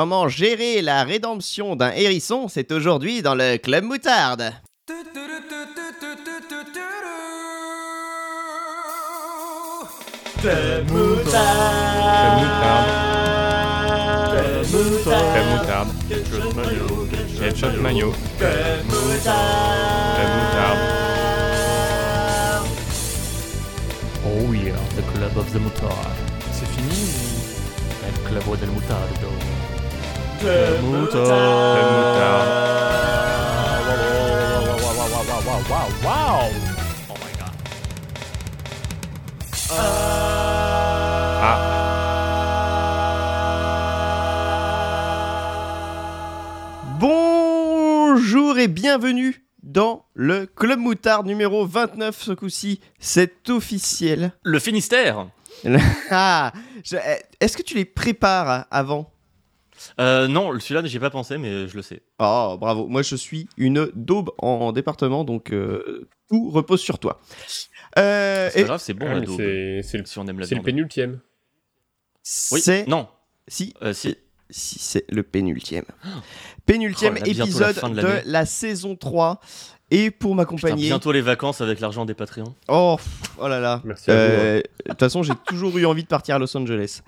Comment gérer la rédemption d'un hérisson C'est aujourd'hui dans le Club Moutarde. Club Moutarde. Club Moutarde. Ketchup Mayo. Club Moutarde. Oh yeah, the club of the moutarde. C'est fini El club del moutardo. Oh. Ah, Bonjour et bienvenue dans le Club Moutarde numéro 29 ce coup-ci. C'est officiel. Le Finistère Ah, eh, Est-ce que tu les prépares avant euh, Non, celui-là, j'y ai pas pensé, mais je le sais. Oh, bravo. Moi, je suis une daube en département, donc euh, tout repose sur toi. Euh, C'est et grave, c'est bon, Ah, la mais daube, c'est le, si on aime la c'est le pénultième. Oui, c'est non, si, euh, si. si c'est le pénultième. Pénultième Oh là, bientôt la épisode de la saison 3. Et pour m'accompagner. bientôt les vacances avec l'argent des Patreons. Oh, oh là là. Merci à vous, Euh, De toute façon, j'ai toujours eu envie de partir à Los Angeles.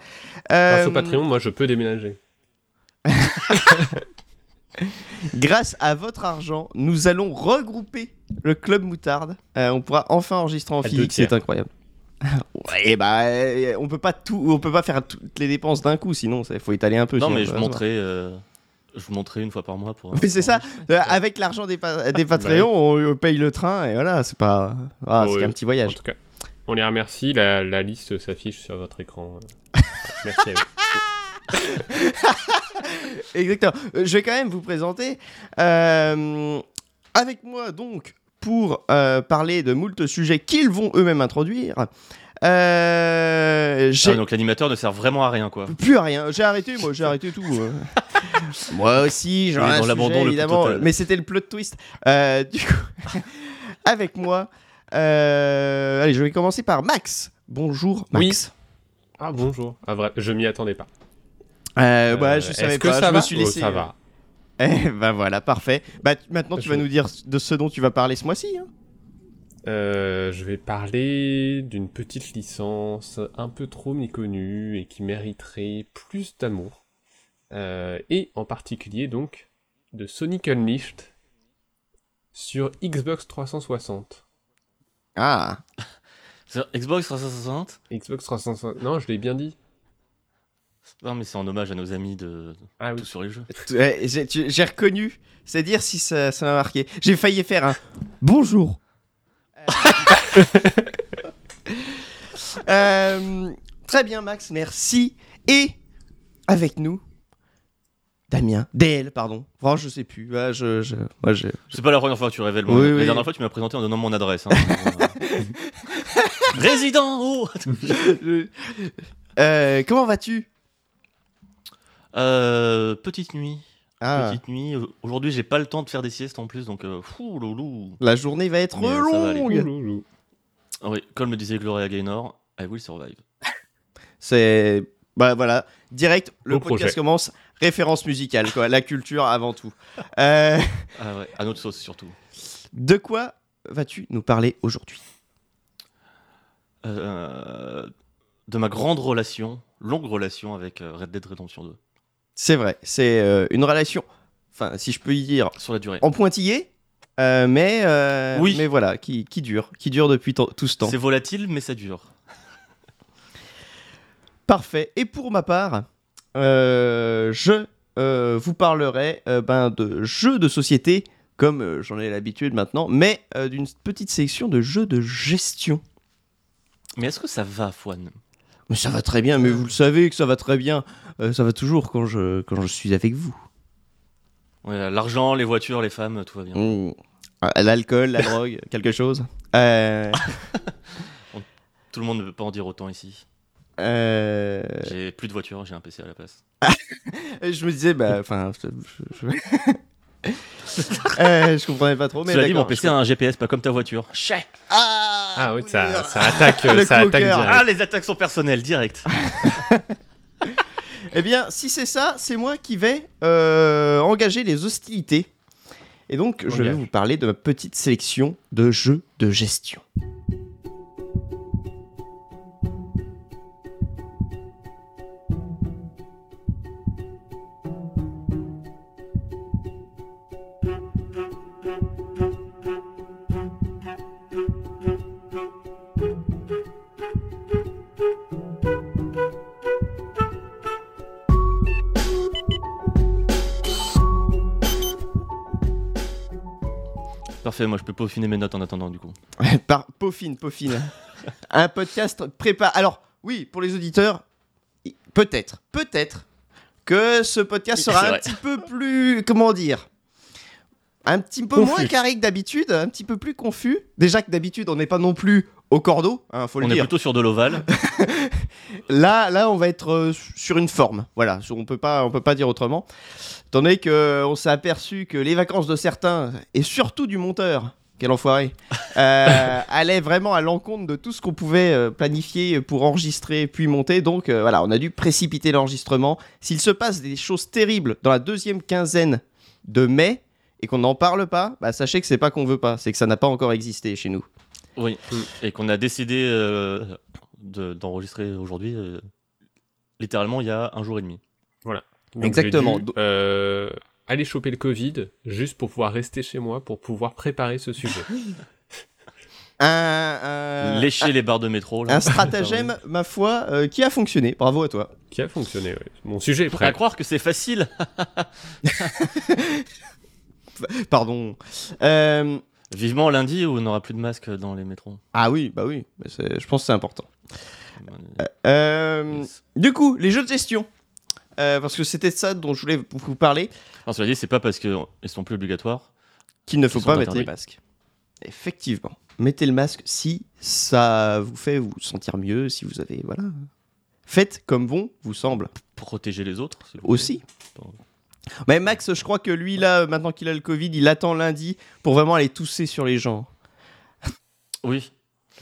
Grâce Euh, au Patreon, moi, je peux déménager. grâce à votre argent, nous allons regrouper le club moutarde. Euh, on pourra enfin enregistrer en physique, c'est incroyable. ouais, bah, on peut pas tout, on peut pas faire toutes les dépenses d'un coup, sinon il faut étaler un peu. Non, sinon, mais je montrerai, euh, je vous montrerai une fois par mois pour. Mais c'est ça. Euh, avec l'argent des, pa- des Patreons, on, on paye le train et voilà, c'est pas, ah, c'est Ouais. un petit En voyage. tout cas, on les remercie. La, la liste s'affiche sur votre écran. Merci à vous. Exactement. Euh, Je vais quand même vous présenter. euh, avec moi, donc, pour euh, parler de moult sujets qu'ils vont eux-mêmes introduire. euh, Ah, donc l'animateur ne sert vraiment à rien, quoi. plus à rien. J'ai arrêté, moi, j'ai arrêté tout. euh. moi aussi, j'en ai dans l'abandon le évidemment. total. Mais c'était le plot twist. Euh, du coup, avec moi. euh, allez, je vais commencer par Max. Bonjour, Max. Ah bonjour. Ah vrai, je m'y attendais pas. Euh, bah, Euh, je savais Est-ce que pas. ça je va me suis Oh, laissé. Ça va. Eh ben voilà, parfait. Bah tu- maintenant tu Je- vas nous dire de ce dont tu vas parler ce mois-ci. hein. Euh, je vais parler d'une petite licence un peu trop méconnue et qui mériterait plus d'amour. Euh, et en particulier donc de Sonic Unleashed sur Xbox 360. Ah. Sur Xbox 360 Xbox 360. Non, je l'ai bien dit. Non, mais c'est en hommage à nos amis de Ah tout sur les jeux. Ouais, J'ai reconnu. C'est dire si ça ça m'a marqué. J'ai failli faire un bonjour. Euh, très bien Max, merci. Et avec nous, Damien, DL, pardon. Franchement, je sais plus. Ouais, je, je, moi, je- C'est pas la première fois que tu révèles mon Oui, La oui. dernière fois, tu m'as présenté en donnant mon adresse. hein. Résident oh Euh, comment vas-tu? Euh, Petite nuit. Ah, Petite nuit. Aujourd'hui, j'ai pas le temps de faire des siestes en plus, donc euh, fou loulou. la journée va être Mais longue. Ouloulou. Ah oui, comme le disait Gloria Gaynor, I will survive. C'est bah voilà, direct le podcast projet. commence référence musicale quoi, la culture avant tout. Euh, Ah ouais, à notre sauce surtout. de quoi vas-tu nous parler aujourd'hui? Euh, de ma grande relation, longue relation avec Red Dead Redemption 2, C'est vrai, c'est euh, une relation, enfin si je peux y dire, sur la durée. en pointillé, euh, mais euh, Oui. mais voilà, qui, qui dure, qui dure depuis to- tout ce temps. C'est volatile, mais ça dure. Parfait. Et pour ma part, je vous parlerai ben, de jeux de société, comme j'en ai l'habitude maintenant, mais d'une petite sélection de jeux de gestion. Mais est-ce que ça va, Fouane? Mais ça va très bien, mais vous le savez que ça va très bien. Euh, ça va toujours quand je, quand je suis avec vous. Ouais, L'argent, les voitures, les femmes, tout va bien. Mmh. Ah, L'alcool, la drogue, quelque chose. Euh, Tout le monde ne peut pas en dire autant ici. euh, J'ai plus de voiture, j'ai un PC à la place. je me disais, bah, enfin, je- Euh, je comprenais pas trop, mais Cela dit, mon d'accord, PC a un GPS, pas comme ta voiture. Chais Ah, Ah oui, ça, euh, ça attaque, ça cœur. direct. Ah, les attaques sont personnelles, direct. Eh bien, si c'est ça, c'est moi qui vais euh, engager les hostilités. Et donc, je vais vous parler de ma petite sélection de jeux de gestion. Parfait, moi je peux peaufiner mes notes en attendant du coup. Par Peaufine, Peaufine. un podcast prépare. Alors, oui, pour les auditeurs, peut-être, peut-être que ce podcast sera un petit peu plus. Comment dire Un petit peu Confus. moins carré que d'habitude, un petit peu plus confus. Déjà que d'habitude, on n'est pas non plus au cordeau, hein, faut le On est plutôt sur de l'ovale. Là, là, on va être euh, sur une forme. Voilà, on peut pas, on peut pas dire autrement. Étant donné que on s'est aperçu que les vacances de certains et surtout du monteur, quel enfoiré, euh, allaient vraiment à l'encontre de tout ce qu'on pouvait euh, planifier pour enregistrer puis monter. Donc euh, voilà, on a dû précipiter l'enregistrement. S'il se passe des choses terribles dans la deuxième quinzaine de mai et qu'on n'en parle pas, bah, sachez que c'est pas qu'on veut pas, c'est que ça n'a pas encore existé chez nous. Oui. Et qu'on a décidé euh, de- d'enregistrer aujourd'hui, euh, littéralement il y a un jour et demi. Donc, Exactement. dû, euh, aller choper le Covid juste pour pouvoir rester chez moi pour pouvoir préparer ce sujet. Un, un- Lécher les barres de métro. là. un stratagème, ma foi, euh, qui a fonctionné. Bravo à toi. Qui a fonctionné, ouais. Mon sujet est À prêt. croire que c'est facile. Pardon. Euh, Vivement lundi où on n'aura plus de masque dans les métros. Ah oui, bah oui. Je pense que c'est important. Euh, Yes. Du coup, les jeux de gestion. Euh, parce que c'était ça dont je voulais vous parler. Non, cela dit, c'est pas parce qu'ils sont plus obligatoires. Qu'il ne faut pas mettre les masques. Effectivement. Mettez le masque si ça vous fait vous sentir mieux, si vous avez. Voilà. Faites comme bon vous semble. Protéger les autres. Aussi. Mais Max, je crois que lui, là, maintenant qu'il a le Covid, il attend lundi pour vraiment aller tousser sur les gens. Oui.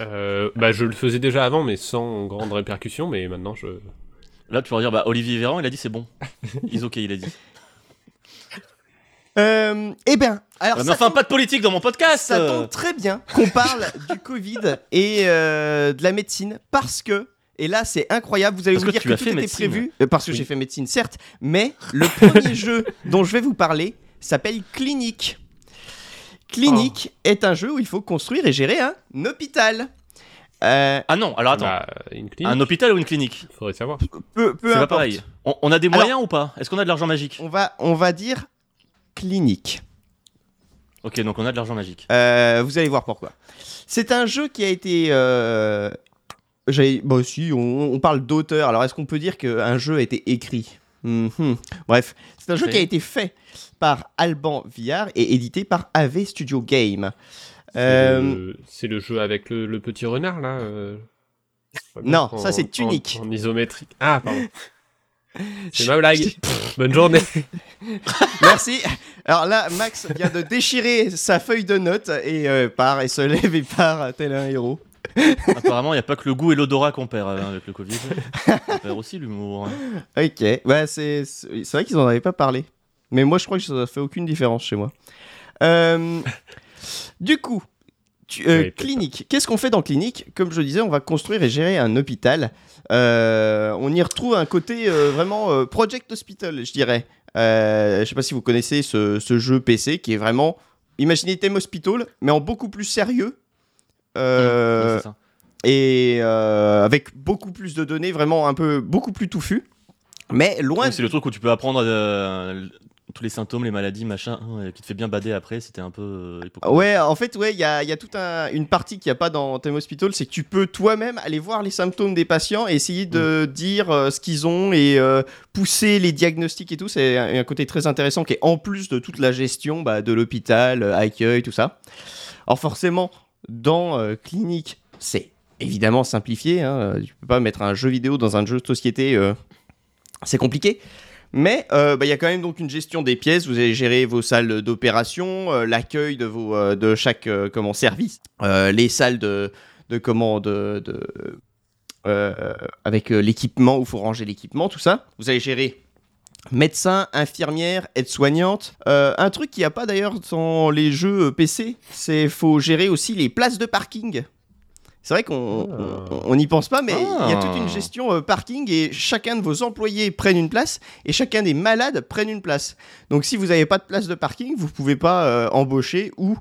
Euh, bah, je le faisais déjà avant, mais sans grande répercussion, mais maintenant je. Là, tu vas dire, bah, Olivier Véran, il a dit c'est bon. Ils ok, il a dit. Euh, eh bien, alors Ah, mais ça enfin, tombe- pas de politique dans mon podcast Ça euh. tombe très bien qu'on parle du Covid et euh, de la médecine parce que, et là c'est incroyable, vous allez Parce vous que dire tu que as tout fait était médecine. prévu, euh, parce que Oui. j'ai fait médecine certes, mais le premier jeu dont je vais vous parler s'appelle Clinique. Clinique Oh. est un jeu où il faut construire et gérer un hôpital. Euh, Ah non, alors attends. Bah, une clinique. Un hôpital ou une clinique? Faudrait savoir. peu peu C'est pas importe. pareil. On, on a des moyens ou pas? Est-ce qu'on a de l'argent magique? On va, on va dire clinique. Ok, donc on a de l'argent magique. Euh, vous allez voir pourquoi. C'est un jeu qui a été. Euh... Bon, si, on, on parle d'auteur. Alors, est-ce qu'on peut dire qu'un jeu a été écrit? Mhm. Bref, c'est un jeu qui a été fait par Alban Villard et édité par AV Studio Game. C'est Euh, le- C'est le jeu avec le, le petit renard là. euh, Non, en- ça, c'est en- Tunic. En, isométrique. Ah, pardon. C'est ma blague. Pff, Bonne journée. Merci. Alors là, Max vient de déchirer sa feuille de notes et euh, part et se lève et part tel un héros. Apparemment, il n'y a pas que le goût et l'odorat qu'on perd euh, avec le Covid. On perd aussi l'humour. hein. Ok, ouais, c'est vrai qu'ils en avaient pas parlé. Mais moi, je crois que ça fait aucune différence chez moi. Euh, du coup, tu- euh, Oui, clinique. Qu'est-ce qu'on fait dans clinique? Comme je le disais, on va construire et gérer un hôpital. Euh, on y retrouve un côté euh, vraiment Project Hospital, je dirais. Je sais pas si vous connaissez ce, ce jeu PC qui est vraiment. Imaginez Theme Hospital, mais en beaucoup plus sérieux. Euh, Ouais, c'est ça. et euh, avec beaucoup plus de données, vraiment un peu beaucoup plus touffu. Mais loin. Ouais, c'est le truc où tu peux apprendre euh, tous les symptômes, les maladies, machin, hein, qui te fait bien bader après. C'était un peu euh. Ouais, en fait, ouais, il y a, il y a toute un- une partie qu'il n'y a pas dans Theme Hospital, c'est que tu peux toi-même aller voir les symptômes des patients et essayer de dire euh, ce qu'ils ont et euh, pousser les diagnostics et tout. C'est un, un côté très intéressant qui est en plus de toute la gestion bah, de l'hôpital, accueil, tout ça. Alors forcément, dans euh, Clinique, c'est évidemment simplifié. Hein, tu peux pas mettre un jeu vidéo dans un jeu de société, euh, c'est compliqué. Mais euh, bah, il y a quand même donc une gestion des pièces. Vous allez gérer vos salles d'opération, euh, l'accueil de vos euh, de chaque euh, comment service, euh, les salles de de comment de, de, euh, avec euh, l'équipement où faut ranger l'équipement, tout ça. Vous allez gérer médecin, infirmière, aide-soignante. Euh, un truc qu'il n'y a pas d'ailleurs dans les jeux euh, PC, c'est faut gérer aussi les places de parking. C'est vrai qu'on Ah. n'y pense pas, mais il y a Ah. toute une gestion euh, parking et chacun de vos employés prennent une place et chacun des malades prennent une place. Donc si vous n'avez pas de place de parking, vous pouvez pas euh, embaucher ou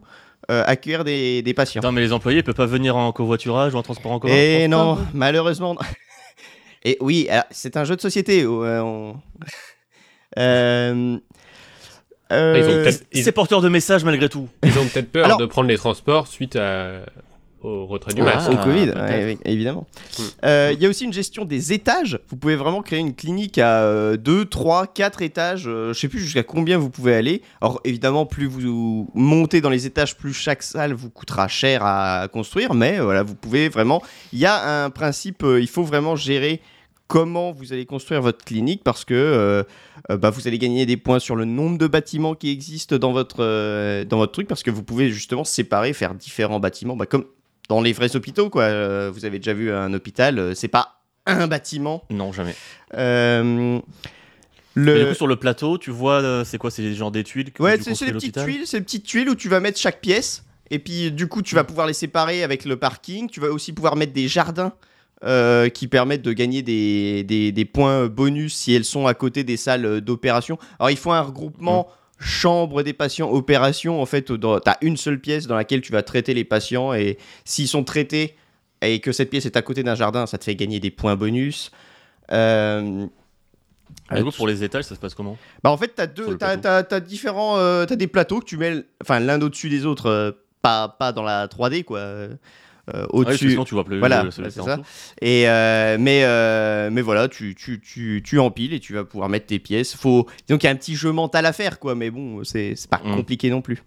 euh, accueillir des, des patients. Non, mais les employés peuvent pas venir en covoiturage ou en transport en commun. Et pense non, malheureusement. Et oui, c'est un jeu de société. euh, on- Euh, euh, Ils ont peut-être- ils- C'est porteur de messages malgré tout. Ils ont peut-être peur Alors- de prendre les transports suite à- au retrait du Ah, masque. au Covid, ouais, oui, évidemment. Hmm. Euh, Il y a aussi une gestion des étages. Vous pouvez vraiment créer une clinique à 2, 3, 4 étages. euh, je sais plus jusqu'à combien vous pouvez aller. Alors évidemment, plus vous montez dans les étages, plus chaque salle vous coûtera cher à construire. Mais euh, voilà, vous pouvez vraiment... Il y a un principe, euh, il faut vraiment gérer comment vous allez construire votre clinique parce que euh, euh, bah, vous allez gagner des points sur le nombre de bâtiments qui existent dans votre, euh, dans votre truc parce que vous pouvez justement séparer, faire différents bâtiments, bah, comme dans les vrais hôpitaux. Quoi. Euh, vous avez déjà vu un hôpital, c'est pas un bâtiment. Non, jamais. Et le... du coup, sur le plateau, tu vois, c'est quoi C'est des genres des tuiles que Ouais, c'est les petites tuiles, c'est les petites tuiles où tu vas mettre chaque pièce. Et puis du coup, tu vas pouvoir les séparer avec le parking. Tu vas aussi pouvoir mettre des jardins euh, qui permettent de gagner des, des- des points bonus si elles sont à côté des salles d'opération. Alors il faut un regroupement chambre des patients opération. En fait, tu as une seule pièce dans laquelle tu vas traiter les patients et s'ils sont traités et que cette pièce est à côté d'un jardin, ça te fait gagner des points bonus. Euh, Du coup, pour les étages, ça se passe comment? Bah en fait, t'as deux, t'as, t'as- t'as différents, euh, t'as des plateaux que tu mets, enfin l'un au-dessus des autres, euh, pas, pas dans la 3D quoi, euh, Ah oui, au-dessus. tu vois plus Voilà, c'est ça. et euh, mais euh, mais voilà, tu, tu, tu, tu empiles et tu vas pouvoir mettre tes pièces. Faut donc il y a un petit jeu mental à faire quoi, mais bon, c'est, pas Mm. compliqué non plus.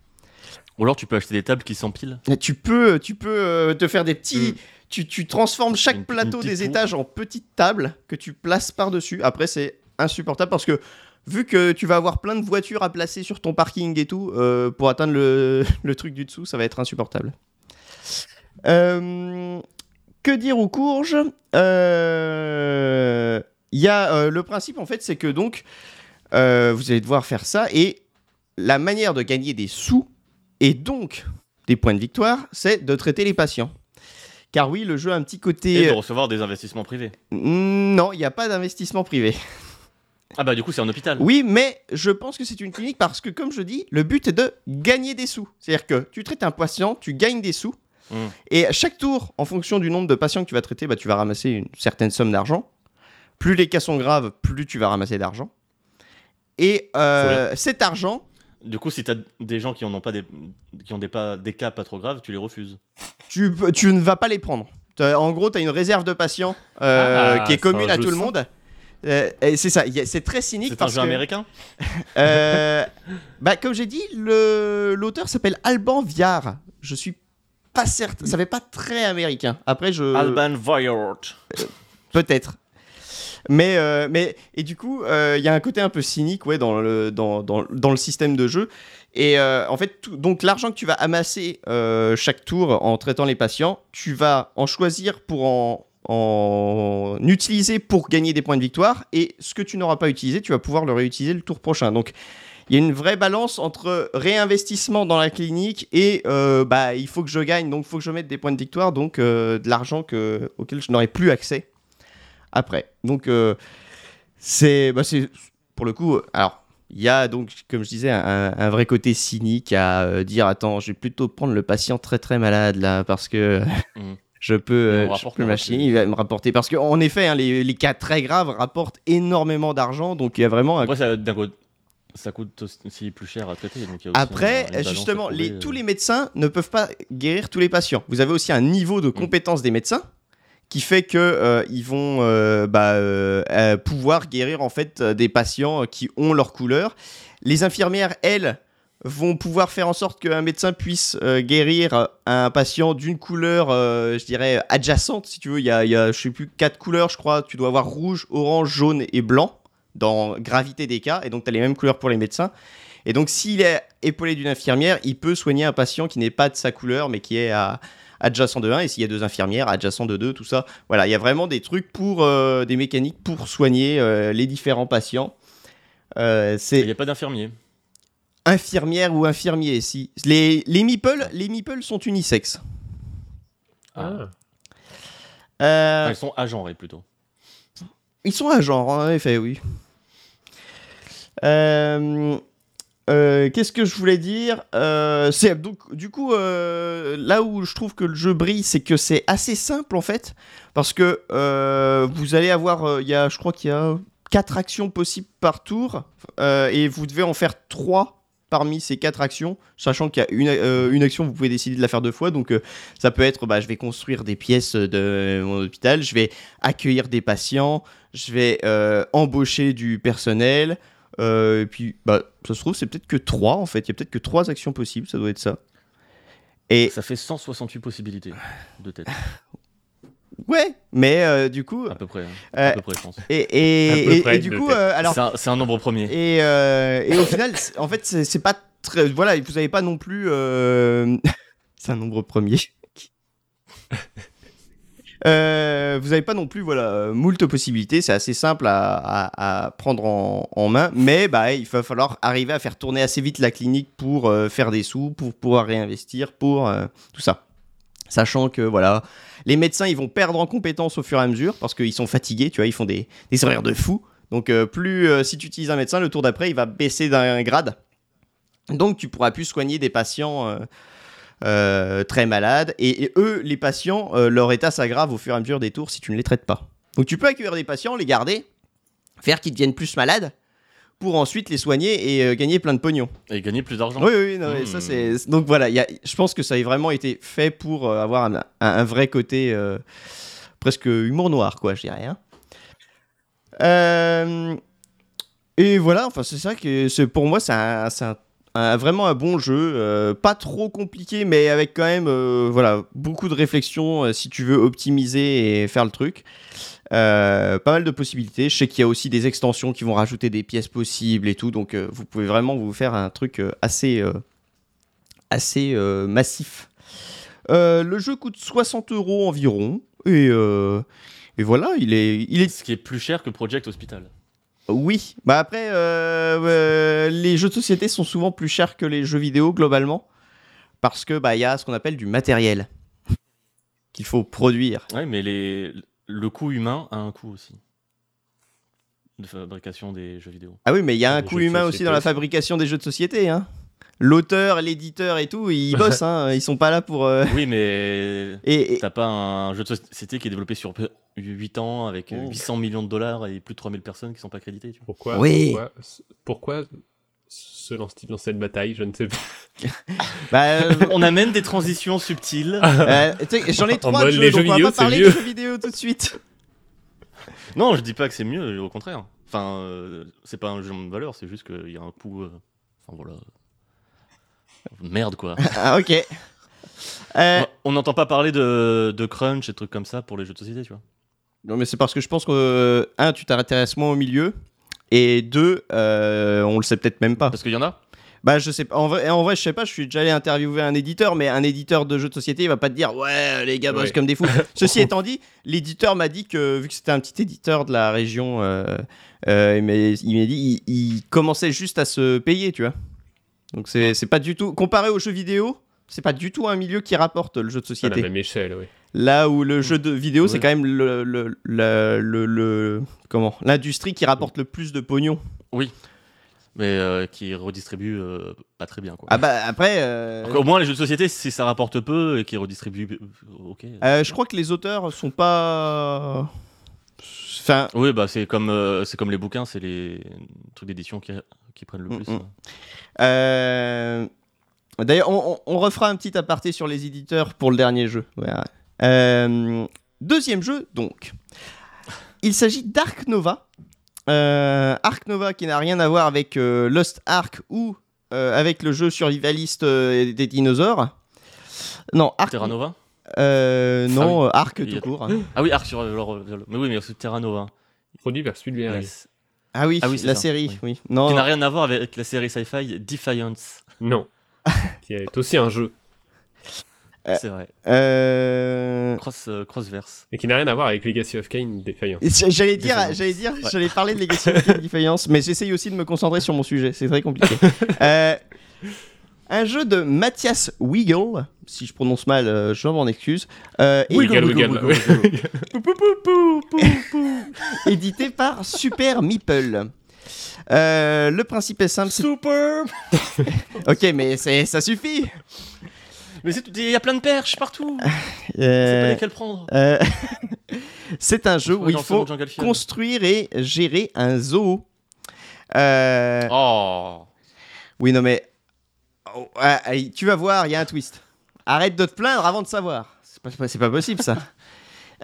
Ou alors, tu peux acheter des tables qui s'empilent. Tu peux, tu peux te faire des petits. Mm. Tu, tu transformes chaque plateau des étages en petites tables que tu places par-dessus. Après, c'est insupportable parce que vu que tu vas avoir plein de voitures à placer sur ton parking et tout, euh, pour atteindre le, le truc du dessous, ça va être insupportable. Euh, que dire aux courges Euh, Il y a euh, le principe en fait, c'est que donc euh, vous allez devoir faire ça et la manière de gagner des sous et donc des points de victoire, c'est de traiter les patients. Car oui, le jeu a un petit Et côté. de recevoir des investissements privés. Non, il n'y a pas d'investissement privé. Ah bah, du coup, c'est un hôpital. Oui, mais je pense que c'est une clinique parce que, comme je dis, le but est de gagner des sous. C'est-à-dire que tu traites un patient, tu gagnes des sous. Mm. Et à chaque tour, en fonction du nombre de patients que tu vas traiter, bah, tu vas ramasser une certaine somme d'argent. Plus les cas sont graves, plus tu vas ramasser d'argent. Et euh, cet argent, Du coup, si t'as des gens qui en ont pas des, qui ont des, pas, des cas pas trop graves, tu les refuses. tu, tu ne vas pas les prendre. En gros, tu as une réserve de patients euh, Ah, qui est commune un à tout le monde. Euh, c'est ça, c'est très cynique C'est un jeu que, américain euh, bah, comme j'ai dit, l'auteur s'appelle Alban Viard. Je suis pas certain, ça fait pas très américain. Après, je Alban Viard. peut-être. Mais, euh, mais et du coup, euh, il y a un côté un peu cynique ouais, dans, le, dans, dans, dans le système de jeu. Et euh, en fait, tout- donc l'argent que tu vas amasser euh, chaque tour en traitant les patients, tu vas en choisir pour en, en utiliser pour gagner des points de victoire. Et ce que tu n'auras pas utilisé, tu vas pouvoir le réutiliser le tour prochain. Donc il y a une vraie balance entre réinvestissement dans la clinique et euh, bah, il faut que je gagne, donc il faut que je mette des points de victoire, donc euh, de l'argent que, auquel je n'aurai plus accès après. Donc, euh, c'est bah, c'est- pour le coup. Alors, il y a donc, comme je disais, un, un vrai côté cynique à dire attends, je vais plutôt prendre le patient très très malade là parce que. Mhm. Je peux, je peux machiner, revenu. il va me rapporter. Parce qu'en effet, hein, les, les cas très graves rapportent énormément d'argent, donc il y a vraiment un Après, ça, d'un côté, ça coûte aussi plus cher à traiter. donc Après, justement, les, euh. tous les médecins ne peuvent pas guérir tous les patients. Vous avez aussi un niveau de compétence des médecins qui fait que euh, ils vont euh, bah, euh, pouvoir guérir en fait des patients qui ont leur couleur. Les infirmières, elles, vont pouvoir faire en sorte qu'un médecin puisse euh, guérir un patient d'une couleur, euh, je dirais, adjacente, si tu veux. Il y a, il y a, je sais plus, quatre couleurs, je crois. Tu dois avoir rouge, orange, jaune et blanc dans gravité des cas. Et donc, tu as les mêmes couleurs pour les médecins. Et donc, s'il est épaulé d'une infirmière, il peut soigner un patient qui n'est pas de sa couleur, mais qui est à, adjacent de 1, et s'il y a deux infirmières, adjacent de 2, tout ça. Voilà, il y a vraiment des trucs pour euh, des mécaniques pour soigner euh, les différents patients. Euh, Il n'y a pas d'infirmier. infirmière ou infirmier. Si les les meeples, les meeples sont unisexes. Ah. Euh, Enfin, ils sont agenrés plutôt. Ils sont à genre, en effet, oui. Euh, euh, Qu'est-ce que je voulais dire Euh, donc du coup là où je trouve que le jeu brille, c'est que c'est assez simple en fait, parce que vous allez avoir, il y a, je crois qu'il y a quatre actions possibles par tour, et vous devez en faire trois parmi ces quatre actions, sachant qu'il y a une, action, vous pouvez décider de la faire deux fois, donc ça peut être, bah, je vais construire des pièces de mon hôpital, je vais accueillir des patients, je vais embaucher du personnel. Euh, et puis, bah, ça se trouve, c'est peut-être que 3 en fait. Il y a peut-être que 3 actions possibles, ça doit être ça. Et Ça fait 168 possibilités de tête, ouais, mais euh, du coup. à peu près. hein. euh, À peu près, je pense. et, et, À peu et- près et du coup, alors. C'est un, un nombre premier. Et, et au final, en fait, c'est pas très. Voilà, vous avez pas non plus. c'est un nombre premier. Euh, vous n'avez pas non plus voilà moult possibilités, c'est assez simple à, prendre en, main, mais bah, il va falloir arriver à faire tourner assez vite la clinique pour euh, faire des sous, pour pouvoir réinvestir, pour euh, tout ça. Sachant que voilà, les médecins ils vont perdre en compétences au fur et à mesure parce qu'ils sont fatigués, tu vois, ils font des, des horaires de fou. Donc plus si tu utilises un médecin, le tour d'après il va baisser d'un grade. Donc tu pourras plus soigner des patients euh, très malades. Et, et eux, les patients, euh, leur état s'aggrave au fur et à mesure des tours si tu ne les traites pas. Donc tu peux accueillir des patients, les garder, faire qu'ils deviennent plus malades, pour ensuite les soigner et euh, gagner plein de pognon. Et gagner plus d'argent. Oui, oui, non, Hmm. ça c'est. Donc voilà, il y a- je pense que ça a vraiment été fait pour avoir un, un- un vrai côté presque humour noir, quoi, je dirais. hein. Euh, et voilà, enfin c'est ça que pour moi c'est un, c'est un- un- vraiment un bon jeu, euh, pas trop compliqué, mais avec quand même euh, voilà beaucoup de réflexion euh, si tu veux optimiser et faire le truc. Pas mal de possibilités. Je sais qu'il y a aussi des extensions qui vont rajouter des pièces possibles et tout, donc vous pouvez vraiment vous faire un truc assez, assez massif. Le jeu coûte 60 euros environ et, et voilà, il est, il est Ce qui est plus cher que Project Hospital. Oui. Bah après, euh, euh, les jeux de société sont souvent plus chers que les jeux vidéo globalement parce que bah il y a ce qu'on appelle du matériel qu'il faut produire. Ouais, mais les... le coût humain a un coût aussi. De fabrication des jeux vidéo. Ah oui, mais il y a un coût humain aussi dans la fabrication des jeux de société. Hein. L'auteur, l'éditeur et tout, ils bossent. Hein. Ils sont pas là pour. euh, Oui, mais Et, et- t'as pas un jeu de société qui est développé sur 8 ans avec euh, Oh. 800 millions de dollars et plus de 3000 personnes qui sont pas créditées. Tu vois. Pourquoi, Oui. pourquoi, pourquoi se lance-t-il dans cette bataille? Je ne sais pas. bah, euh, On amène des transitions subtiles. euh, J'en ai trois de jeux, les donc jeux on va vidéo, pas parler mieux. des jeux vidéo tout de suite. non, je dis pas que c'est mieux, au contraire. Enfin, euh, c'est pas un jeu de valeur, c'est juste qu'il y a un coût. euh, Enfin voilà. Merde quoi. ah, ok. Euh, On n'entend pas parler de, de crunch et trucs comme ça pour les jeux de société, tu vois. non, mais c'est parce que je pense que, euh, un, tu t'intéresses moins au milieu. Et deux, euh, on le sait peut-être même pas. Parce qu'il y en a. Bah je sais pas. En vrai, en vrai, je sais pas. Je suis déjà allé interviewer un éditeur, mais un éditeur de jeux de société, il va pas te dire ouais les gars bossent Ouais. comme des fous. Ceci étant dit, l'éditeur m'a dit que vu que c'était un petit éditeur de la région, euh, euh, il m'a il m'a dit il, il commençait juste à se payer, tu vois. Donc c'est c'est pas du tout comparé aux jeux vidéo. C'est pas du tout un milieu qui rapporte le jeu de À la société. même échelle, oui. Là où le jeu de vidéo, c'est quand même le, le, le, le- le- comment l'industrie qui rapporte le plus de pognon. Mais euh, qui redistribue euh, pas très bien, quoi. Ah bah après. euh, Donc, au moins, les jeux de société, si ça rapporte peu et qui redistribue. Ok. Euh, je crois que les auteurs sont pas. Enfin, Oui, bah c'est comme, euh, c'est comme les bouquins, c'est les trucs d'édition qui, qui prennent le Mm, plus. mm. hein. euh, d'ailleurs, on, refera un petit aparté sur les éditeurs pour le dernier jeu. Euh, deuxième jeu, donc. Il s'agit d'Ark Nova. Euh, Ark Nova qui n'a rien à voir avec euh, Lost Ark ou euh, avec le jeu survivaliste euh, des dinosaures. Non, Ark. Terra Nova euh, non, euh, Ark Il y tout court. Ah oui, Arc sur. Mais oui, mais c'est Terra Nova. Produit vers celui de La- VRS. Ah oui, Ah oui, la ça, série, oui. oui. Non, Qui n'a rien à voir avec la série sci-fi Defiance. Non. qui est aussi un jeu. C'est vrai. Euh, Cross, euh, crossverse. Et qui n'a rien à voir avec Legacy of Kain défaillant. J'allais dire, j'allais dire, Ouais. j'allais parler de Legacy of Kain Défaillance, mais j'essaye aussi de me concentrer sur mon sujet. C'est très compliqué. Euh, un jeu de Mathias Wiggle, si je prononce mal, euh, je m'en excuse. Euh, Wiggle, wiggle, wiggle. Édité par Super Meeple. Euh, le principe est simple. c'est- Super Ok, mais c'est- ça suffit. Mais c'est tout- il y a plein de perches partout. C'est Euh, pas lesquelles prendre. euh, c'est un jeu où il faut construire et gérer un zoo. Euh, Oh. Oui, non, mais. Oh, allez, tu vas voir, il y a un twist. Arrête de te plaindre avant de savoir. C'est pas, c'est pas possible, ça.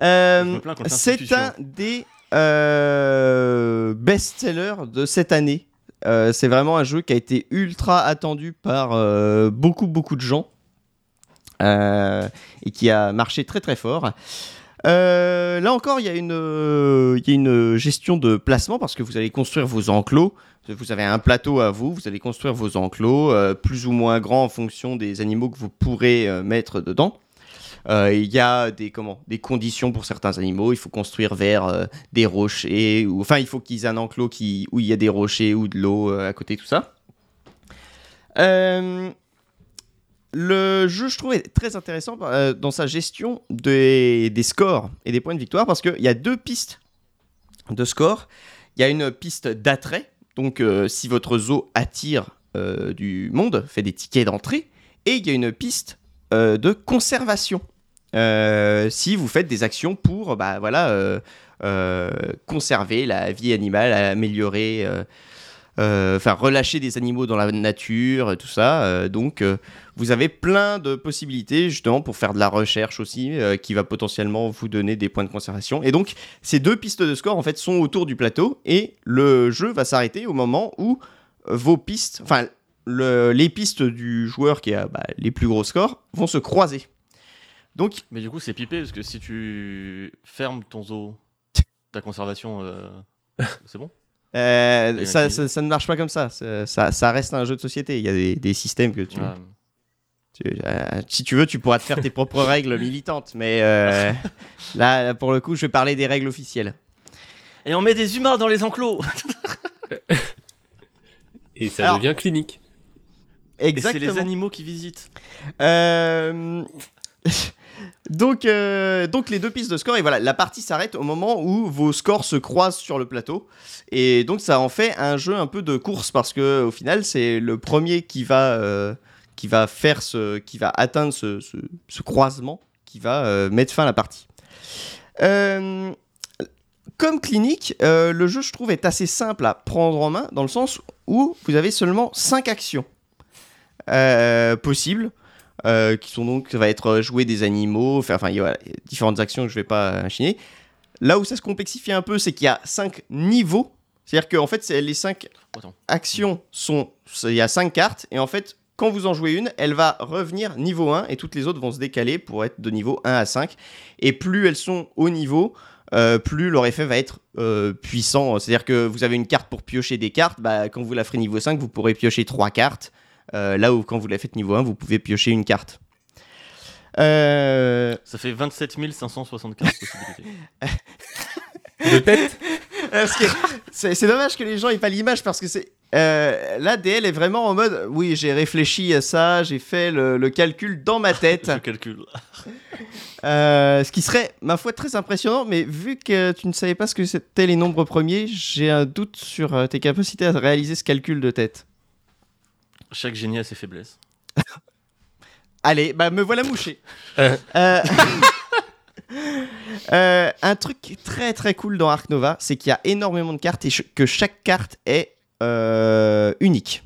Euh, c'est un des euh, best-sellers de cette année. Euh, c'est vraiment un jeu qui a été ultra attendu par beaucoup, beaucoup de gens. Et qui a marché très, très fort. Là encore, il y, a une, il y a une gestion de placement parce que vous allez construire vos enclos. Vous avez un plateau à vous, vous allez construire vos enclos, euh, plus ou moins grands en fonction des animaux que vous pourrez euh, mettre dedans. Euh, Il y a des, comment, des conditions pour certains animaux. Il faut construire vers des rochers, ou, enfin, il faut qu'ils aient un enclos qui, où il y a des rochers ou de l'eau à côté, tout ça. Le jeu, je trouve, est très intéressant dans sa gestion des, des scores et des points de victoire parce qu'il y a deux pistes de score. Il y a une piste d'attrait, donc euh, si votre zoo attire euh, du monde, fait des tickets d'entrée, et il y a une piste euh, de conservation. Si vous faites des actions pour bah, voilà, conserver la vie animale, améliorer, enfin relâcher des animaux dans la nature, tout ça. donc vous avez plein de possibilités justement pour faire de la recherche aussi, euh, qui va potentiellement vous donner des points de conservation. Et donc ces deux pistes de score en fait sont autour du plateau et le jeu va s'arrêter au moment où vos pistes, enfin le- les pistes du joueur qui a bah, les plus gros scores vont se croiser. Donc Mais du coup, c'est pipé parce que si tu fermes ton zoo, ta conservation, euh, c'est bon? Euh, ça, ça- ça ne marche pas comme ça. Ça, ça- ça reste un jeu de société. Il y a des, des systèmes que tu, Ouais. Tu- euh, si tu veux, tu pourras te faire tes propres règles militantes. Mais euh, là, pour le coup, je vais parler des règles officielles. Et on met des humains dans les enclos Et ça Alors- devient clinique. Et c'est les Exactement. animaux qui visitent. Euh, donc, euh, donc les deux pistes de score et voilà, la partie s'arrête au moment où vos scores se croisent sur le plateau et donc ça en fait un jeu un peu de course parce que au final c'est le premier qui va euh, qui va faire ce qui va atteindre ce, ce- ce croisement qui va euh, mettre fin à la partie. Euh, comme clinique, euh, le jeu je trouve est assez simple à prendre en main dans le sens où vous avez seulement 5 actions possibles qui sont donc, ça va être jouer des animaux, faire, enfin, il y a différentes actions que je vais pas enchaîner. Là où ça se complexifie un peu, c'est qu'il y a cinq niveaux. C'est-à-dire qu'en fait, les cinq Attends. actions sont, il y a cinq cartes, et en fait, quand vous en jouez une, elle va revenir niveau 1, et toutes les autres vont se décaler pour être de niveau 1 à 5. Et plus elles sont au niveau, euh, plus leur effet va être euh, puissant. C'est-à-dire que vous avez une carte pour piocher des cartes, bah, quand vous la ferez niveau 5, vous pourrez piocher trois cartes. Euh, là où quand vous la faites niveau 1, vous pouvez piocher une carte. Euh, Ça fait 27 575 possibilités. De tête c'est dommage que les gens aient pas l'image parce que c'est euh, là DL est vraiment en mode oui j'ai réfléchi à ça j'ai fait le, le calcul dans ma tête Je calcule. Euh, ce qui serait ma foi très impressionnant mais vu que tu ne savais pas ce que c'était les nombres premiers j'ai un doute sur euh, tes capacités à réaliser ce calcul de tête Chaque génie a ses faiblesses. Allez, bah me voilà mouché. Euh. Un truc très très cool dans Ark Nova, c'est qu'il y a énormément de cartes et que chaque carte est euh, unique.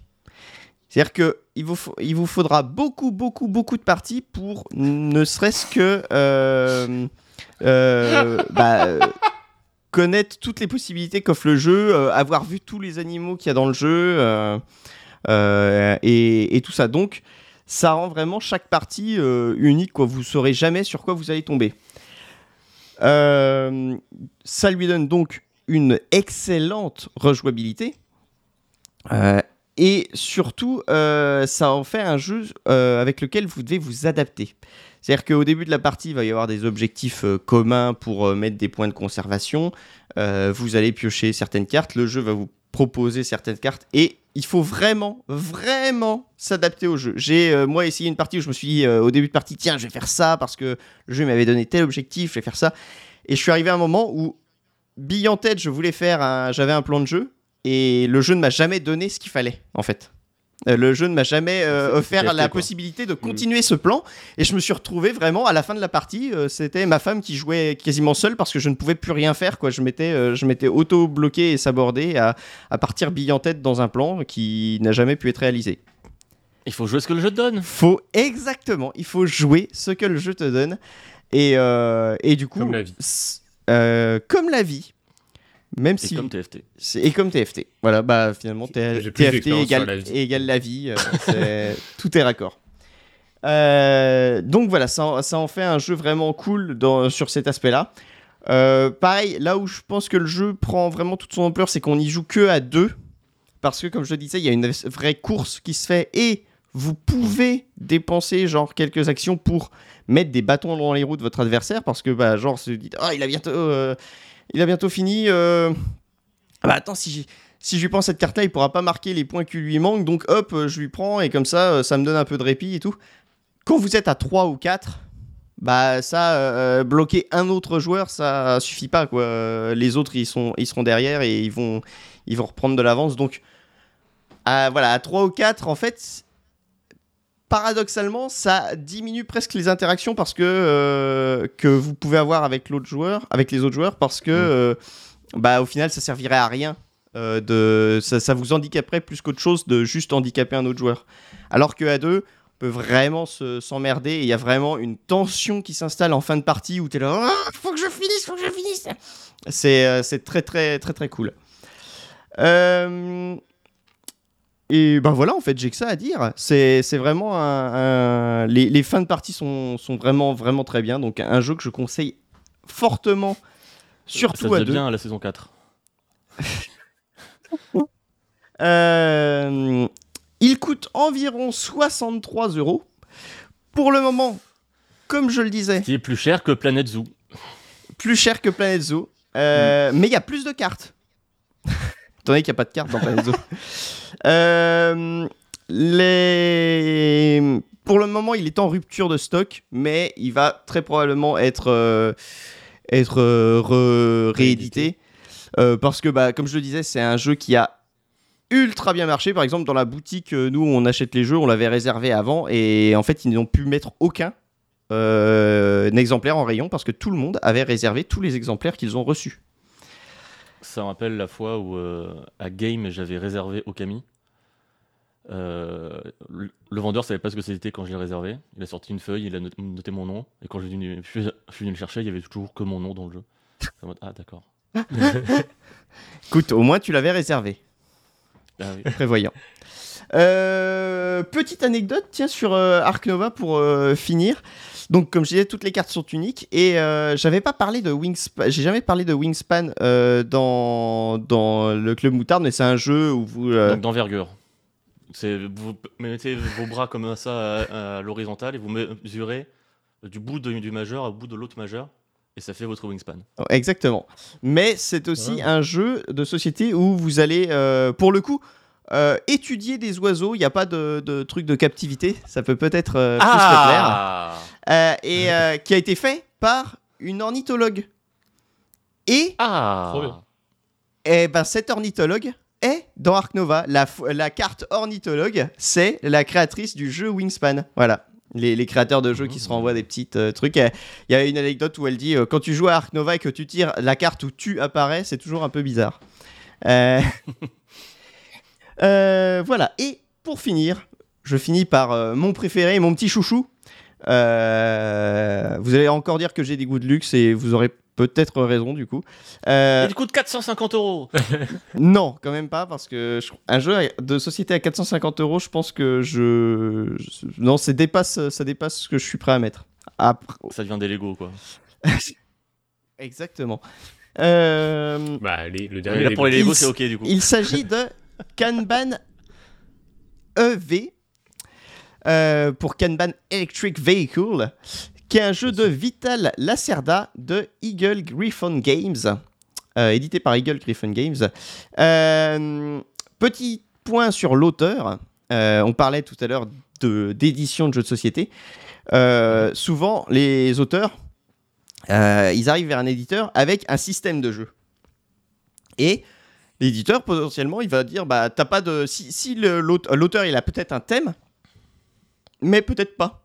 C'est-à-dire que il vous, il vous faudra beaucoup beaucoup beaucoup de parties pour ne serait-ce que euh, euh, bah, connaître toutes les possibilités qu'offre le jeu, avoir vu tous les animaux qu'il y a dans le jeu et, et tout ça. Donc ça rend vraiment chaque partie unique. Quoi. Vous saurez jamais sur quoi vous allez tomber. Euh, ça lui donne donc une excellente rejouabilité. Euh, et surtout, euh, ça en fait un jeu euh, avec lequel vous devez vous adapter. C'est-à-dire qu'au début de la partie, il va y avoir des objectifs communs pour mettre des points de conservation. Vous allez piocher certaines cartes, le jeu va vous proposer certaines cartes et il faut vraiment, vraiment s'adapter au jeu. J'ai moi essayé une partie où je me suis dit au début de partie, tiens, je vais faire ça parce que le jeu m'avait donné tel objectif, je vais faire ça. Et je suis arrivé à un moment où, bille en tête, je voulais faire j'avais un plan de jeu et le jeu ne m'a jamais donné ce qu'il fallait en fait. Euh, le jeu ne m'a jamais euh, offert la quoi. possibilité de continuer ce plan et je me suis retrouvé vraiment à la fin de la partie. euh, C'était ma femme qui jouait quasiment seule parce que je ne pouvais plus rien faire. Quoi. Je m'étais, je m'étais auto bloqué et sabordé à, à partir bille en tête dans un plan qui n'a jamais pu être réalisé. Il faut jouer ce que le jeu te donne. Faut exactement, il faut jouer ce que le jeu te donne et, et du coup Comme la vie. comme la vie. Même Et si comme TFT. c'est- et comme TFT. Voilà, bah finalement TFT égale, la vie. égale la vie. euh, tout est raccord. Euh, donc voilà, ça, en- ça en fait un jeu vraiment cool dans- sur cet aspect-là. Euh, pareil, là où je pense que le jeu prend vraiment toute son ampleur, c'est qu'on y joue que à deux. Parce que, comme je le disais, il y a une vraie course qui se fait et vous pouvez dépenser genre quelques actions pour mettre des bâtons dans les roues de votre adversaire. Parce que, bah, genre, se dit, ah, il a bientôt, euh, il a bientôt fini. euh, ah bah, attends, si, si je lui prends cette carte-là, il pourra pas marquer les points qui lui manquent. Donc, hop, euh, je lui prends et comme ça, euh, ça me donne un peu de répit et tout. Quand vous êtes à 3 ou 4, bah ça, bloquer un autre joueur, ça suffit pas quoi. Les autres, ils, sont, ils seront derrière et ils vont, ils vont reprendre de l'avance. Donc, voilà, à 3 ou 4, en fait, paradoxalement, ça diminue presque les interactions parce que, euh, que vous pouvez avoir avec l'autre joueur, avec les autres joueurs, parce que, euh, bah, au final, ça servirait à rien. euh, de, ça, ça vous handicaperait plus qu'autre chose de juste handicaper un autre joueur. Alors que à deux, on peut vraiment se- s'emmerder et il y a vraiment une tension qui s'installe en fin de partie où tu es là, Ah, faut que je finisse, faut que je finisse. C'est c'est très très très très cool. Euh, Et ben voilà, en fait, j'ai que ça à dire. C'est vraiment un. un- Les, les fins de partie sont, sont vraiment vraiment très bien. Donc un jeu que je conseille fortement, Ça surtout faisait à deux. bien à la saison 4. Euh, il coûte environ 63 euros. Pour le moment, comme je le disais, Qui est plus cher que Planet Zoo. plus cher que Planet Zoo. Euh, Mais il y a plus de cartes. Étant donné qu'il n'y a pas de cartes dans Planet Zoo. Euh, les... Pour le moment, il est en rupture de stock, mais il va très probablement être, euh, être euh, re- réédité. Parce que, bah, comme je le disais, c'est un jeu qui a ultra bien marché. Par exemple, dans la boutique, nous, on achète les jeux, on l'avait réservé avant, et en fait, ils n'ont pu mettre aucun exemplaire en rayon parce que tout le monde avait réservé tous les exemplaires qu'ils ont reçus. Ça me rappelle la fois où euh, à Game j'avais réservé Okami. Euh, le, le vendeur savait pas ce que c'était quand je l'ai réservé. Il a sorti une feuille, il a not- noté mon nom. Et quand je suis venu, je suis- je suis venu le chercher, il y avait toujours que mon nom dans le jeu. Mode, ah d'accord. Écoute, au moins tu l'avais réservé, Ah oui. prévoyant. Euh, petite anecdote, tiens, sur euh, Ark Nova pour finir. Donc, comme je disais, toutes les cartes sont uniques et euh, j'avais pas parlé de Wingspan. J'ai jamais parlé de Wingspan euh, dans, dans le club moutarde, mais c'est un jeu où vous. euh, Donc d'envergure. C'est vous mettez vos bras comme ça à, à l'horizontale et vous mesurez du bout de- du majeur au bout de l'autre majeur et ça fait votre wingspan. Exactement. Mais c'est aussi un jeu de société où vous allez, euh, pour le coup, euh, étudier des oiseaux. Il n'y a pas de, de truc de captivité. Ça peut peut-être euh, plus te plaire. ah Euh, et euh, qui a été fait par une ornithologue. Et Ah Trop bien. eh ben, cet ornithologue est dans Ark Nova. La, carte ornithologue, c'est la créatrice du jeu Wingspan. Voilà. Les, les créateurs de jeux qui se renvoient des petites euh, trucs. Il y a une anecdote où elle dit euh, quand tu joues à Ark Nova et que tu tires la carte où tu apparais, c'est toujours un peu bizarre. Euh, voilà. Et pour finir, je finis par euh, mon préféré, mon petit chouchou. Euh, vous allez encore dire que j'ai des goûts de luxe et vous aurez peut-être raison du coup. Euh, Il coûte 450 euros non, quand même pas, parce que je- un jeu de société à 450 euros, je pense que je. je- non, ça dépasse, ça dépasse ce que je suis prêt à mettre. Après... Ça devient des Lego quoi. Exactement. Euh, Bah, allez, le dernier. là pour les Lego c'est ok du coup. il s'agit de Kanban EV euh, pour Kanban Electric Vehicle, qui est un jeu de Vital Lacerda de Eagle Griffon Games, euh, édité par Eagle Griffon Games. Euh, petit point sur l'auteur. On parlait tout à l'heure de- d'édition de, jeux de société. Souvent, les auteurs, ils arrivent vers un éditeur avec un système de jeu. Et l'éditeur, potentiellement, il va dire, bah, t'as pas de... Si, si l'auteur, il a peut-être un thème, mais peut-être pas.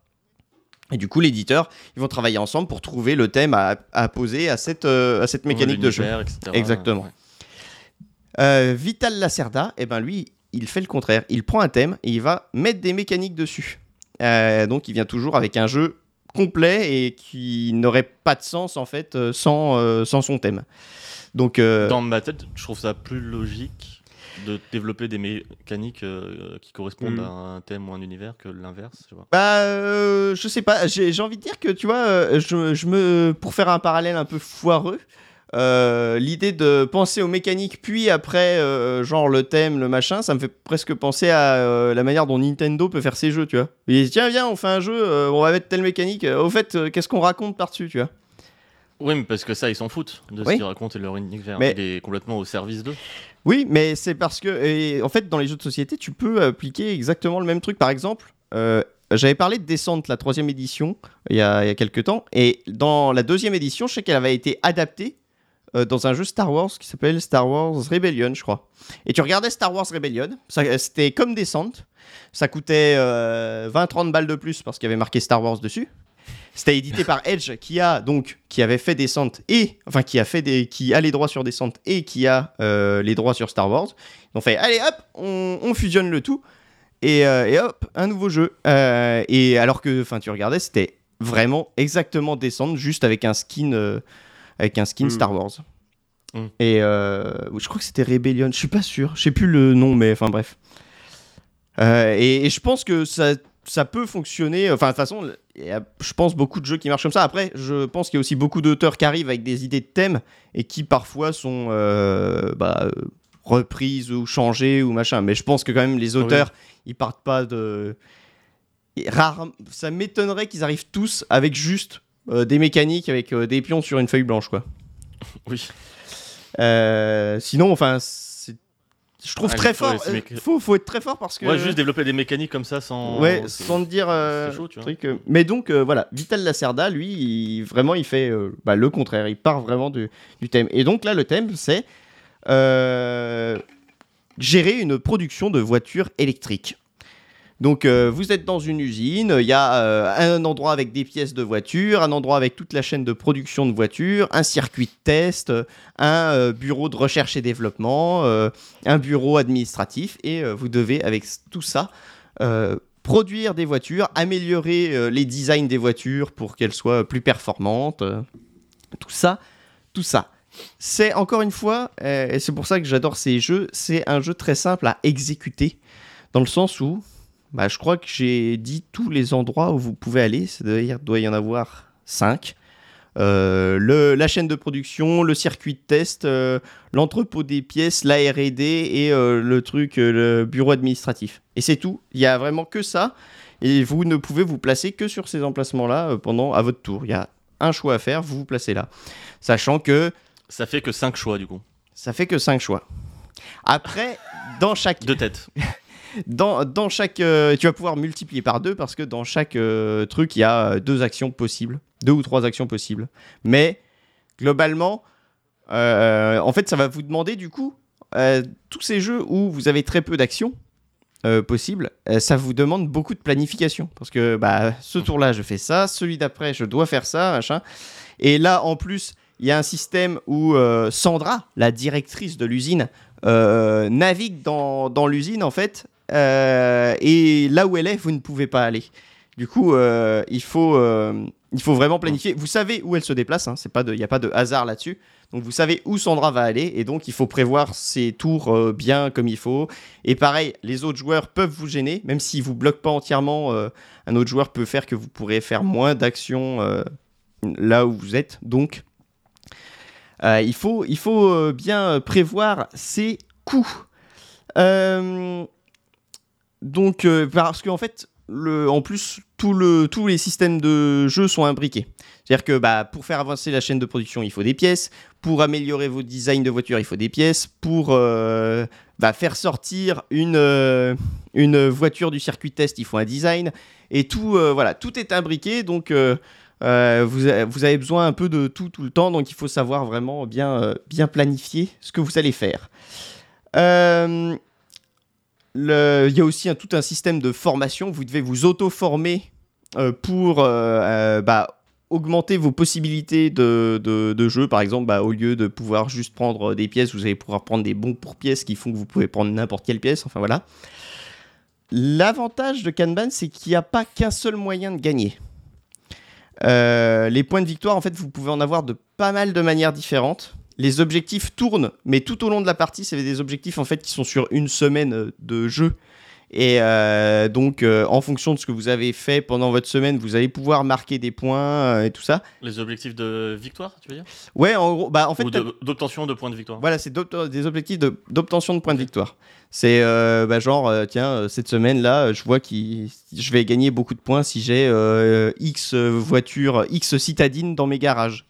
Et du coup, l'éditeur, ils vont travailler ensemble pour trouver le thème à, à poser à cette, euh, à cette mécanique de jeu. Etc. Exactement. Ouais. Euh, Vital Lacerda, eh ben lui, il fait le contraire. Il prend un thème et il va mettre des mécaniques dessus. Euh, donc il vient toujours avec un jeu complet et qui n'aurait pas de sens en fait sans, sans son thème. Donc euh, Dans ma tête, je trouve ça plus logique de développer des mécaniques euh, qui correspondent Mm. à un thème ou un univers que l'inverse. Bah, euh, je sais pas. J'ai envie de dire que tu vois, je, je me, pour faire un parallèle un peu foireux, euh, l'idée de penser aux mécaniques puis après, euh, genre le thème, le machin, ça me fait presque penser à euh, la manière dont Nintendo peut faire ses jeux, tu vois. Il dit tiens, viens, on fait un jeu, on va mettre telle mécanique. Au fait, qu'est-ce qu'on raconte par-dessus, tu vois Oui, mais parce que ça, ils s'en foutent de ce qu'ils racontent et leur univers. Mais- Il est complètement au service d'eux. Oui, mais c'est parce que, et en fait, dans les jeux de société, tu peux appliquer exactement le même truc. Par exemple, euh, j'avais parlé de Descente, la troisième édition, il y, a, il y a quelques temps, et dans la deuxième édition, je sais qu'elle avait été adaptée euh, dans un jeu Star Wars qui s'appelle Star Wars Rebellion, je crois. Et tu regardais Star Wars Rebellion, c'était comme Descente, ça coûtait euh, 20-30 balles de plus parce qu'il y avait marqué Star Wars dessus. C'était édité par Edge qui a donc qui avait fait Descente et enfin qui a fait des qui a les droits sur Descente et qui a euh, les droits sur Star Wars. Ils ont fait allez hop on, on fusionne le tout et, euh, et hop un nouveau jeu. Euh, et alors que enfin tu regardais c'était vraiment exactement Descente juste avec un skin avec un skin Mm. Star Wars. Mm. Et je crois que c'était Rebellion, je suis pas sûr, je sais plus le nom mais enfin bref. Et, et je pense que ça, ça peut fonctionner. Enfin, de toute façon, il y a, je pense, beaucoup de jeux qui marchent comme ça. Après, je pense qu'il y a aussi beaucoup d'auteurs qui arrivent avec des idées de thèmes et qui parfois sont euh, bah, euh, reprises ou changées ou machin. Mais je pense que quand même, les auteurs, ils partent pas de. Rare, ça m'étonnerait qu'ils arrivent tous avec juste euh, des mécaniques, avec euh, des pions sur une feuille blanche, quoi. Oui. Euh, sinon, enfin, c'est- je trouve Ah, très il fort. aussi euh, méca- faut, faut être très fort parce que. Ouais, juste développer des mécaniques comme ça sans. Ouais, sans te dire. euh, c'est chaud, tu vois. truc, euh, Mais donc, euh, voilà, Vital Lacerda, lui, il- vraiment, il fait bah, le contraire. Il part vraiment du, du thème. Et donc, là, le thème, c'est gérer une production de voitures électriques. Donc, euh, vous êtes dans une usine, il y a euh, un endroit avec des pièces de voitures, un endroit avec toute la chaîne de production de voitures, un circuit de test, un euh, bureau de recherche et développement, un bureau administratif, et vous devez, avec tout ça, produire des voitures, améliorer les designs des voitures pour qu'elles soient plus performantes, tout ça, tout ça. C'est encore une fois, et c'est pour ça que j'adore ces jeux, c'est un jeu très simple à exécuter, dans le sens où, bah, je crois que j'ai dit tous les endroits où vous pouvez aller, c'est-à-dire doit y en avoir 5. la chaîne de production, le circuit de test, euh, l'entrepôt des pièces, la R&D et euh, le truc, euh, le bureau administratif. Et c'est tout. Il y a vraiment que ça. Et vous ne pouvez vous placer que sur ces emplacements-là euh, pendant à votre tour. Il y a un choix à faire, vous vous placez là. Sachant que Ça fait que 5 choix du coup. ça fait que 5 choix. Après, dans chaque, Deux têtes. dans, dans chaque, euh, tu vas pouvoir multiplier par deux parce que dans chaque euh, truc, il y a euh, deux actions possibles, deux ou trois actions possibles. Mais globalement, en fait, ça va vous demander du coup tous ces jeux où vous avez très peu d'actions possibles, ça vous demande beaucoup de planification parce que bah ce tour-là, je fais ça, celui d'après, je dois faire ça, machin. Et là, en plus, il y a un système où Sandra, la directrice de l'usine, navigue dans, dans l'usine en fait, et là où elle est, vous ne pouvez pas aller. Du coup, euh, il, faut, euh, il faut vraiment planifier. Vous savez où elle se déplace, hein, il n'y a pas de hasard là-dessus. Donc vous savez où Sandra va aller, et donc il faut prévoir ses tours euh, bien comme il faut. Et pareil, les autres joueurs peuvent vous gêner, même s'ils vous bloquent pas entièrement. euh, un autre joueur peut faire que vous pourrez faire moins d'actions euh, là où vous êtes. Donc euh, il faut, il faut euh, bien prévoir ses coûts. Euh, donc, euh, parce qu'en fait, en plus, tous les systèmes de jeu sont imbriqués. C'est-à-dire que bah, pour faire avancer la chaîne de production, il faut des pièces. Pour améliorer vos designs de voitures, il faut des pièces. Pour euh, bah, faire sortir une, euh, une voiture du circuit test, il faut un design. Et tout, voilà, tout est imbriqué. Donc, vous, avez besoin un peu de tout tout le temps. Donc, il faut savoir vraiment bien, bien planifier ce que vous allez faire. Euh, Il y a aussi tout un système de formation. Vous devez vous auto-former euh, pour euh, euh, bah, augmenter vos possibilités de, jeu. Par exemple, bah, au lieu de pouvoir juste prendre des pièces, vous allez pouvoir prendre des bons pour pièces qui font que vous pouvez prendre n'importe quelle pièce. Enfin voilà. L'avantage de Kanban, c'est qu'il n'y a pas qu'un seul moyen de gagner. Les points de victoire, en fait, vous pouvez en avoir de pas mal de manières différentes. Les objectifs tournent, mais tout au long de la partie, c'est des objectifs en fait qui sont sur une semaine euh, de jeu. Et euh, donc, euh, en fonction de ce que vous avez fait pendant votre semaine, vous allez pouvoir marquer des points euh, et tout ça. Les objectifs de victoire, tu veux dire? Ouais, en gros, bah en fait, Ou d'obtention de points de victoire voilà, c'est des objectifs d'obtention de, points de victoire. C'est bah, genre, tiens, cette semaine-là, euh, je vois que je vais gagner beaucoup de points si j'ai X voitures, X citadines dans mes garages.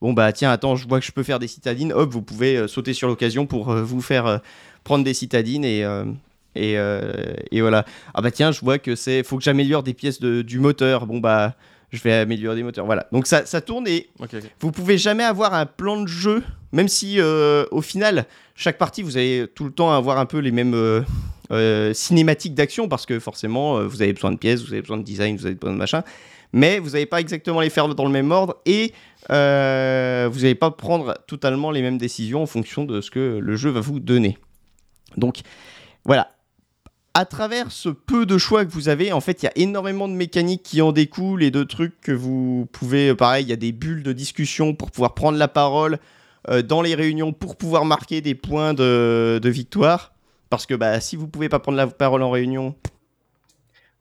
Bon, bah tiens, attends, je vois que je peux faire des citadines. Hop, vous pouvez euh, sauter sur l'occasion pour euh, vous faire euh, prendre des citadines et. et, et voilà. Ah bah tiens, je vois que c'est. Faut que j'améliore des pièces de- du moteur. Bon bah, je vais améliorer des moteurs. Voilà. Donc ça, ça tourne et vous pouvez jamais avoir un plan de jeu, même si euh, au final, chaque partie, vous allez tout le temps avoir un peu les mêmes euh, euh, cinématiques d'action, parce que forcément, vous avez besoin de pièces, vous avez besoin de design, vous avez besoin de machin, mais vous n'allez pas exactement les faire dans le même ordre, et euh, vous n'allez pas prendre totalement les mêmes décisions en fonction de ce que le jeu va vous donner. Donc voilà. À travers ce peu de choix que vous avez, en fait, il y a énormément de mécaniques qui en découlent et de trucs que vous pouvez. Pareil, il y a des bulles de discussion pour pouvoir prendre la parole euh, dans les réunions pour pouvoir marquer des points de, de victoire. Parce que bah, si vous pouvez pas prendre la parole en réunion,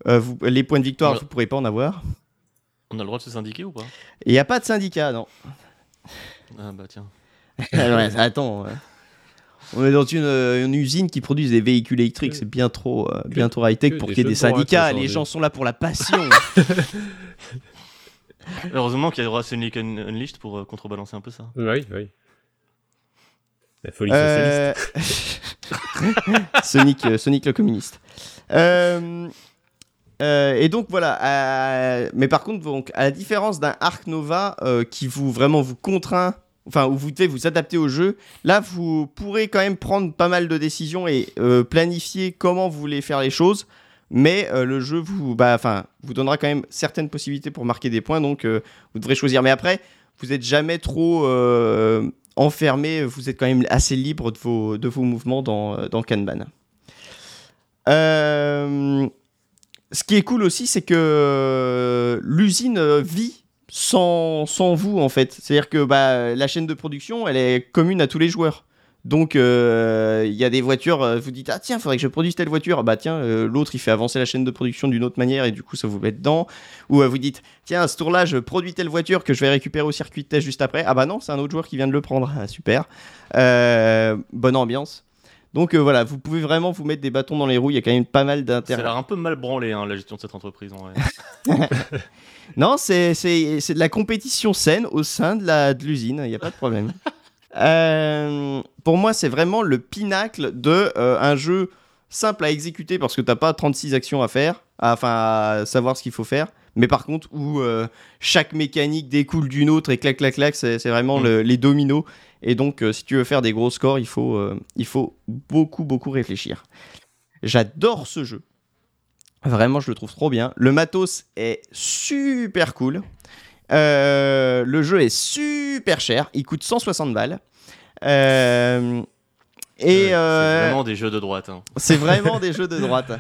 euh, vous- les points de victoire, vous pourrez pas en avoir. On a le droit de se syndiquer ou pas? Il n'y a pas de syndicat, non. Ah bah tiens. Ouais, attends. ouais. On est dans une, euh, une usine qui produit des véhicules électriques, c'est bien trop, euh, bien trop high-tech pour qu'il y ait des syndicats. Les gens sont là pour la passion. Heureusement qu'il y aura Sonic Un- Unleashed pour euh, contrebalancer un peu ça. Oui, oui. La folie socialiste. Euh, Sonic, euh, Sonic le communiste. Euh, euh, et donc voilà. mais par contre, donc, à la différence d'un Arc Nova euh, qui vous vraiment vous contraint, enfin où vous devez vous adapter au jeu, là vous pourrez quand même prendre pas mal de décisions et euh, planifier comment vous voulez faire les choses. Mais le jeu vous, bah, vous donnera quand même certaines possibilités pour marquer des points, donc vous devrez choisir. Mais après, vous êtes jamais trop enfermé, vous êtes quand même assez libre de vos, de vos mouvements dans, dans Kanban. Euh, ce qui est cool aussi, c'est que euh, l'usine euh, vit sans, vous, en fait. C'est-à-dire que bah, la chaîne de production, elle est commune à tous les joueurs. Donc, euh, il y a des voitures, vous dites, ah tiens, faudrait que je produise telle voiture. Bah tiens, l'autre, il fait avancer la chaîne de production d'une autre manière et du coup, ça vous met dedans. Ou vous dites, tiens, à ce tour-là, je produis telle voiture que je vais récupérer au circuit de test juste après. Ah bah non, c'est un autre joueur qui vient de le prendre. Ah, super. Bonne ambiance. Donc euh, voilà, vous pouvez vraiment vous mettre des bâtons dans les roues. Il y a quand même pas mal Ça a d'intérêt. l'air un peu mal branlé, hein, la gestion de cette entreprise en vrai. Non, c'est de la compétition saine au sein de l'usine, il n'y a pas de problème. Euh, pour moi, c'est vraiment le pinacle de euh, un jeu simple à exécuter parce que t'as pas 36 actions à faire, à- enfin à savoir ce qu'il faut faire. Mais par contre, où euh, chaque mécanique découle d'une autre et clac clac clac, c'est vraiment Mm. le- les dominos. Et donc, euh, si tu veux faire des gros scores, il faut, euh, il faut beaucoup beaucoup réfléchir. J'adore ce jeu. Vraiment, je le trouve trop bien. Le matos est super cool. Euh, le jeu est super cher. Il coûte 160 balles. Euh, et euh, C'est vraiment des jeux de droite. hein. c'est vraiment des jeux de droite.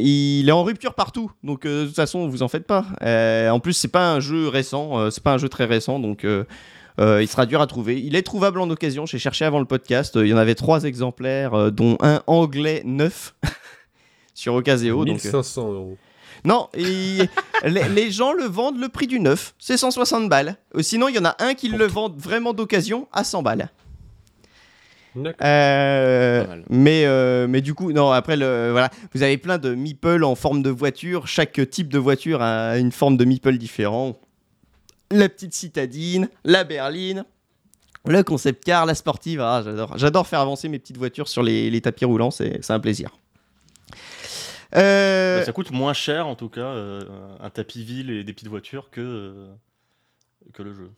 Il est en rupture partout, donc euh, de toute façon, vous en faites pas. Euh, en plus, c'est pas un jeu récent, euh, c'est pas un jeu très récent, donc euh, il sera dur à trouver. Il est trouvable en occasion. J'ai cherché avant le podcast. il y en avait trois exemplaires, dont un anglais neuf sur Ocaseo. Donc, euh, 1500 euros. non, les, les gens le vendent le prix du neuf, c'est 160 balles. Sinon, il y en a un qui le vend vraiment d'occasion à 100 balles. D'accord. Euh, mais, euh, mais du coup, non, après, le, voilà, vous avez plein de meeples en forme de voiture. Chaque type de voiture a une forme de meeple différent. La petite citadine, la berline, le concept car, la sportive. Ah, j'adore. J'adore faire avancer mes petites voitures sur les, les tapis roulants, c'est c'est un plaisir. Euh, Bah, ça coûte moins cher en tout cas, euh, un tapis ville et des petites voitures que, euh, que le jeu.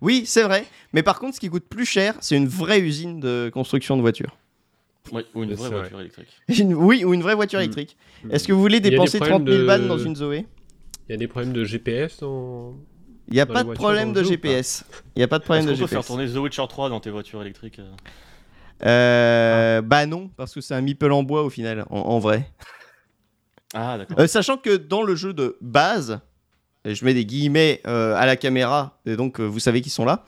Oui, c'est vrai. Mais par contre, ce qui coûte plus cher, c'est une vraie usine de construction de voitures. Ouais, ou une vraie vrai. voiture électrique. Une- oui, ou une vraie voiture Mm. électrique. Est-ce que vous voulez des dépenser 30 problèmes 000 balles de- dans une Zoé? Il y a des problèmes de GPS dans. Il n'y a Dans pas de voitures problème dans de le jeu ou GPS. Il n'y a pas de problème Est-ce de qu'on peut faire GPS. tourner The Witcher 3 dans tes voitures électriques euh Euh, Bah non, parce que c'est un meeple en bois au final, en, en vrai. Ah d'accord. Euh, sachant que dans le jeu de base, je mets des guillemets euh, à la caméra, et donc euh, vous savez qu'ils sont là,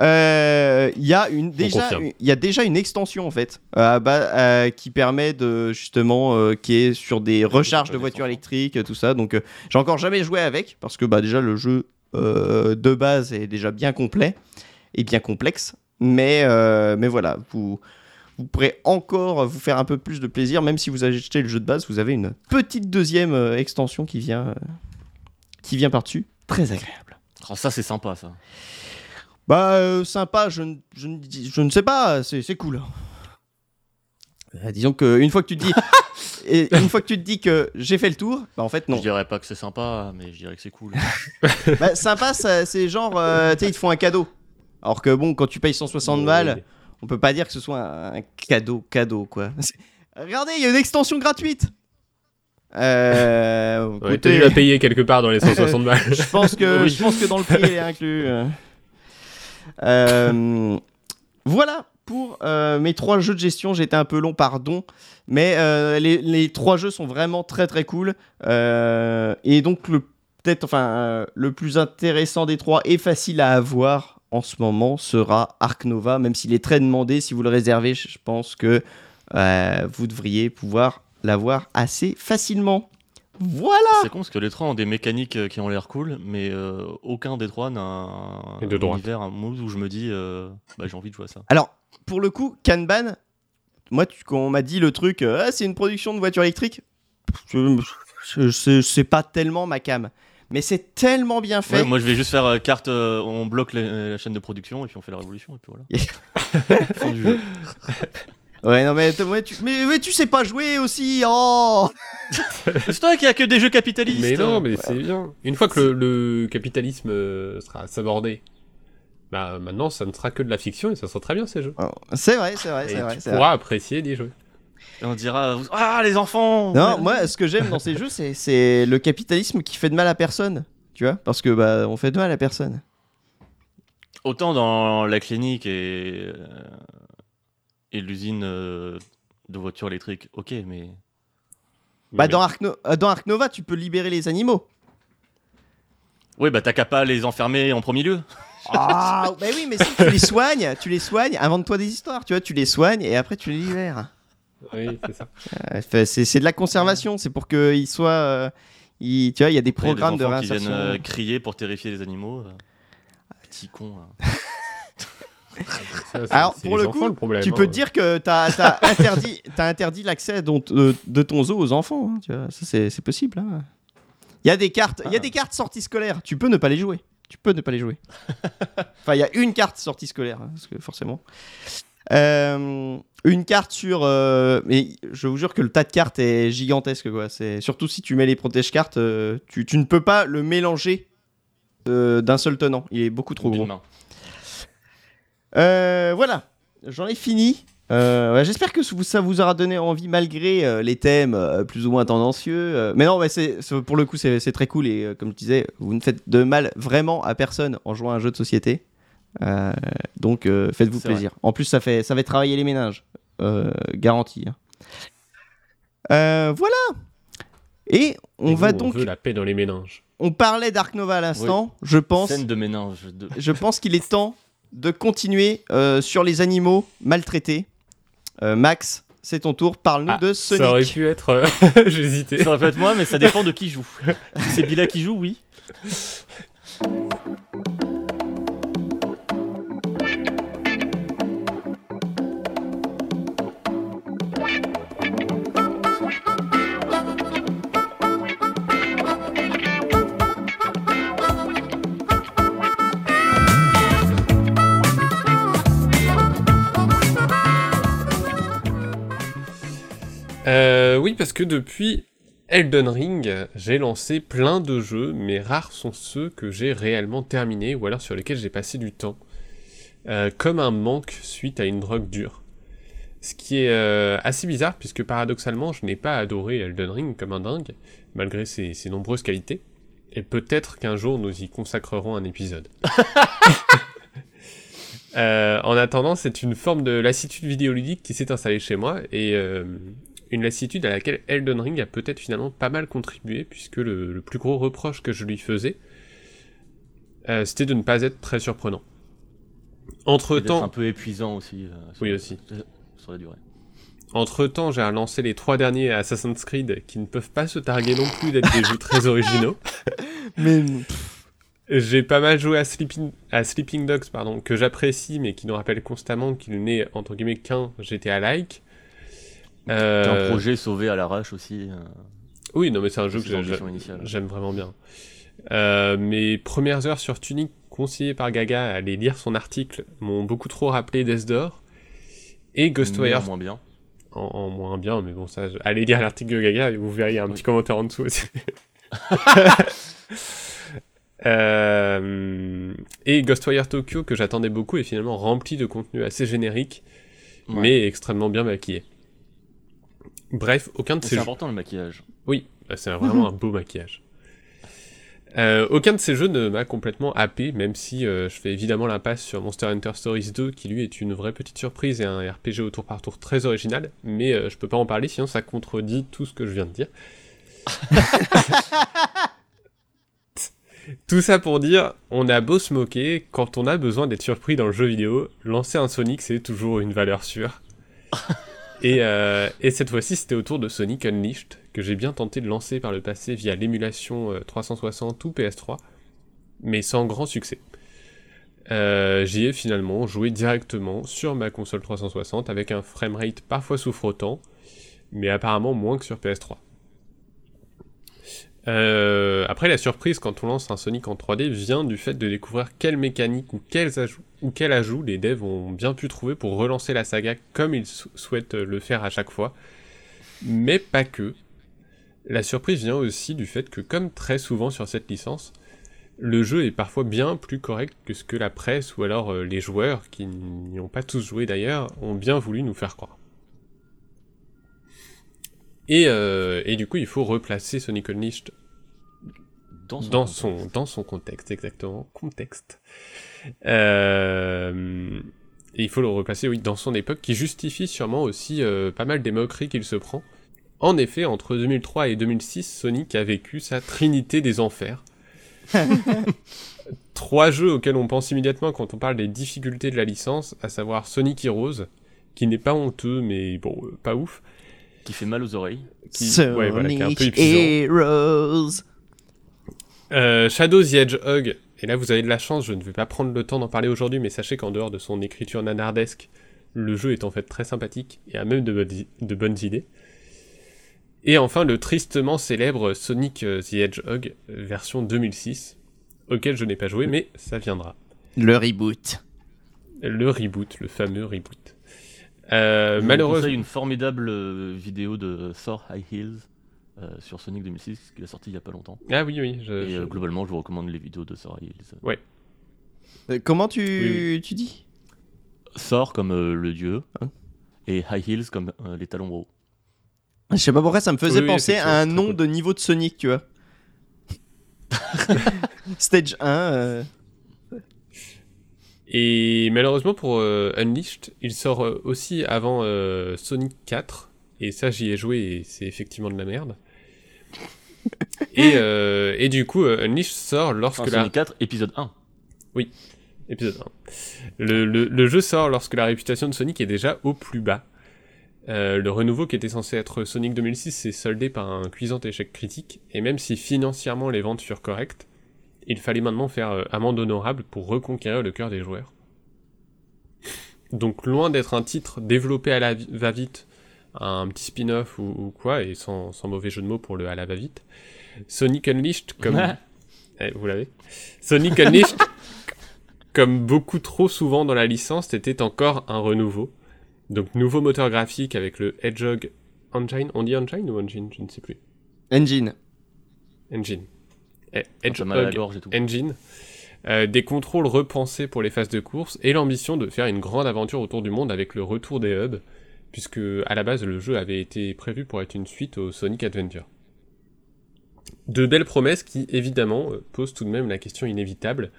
euh, il y, a une- déjà une- y a déjà une extension en fait, euh, euh, qui permet de justement, euh, qui est sur des recharges de voitures électriques, tout ça. Donc euh, j'ai encore jamais joué avec, parce que bah, déjà le jeu euh, de base est déjà bien complet et bien complexe. Mais, euh, mais voilà, vous, vous pourrez encore vous faire un peu plus de plaisir, même si vous achetez le jeu de base, vous avez une petite deuxième euh, extension qui vient, euh, qui vient par-dessus. Très agréable. Oh, ça c'est sympa ça. Bah, euh, sympa, je, ne- je, ne dis- je ne sais pas, c'est c'est cool. Euh, disons qu'une fois que tu te dis. et une fois que tu te dis que j'ai fait le tour, bah en fait non. Je dirais pas que c'est sympa, mais je dirais que c'est cool. Bah, sympa, ça- c'est genre, euh, tu sais, ils te font un cadeau. Alors que bon, quand tu payes 160 balles, on peut pas dire que ce soit un, cadeau, cadeau quoi. C'est- Regardez, il y a une extension gratuite. Euh, Ouais, dû la payer quelque part dans les 160 balles. je pense que Oui. je pense que dans le prix elle est inclus. euh. Euh, voilà pour euh, mes trois jeux de gestion. J'ai été un peu long, pardon, mais euh, les, les trois jeux sont vraiment très très cool. Et donc le peut-être enfin le plus intéressant des trois et facile à avoir en ce moment sera Ark Nova, même s'il est très demandé. Si vous le réservez, je pense que vous devriez pouvoir l'avoir assez facilement. Voilà. C'est con parce que les trois ont des mécaniques euh, qui ont l'air cool, mais euh, aucun des trois n'a un, de un univers, un mood où je me dis euh, bah, j'ai envie de jouer à ça. Alors, pour le coup, Kanban, moi, tu- quand on m'a dit le truc, euh, Ah, c'est une production de voiture électrique, c'est pas tellement ma cam. Mais c'est tellement bien fait. Ouais, moi je vais juste faire euh, carte, euh, on bloque les- la chaîne de production et puis on fait la révolution et puis voilà. Fin du jeu. Ouais, non, mais, ouais, tu, mais, mais tu sais pas jouer aussi. Oh C'est toi qui a que des jeux capitalistes. Mais non, mais c'est bien. Une fois que le, le capitalisme euh, sera sabordé, bah maintenant ça ne sera que de la fiction et ça sera très bien ces jeux. Oh, C'est vrai, c'est vrai, c'est vrai. tu c'est vrai. pourras apprécier d'y jouer. Et on dira ah les enfants. Non, moi, ce que j'aime dans ces jeux, c'est- c'est le capitalisme qui fait de mal à personne. Tu vois Parce que, bah, on fait de mal à personne. Autant dans la clinique et euh, et l'usine euh, de voitures électriques, ok, mais Bah, Mais- dans Ark, No- euh, dans Ark Nova, tu peux libérer les animaux. ouais bah t'as qu'à pas les enfermer en premier lieu. Ah, bah oui, mais si tu les soignes, tu les soignes, invente-toi des histoires, tu vois, tu les soignes et après tu les libères. Oui, c'est ça. Euh, C'est c'est de la conservation, c'est pour qu'ils soient. euh, ils- tu vois, il y a des Après, il y a des programmes de enfants qui viennent réinsertion. euh, crier pour terrifier les animaux. Petit con. hein. Ça, Alors, pour le coup, problème, Tu hein. peux te dire que t'as as interdit, as interdit l'accès dont- de, de ton zoo aux enfants. hein, tu vois, ça, c'est possible. hein. Il y a des cartes, il y a des cartes sorties scolaires. Tu peux ne pas les jouer. Tu peux ne pas les jouer. enfin, il y a une carte sortie scolaire, hein, parce que forcément. Euh, une carte sur, euh, mais je vous jure que le tas de cartes est gigantesque quoi. C'est surtout si tu mets les protège cartes, euh, tu, tu ne peux pas le mélanger euh, d'un seul tenant. Il est beaucoup trop gros. Euh, voilà, j'en ai fini. Euh, J'espère que ça vous aura donné envie malgré euh, les thèmes euh, plus ou moins tendancieux. euh, mais non, mais pour le coup c'est très cool et euh, comme je disais, vous ne faites de mal vraiment à personne en jouant à un jeu de société. Euh, donc euh, faites-vous plaisir. En plus ça fait ça va travailler les ménages, euh, garanti. hein. Euh, voilà. Et on Et va nous, donc, On veut la paix dans les méninges. on parlait d'Ark Nova à l'instant. Je pense Scène de ménage. De... je pense qu'il est temps de continuer euh, sur les animaux maltraités. Euh, Max, c'est ton tour. Parle-nous Ah, de Ça aurait Sonic. pu être. euh, J'hésitais. Ça aurait pu être moi, mais ça dépend de qui joue. Si c'est Bila qui joue, oui. Euh, oui, parce que depuis Elden Ring, j'ai lancé plein de jeux, mais rares sont ceux que j'ai réellement terminés ou alors sur lesquels j'ai passé du temps. Euh, comme un manque suite à une drogue dure. Ce qui est euh, assez bizarre, puisque paradoxalement, je n'ai pas adoré Elden Ring comme un dingue, malgré ses, ses nombreuses qualités. Et peut-être qu'un jour, nous y consacrerons un épisode. Euh, en attendant, c'est une forme de lassitude vidéoludique qui s'est installée chez moi, et euh, une lassitude à laquelle Elden Ring a peut-être finalement pas mal contribué, puisque le, le plus gros reproche que je lui faisais, euh, c'était de ne pas être très surprenant. Entre D'être un temps, peu épuisant aussi. euh, sur- oui aussi. Sur la durée. Entre temps, j'ai relancé les trois derniers Assassin's Creed qui ne peuvent pas se targuer non plus d'être des jeux très originaux. Mais J'ai pas mal joué à Sleeping, à Sleeping Dogs, pardon, que j'apprécie, mais qui nous rappelle constamment qu'il n'est, entre guillemets, qu'un GTA-like. Euh, un projet sauvé à l'arrache aussi. euh, Oui, non, mais c'est un jeu que j'aime vraiment bien. Euh, mes premières heures sur Tunic, conseillées par Gaga à aller lire son article, m'ont beaucoup trop rappelé Death Door. Et Ghostwire, en moins bien. en, en moins bien, mais bon, ça, je- allez lire l'article de Gaga et vous verrez il y a un Oui. petit commentaire en dessous aussi. Euh, et Ghostwire Tokyo que j'attendais beaucoup est finalement rempli de contenu assez générique, Ouais. mais extrêmement bien maquillé. Bref, aucun de ces C'est jeux. important le maquillage. Oui, bah, c'est vraiment un beau maquillage. Euh, aucun de ces jeux ne m'a complètement happé, même si euh, je fais évidemment l'impasse sur Monster Hunter Stories 2, qui lui est une vraie petite surprise et un RPG au tour par tour très original, mais euh, je peux pas en parler sinon ça contredit tout ce que je viens de dire. tout ça pour dire, on a beau se moquer, quand on a besoin d'être surpris dans le jeu vidéo, lancer un Sonic c'est toujours une valeur sûre. Et, euh, et cette fois-ci, c'était autour de Sonic Unleashed, que j'ai bien tenté de lancer par le passé via l'émulation euh, 360 ou PS3, mais sans grand succès. Euh, J'y ai finalement joué directement sur ma console 360 avec un framerate parfois souffrotant, mais apparemment moins que sur PS3. Euh, après, la surprise quand on lance un Sonic en 3D vient du fait de découvrir quelle mécanique ou quels ajouts, ou quel ajout les devs ont bien pu trouver pour relancer la saga comme ils sou- souhaitent le faire à chaque fois. Mais pas que. La surprise vient aussi du fait que, comme très souvent sur cette licence, le jeu est parfois bien plus correct que ce que la presse ou alors euh, les joueurs, qui n'y ont pas tous joué d'ailleurs, ont bien voulu nous faire croire. Et, euh, et du coup, il faut replacer Sonic Unleashed Dans son. dans contexte. son, dans son contexte, exactement. Contexte. Euh, et il faut le replacer, oui, dans son époque, qui justifie sûrement aussi euh, pas mal des moqueries qu'il se prend. En effet, entre 2003 et 2006, Sonic a vécu sa trinité des enfers. Trois jeux auxquels on pense immédiatement quand on parle des difficultés de la licence, à savoir Sonic Heroes, qui n'est pas honteux, mais bon, euh, pas ouf. Qui fait mal aux oreilles. Qui- ouais, voilà, qui est un peu Sonic épuisant. Heroes. Euh, Shadow the Hedgehog, et là vous avez de la chance, je ne vais pas prendre le temps d'en parler aujourd'hui, mais sachez qu'en dehors de son écriture nanardesque, le jeu est en fait très sympathique et a même de, bonnes i- de bonnes idées. Et enfin le tristement célèbre Sonic the Hedgehog, version 2006, auquel je n'ai pas joué, mais ça viendra. Le reboot. Le reboot, le fameux reboot. Euh, Je vous malheureusement... une formidable euh, vidéo de Thor High Heels sur Sonic 2006 qui est sorti il y a pas longtemps. Ah oui, oui, je... Et je- euh, globalement, je vous recommande les vidéos de Thor High Heels. Euh, comment tu, Oui, tu dis? Thor comme euh, le dieu Hein? et High Heels comme euh, les talons hauts. Je sais pas pourquoi ça me faisait Oui, penser à un nom de niveau de Sonic, tu vois. Stage 1. euh, Et malheureusement pour euh, Unleashed, il sort euh, aussi avant euh, Sonic 4, et ça j'y ai joué et c'est effectivement de la merde. Et, euh, et du coup, euh, Unleashed sort lorsque Enfin, la... Sonic 4, épisode 1. Épisode 1. Le, le- le jeu sort lorsque la réputation de Sonic est déjà au plus bas. Euh, le renouveau qui était censé être Sonic 2006 s'est soldé par un cuisant échec critique, et même si financièrement les ventes furent correctes, il fallait maintenant faire euh, amende honorable pour reconquérir le cœur des joueurs. Donc loin d'être un titre développé à la vi- va-vite, un petit spin-off ou, ou quoi, et sans, sans mauvais jeu de mots pour le à la va-vite, Sonic Unleashed, comme... Eh, vous l'avez Sonic Unleashed, comme beaucoup trop souvent dans la licence, était encore un renouveau. Donc nouveau moteur graphique avec le Hedgehog Engine, on dit Engine ou Engine? Je ne sais plus. Engine. Engine. Eh, Hedgehog gorge et tout. Engine. Euh, des contrôles repensés pour les phases de course et l'ambition de faire une grande aventure autour du monde avec le retour des hubs, puisque à la base le jeu avait été prévu pour être une suite au Sonic Adventure. De belles promesses qui évidemment euh, posent tout de même la question inévitable.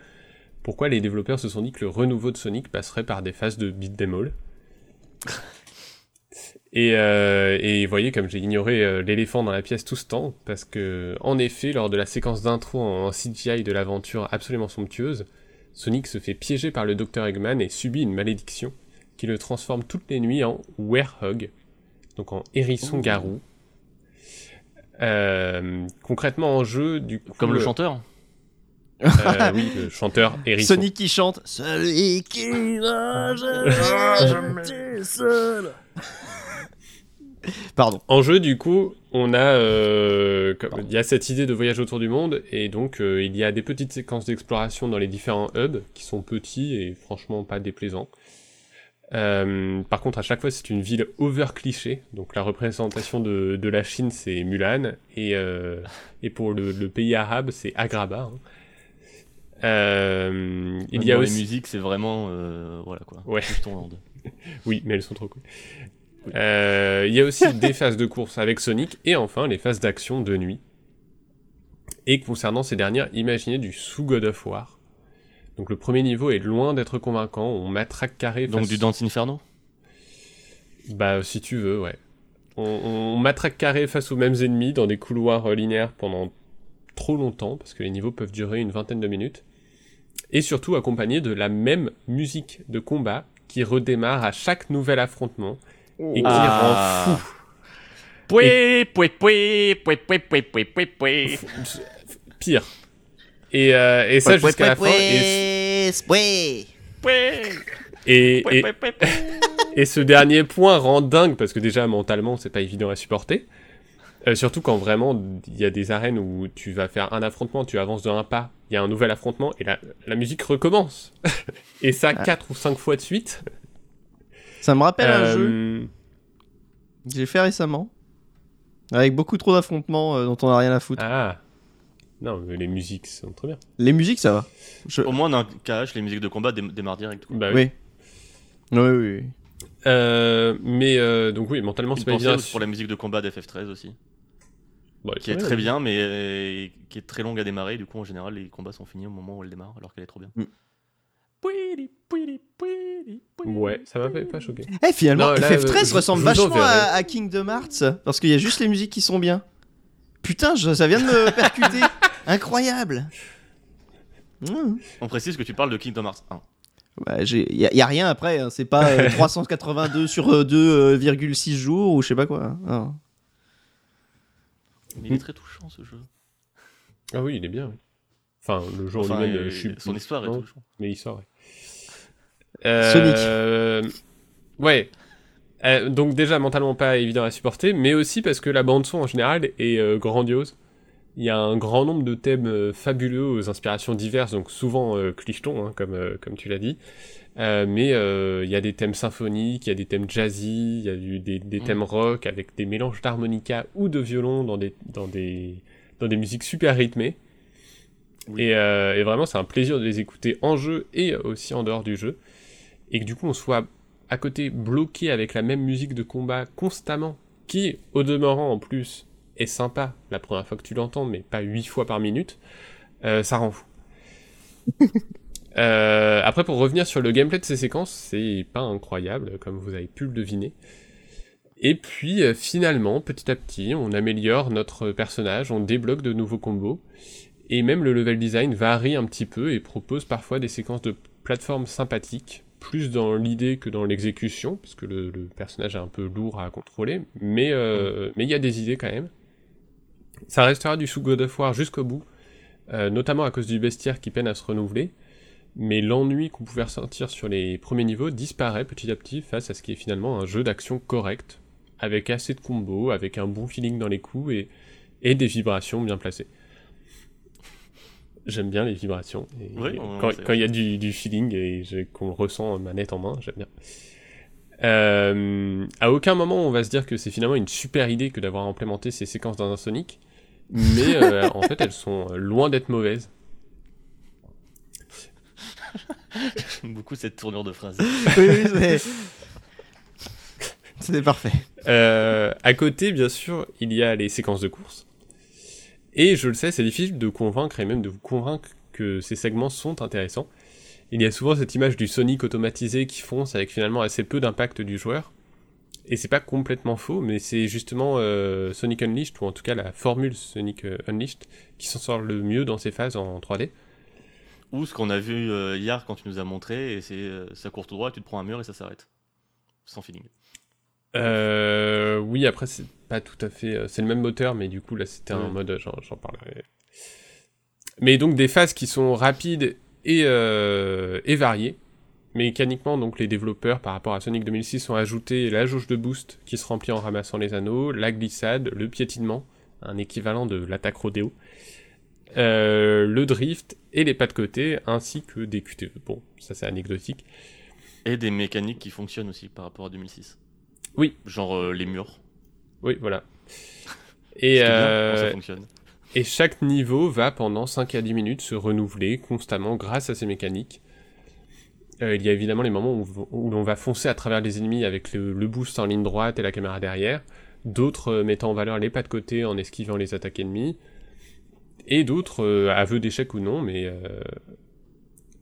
Pourquoi les développeurs se sont dit que le renouveau de Sonic passerait par des phases de beat them all? Et, euh, et vous voyez comme j'ai ignoré euh, l'éléphant dans la pièce tout ce temps, parce que en effet, lors de la séquence d'intro en, en CGI de l'aventure absolument somptueuse, Sonic se fait piéger par le Dr Eggman et subit une malédiction qui le transforme toutes les nuits en Werehog, donc en hérisson-garou. Euh, concrètement en jeu, du coup, Comme le euh, chanteur. euh, oui, le chanteur hérisson. Sonic qui chante. Celui qui seul. Pardon. En jeu, du coup, on a, euh, comme- il y a cette idée de voyage autour du monde, et donc euh, il y a des petites séquences d'exploration dans les différents hubs qui sont petits et franchement pas déplaisants. Euh, par contre, à chaque fois, c'est une ville over cliché. Donc la représentation de, de la Chine, c'est Mulan, et, euh, et pour le, le pays arabe, c'est Agrabah. hein. Euh, il y a aussi les musiques, c'est vraiment. euh, voilà quoi. Ouais. Oui, mais elles sont trop cool. Il y a aussi des phases de course avec Sonic et enfin les phases d'action de nuit. Et concernant ces dernières, imaginez du sous God of War. Donc le premier niveau est loin d'être convaincant, on matraque carré. Donc face... du Dante Inferno? Bah si tu veux, ouais. On, matraque carré face aux mêmes ennemis dans des couloirs euh, linéaires pendant trop longtemps, parce que les niveaux peuvent durer une vingtaine de minutes. Et surtout accompagné de la même musique de combat qui redémarre à chaque nouvel affrontement et qui ah. rend fou. Poué, poué, poué, poué, poué, poué, poué, poué. Pire, et, euh, et ça jusqu'à la fin. Et, et, et, et ce dernier point rend dingue parce que déjà mentalement c'est pas évident à supporter. Euh, surtout quand vraiment il y a des arènes où tu vas faire un affrontement, tu avances de un pas, il y a un nouvel affrontement et la, la musique recommence. et ça Ah. quatre ou cinq fois de suite. Ça me rappelle un Euh, jeu que j'ai fait récemment. Avec beaucoup trop d'affrontements euh, dont on a rien à foutre. Ah. Non, mais les musiques sont très bien. Les musiques, ça va. Je- Au moins, dans un KH, les musiques de combat dé- démarrent direct. quoi. Bah oui. Oui. Oui, oui, oui. Euh, mais euh, donc oui, mentalement c'est Une pas évident. pour la musique de combat d'FF13 aussi, Bah, qui est très bien, mais euh, qui est très longue à démarrer. Du coup, en général, les combats sont finis au moment où elle démarre, alors qu'elle est trop bien. Mm. Pouili, pouili, pouili, pouili. Ouais, ça m'a pas choqué. Eh, finalement, Non, là, FF13 je- ressemble vachement à, à Kingdom Hearts. Parce qu'il y a juste les musiques qui sont bien. Putain, je- ça vient de me percuter. Incroyable. Mmh. On précise que tu parles de Kingdom Hearts 1. Bah, j'ai- y, a- y a rien après, hein. c'est pas euh, 382 sur euh, 2,6 jours ou je sais pas quoi. hein. Non. Mais il est très touchant ce jeu. Ah oui, il est bien. oui. Enfin, le jour Enfin, lui-même, euh, euh, je suis son histoire est non, touchante. Mais il sort, ouais. Euh, Ouais. Euh, donc déjà, mentalement pas évident à supporter, mais aussi parce que la bande-son en général est euh, grandiose. Il y a un grand nombre de thèmes euh, fabuleux aux inspirations diverses, donc souvent euh, clichetons, hein, comme, euh, comme tu l'as dit. Euh, mais il y a des thèmes symphoniques, il y a des thèmes jazzy, il y a du- des, des Mm. thèmes rock avec des mélanges d'harmonica ou de violon dans des, dans des, dans des musiques super rythmées. Oui. Et, et vraiment, c'est un plaisir de les écouter en jeu et aussi en dehors du jeu. Et que du coup, on soit à côté bloqué avec la même musique de combat constamment, qui, au demeurant en plus, est sympa la première fois que tu l'entends, mais pas huit fois par minute, euh, ça rend fou. Euh, après, pour revenir sur le gameplay de ces séquences, c'est pas incroyable, comme vous avez pu le deviner. Et puis, euh, finalement, petit à petit, on améliore notre personnage, on débloque de nouveaux combos, et même le level design varie un petit peu et propose parfois des séquences de plateforme sympathiques, plus dans l'idée que dans l'exécution, parce que le, le personnage est un peu lourd à contrôler, mais euh, mais il y a des idées quand même. Ça restera du sous God of War jusqu'au bout, euh, notamment à cause du bestiaire qui peine à se renouveler, mais l'ennui qu'on pouvait ressentir sur les premiers niveaux disparaît petit à petit face à ce qui est finalement un jeu d'action correct, avec assez de combos, avec un bon feeling dans les coups et, et des vibrations bien placées. J'aime bien les vibrations. Et Ouais, on- quand il y a du, du feeling et qu'on ressent manette en main, j'aime bien. Euh, à aucun moment on va se dire que c'est finalement une super idée que d'avoir implémenté ces séquences dans un Sonic, mais euh, en fait elles sont loin d'être mauvaises. J'aime beaucoup cette tournure de phrase. oui, oui, c'est. C'était parfait. Euh, à côté, bien sûr, il y a les séquences de course. Et je le sais, c'est difficile de convaincre et même de vous convaincre que ces segments sont intéressants. Il y a souvent cette image du Sonic automatisé qui fonce avec finalement assez peu d'impact du joueur. Et c'est pas complètement faux, mais c'est justement euh, Sonic Unleashed, ou en tout cas la formule Sonic euh, Unleashed, qui s'en sort le mieux dans ces phases en 3D. Ou ce qu'on a vu euh, hier quand tu nous as montré, et c'est ça court tout droit, tu te prends un mur et ça s'arrête. Sans feeling. Euh, oui, après, c'est pas tout à fait. C'est le même moteur, mais du coup, là, c'était un Ouais. mode. J'en j'en parlerai. Mais donc, des phases qui sont rapides et, euh, et variées. Mécaniquement, donc, les développeurs, par rapport à Sonic 2006, ont ajouté la jauge de boost qui se remplit en ramassant les anneaux, la glissade, le piétinement, un équivalent de l'attaque rodéo, euh, le drift et les pas de côté, ainsi que des QTE. Bon, ça, c'est anecdotique. Et des mécaniques qui fonctionnent aussi par rapport à 2006. Oui. Genre euh, les murs. Oui, voilà. Et bien euh, ça fonctionne. Et chaque niveau va pendant 5 à 10 minutes se renouveler constamment grâce à ces mécaniques. Euh, il y a évidemment les moments où, où l'on va foncer à travers les ennemis avec le, le boost en ligne droite et la caméra derrière, d'autres euh, mettant en valeur les pas de côté en esquivant les attaques ennemies, et d'autres, euh, aveu d'échec ou non, mais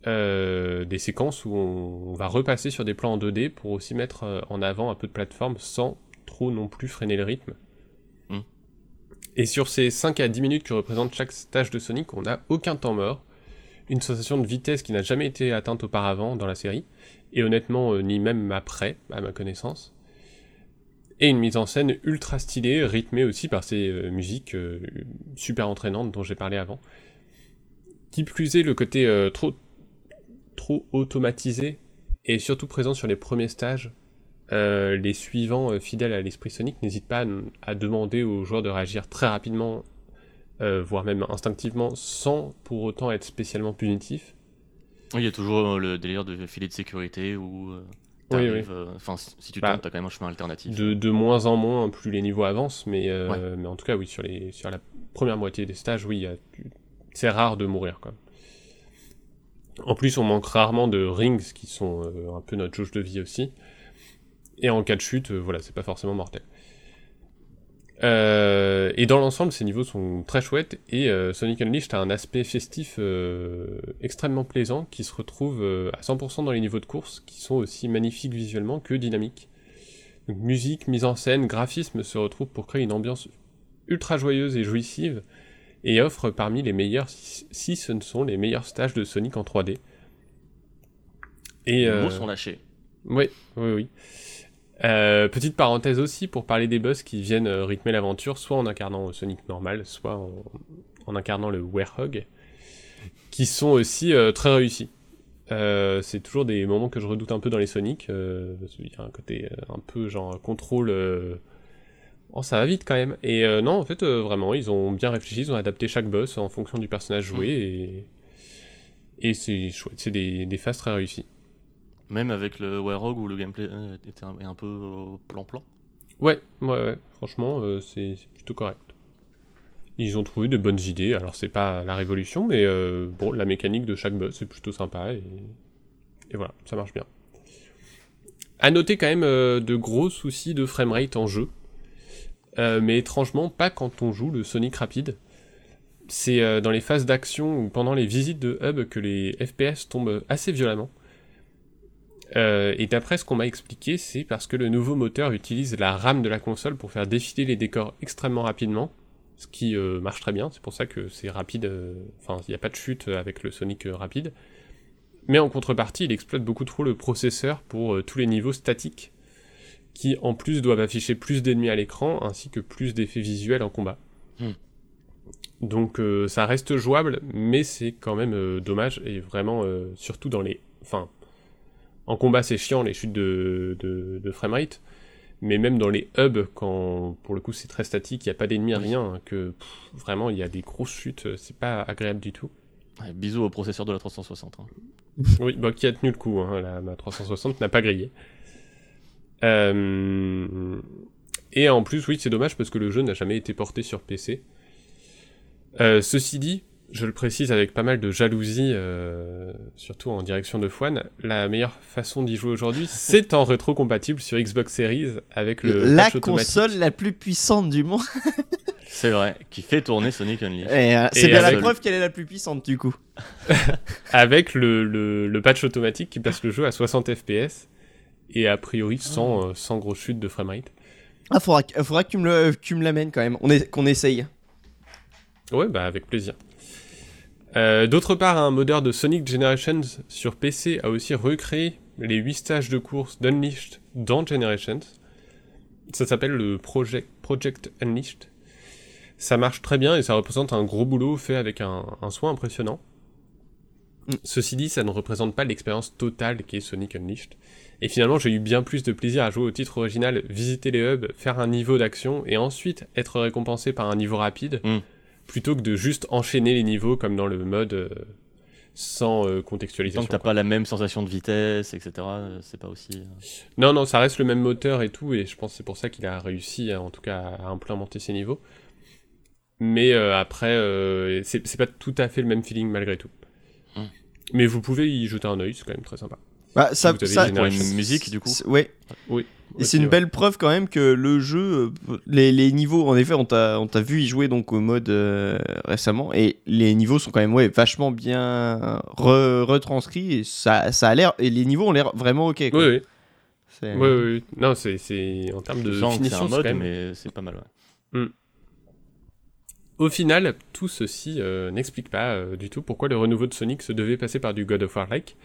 euh, des séquences où on, on va repasser sur des plans en 2D pour aussi mettre en avant un peu de plateforme sans trop non plus freiner le rythme. Et sur ces 5 à 10 minutes que représente chaque stage de Sonic, on n'a aucun temps mort, une sensation de vitesse qui n'a jamais été atteinte auparavant dans la série, et honnêtement euh, ni même après, à ma connaissance. Et une mise en scène ultra stylée, rythmée aussi par ces euh, musiques euh, super entraînantes dont j'ai parlé avant. Qui plus est, le côté trop, trop automatisé et surtout présent sur les premiers stages, les suivants fidèles à l'esprit Sonic n'hésitent pas à demander aux joueurs de réagir très rapidement, euh, voire même instinctivement, sans pour autant être spécialement punitif. Oui, il y a toujours euh, le délire de filet de sécurité où euh, Oui, euh, Enfin, si tu Bah, t'as quand même un chemin alternatif. De, de moins en moins, plus les niveaux avancent, mais, Ouais. mais en tout cas, oui, sur, les, sur la première moitié des stages, oui, c'est rare de mourir. Quoi. En plus, on manque rarement de rings qui sont euh, un peu notre jauge de vie aussi. Et en cas de chute, euh, voilà, c'est pas forcément mortel. Euh, et dans l'ensemble, ces niveaux sont très chouettes et euh, Sonic Unleashed a un aspect festif euh, extrêmement plaisant qui se retrouve à 100% dans les niveaux de course qui sont aussi magnifiques visuellement que dynamiques. Donc, musique, mise en scène, graphisme se retrouvent pour créer une ambiance ultra joyeuse et jouissive et offre parmi les meilleurs, si ce ne sont les meilleurs stages de Sonic en 3D. Et Les mots sont lâchés. oui, oui, oui. Euh, petite parenthèse aussi pour parler des boss qui viennent euh, rythmer l'aventure, soit en incarnant Sonic normal, soit en, incarnant le Werehog, qui sont aussi euh, très réussis. Euh, c'est toujours des moments que je redoute un peu dans les Sonic. euh, qu'il y a un côté euh, un peu genre contrôle. euh, Oh, ça va vite quand même. Et euh, non, en fait, euh, vraiment, ils ont bien réfléchi, ils ont adapté chaque boss en fonction du personnage joué et, c'est chouette. C'est des phases très réussies. Même avec le Warhog où le gameplay euh, était un, est un peu plan-plan. Ouais, ouais, ouais. Franchement, euh, c'est plutôt correct. Ils ont trouvé de bonnes idées. Alors, c'est pas la révolution, mais euh, bon, la mécanique de chaque boss, c'est plutôt sympa. Et, voilà, ça marche bien. À noter quand même de gros soucis de framerate en jeu. Mais étrangement, pas quand on joue le Sonic rapide. C'est dans les phases d'action ou pendant les visites de hub que les FPS tombent assez violemment. Euh, et d'après ce qu'on m'a expliqué, c'est parce que le nouveau moteur utilise la RAM de la console pour faire défiler les décors extrêmement rapidement, ce qui euh, marche très bien, c'est pour ça que c'est rapide, euh, enfin il n'y a pas de chute avec le Sonic rapide. Mais en contrepartie, il exploite beaucoup trop le processeur pour tous les niveaux statiques, qui en plus doivent afficher plus d'ennemis à l'écran, ainsi que plus d'effets visuels en combat. Hmm. Donc ça reste jouable, mais c'est quand même dommage, et vraiment, surtout dans les... Enfin, en combat, c'est chiant les chutes de, de, de framerate, mais même dans les hubs, quand pour le coup c'est très statique, il n'y a pas d'ennemis, rien, hein, que pff, vraiment il y a des grosses chutes, euh, c'est pas agréable du tout. Ouais, bisous au processeur de la 360. hein. Oui, bah, qui a tenu le coup, hein, la, ma 360 n'a pas grillé. Euh, et en plus, oui, c'est dommage parce que le jeu n'a jamais été porté sur PC. Euh, ceci dit, je le précise avec pas mal de jalousie, euh, surtout en direction de Fouane, la meilleure façon d'y jouer aujourd'hui, c'est en rétro-compatible sur Xbox Series avec le la console la plus puissante du monde. C'est vrai, qui fait tourner Sonic Unleashed. Euh, c'est bien la avec- preuve qu'elle est la plus puissante du coup. avec le, le, le patch automatique qui passe le jeu à 60 FPS et a priori sans, euh, sans grosse chute de framerate. Ah, faudra, que- faudra que tu me l'amènes quand même. On est, qu'on essaye. Ouais, bah avec plaisir. Euh, D'autre part, un modeur de Sonic Generations sur PC a aussi recréé les 8 stages de course d'Unleashed dans Generations. Ça s'appelle le Project, Project Unleashed. Ça marche très bien et ça représente un gros boulot fait avec un, un soin impressionnant. Mm. Ceci dit, ça ne représente pas l'expérience totale qu'est Sonic Unleashed. Et finalement, j'ai eu bien plus de plaisir à jouer au titre original, visiter les hubs, faire un niveau d'action et ensuite être récompensé par un niveau rapide, Mm. Plutôt que de juste enchaîner les niveaux comme dans le mode euh, sans euh, Tant contextualisation. que t'as pas la même sensation de vitesse, etc., euh, c'est pas aussi. euh, Non, non, ça reste le même moteur et tout, et je pense que c'est pour ça qu'il a réussi, à- en tout cas, à implémenter ces niveaux. Mais après, c'est pas tout à fait le même feeling malgré tout. Mm. Mais vous pouvez y jeter un œil, c'est quand même très sympa. Bah, ça, Vous avez ça- généré une musique, du coup. c'est- Ouais. Oui. Et c'est une belle preuve quand même que le jeu, euh, les, les niveaux, en effet, on t'a on t'a vu y jouer donc au mode euh, récemment, et les niveaux sont quand même ouais, vachement bien re- retranscrits, et ça, ça a l'air, et les niveaux ont l'air vraiment ok. Oui, Quoi. oui. C'est- Oui, oui, oui. Non, c'est- c'est en termes de c'est finition, c'est mode, quand même- mais c'est pas mal, ouais. Au final, tout ceci euh, n'explique pas euh, du tout pourquoi le renouveau de Sonic se devait passer par du God of War-like.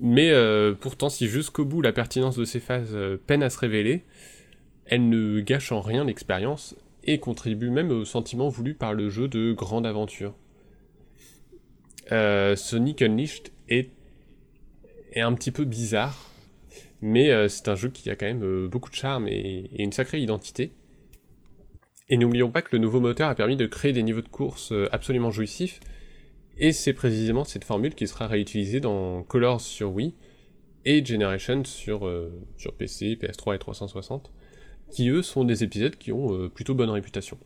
Mais euh, pourtant, si jusqu'au bout la pertinence de ces phases euh, peine à se révéler, elle ne gâche en rien l'expérience et contribue même au sentiment voulu par le jeu de grande aventure. Euh, Sonic Unleashed est, un petit peu bizarre, mais c'est un jeu qui a quand même beaucoup de charme et, une sacrée identité. Et n'oublions pas que le nouveau moteur a permis de créer des niveaux de course absolument jouissifs, et c'est précisément cette formule qui sera réutilisée dans Colors sur Wii et Generation sur, euh, sur PC, PS3 et 360, qui eux sont des épisodes qui ont euh, plutôt bonne réputation.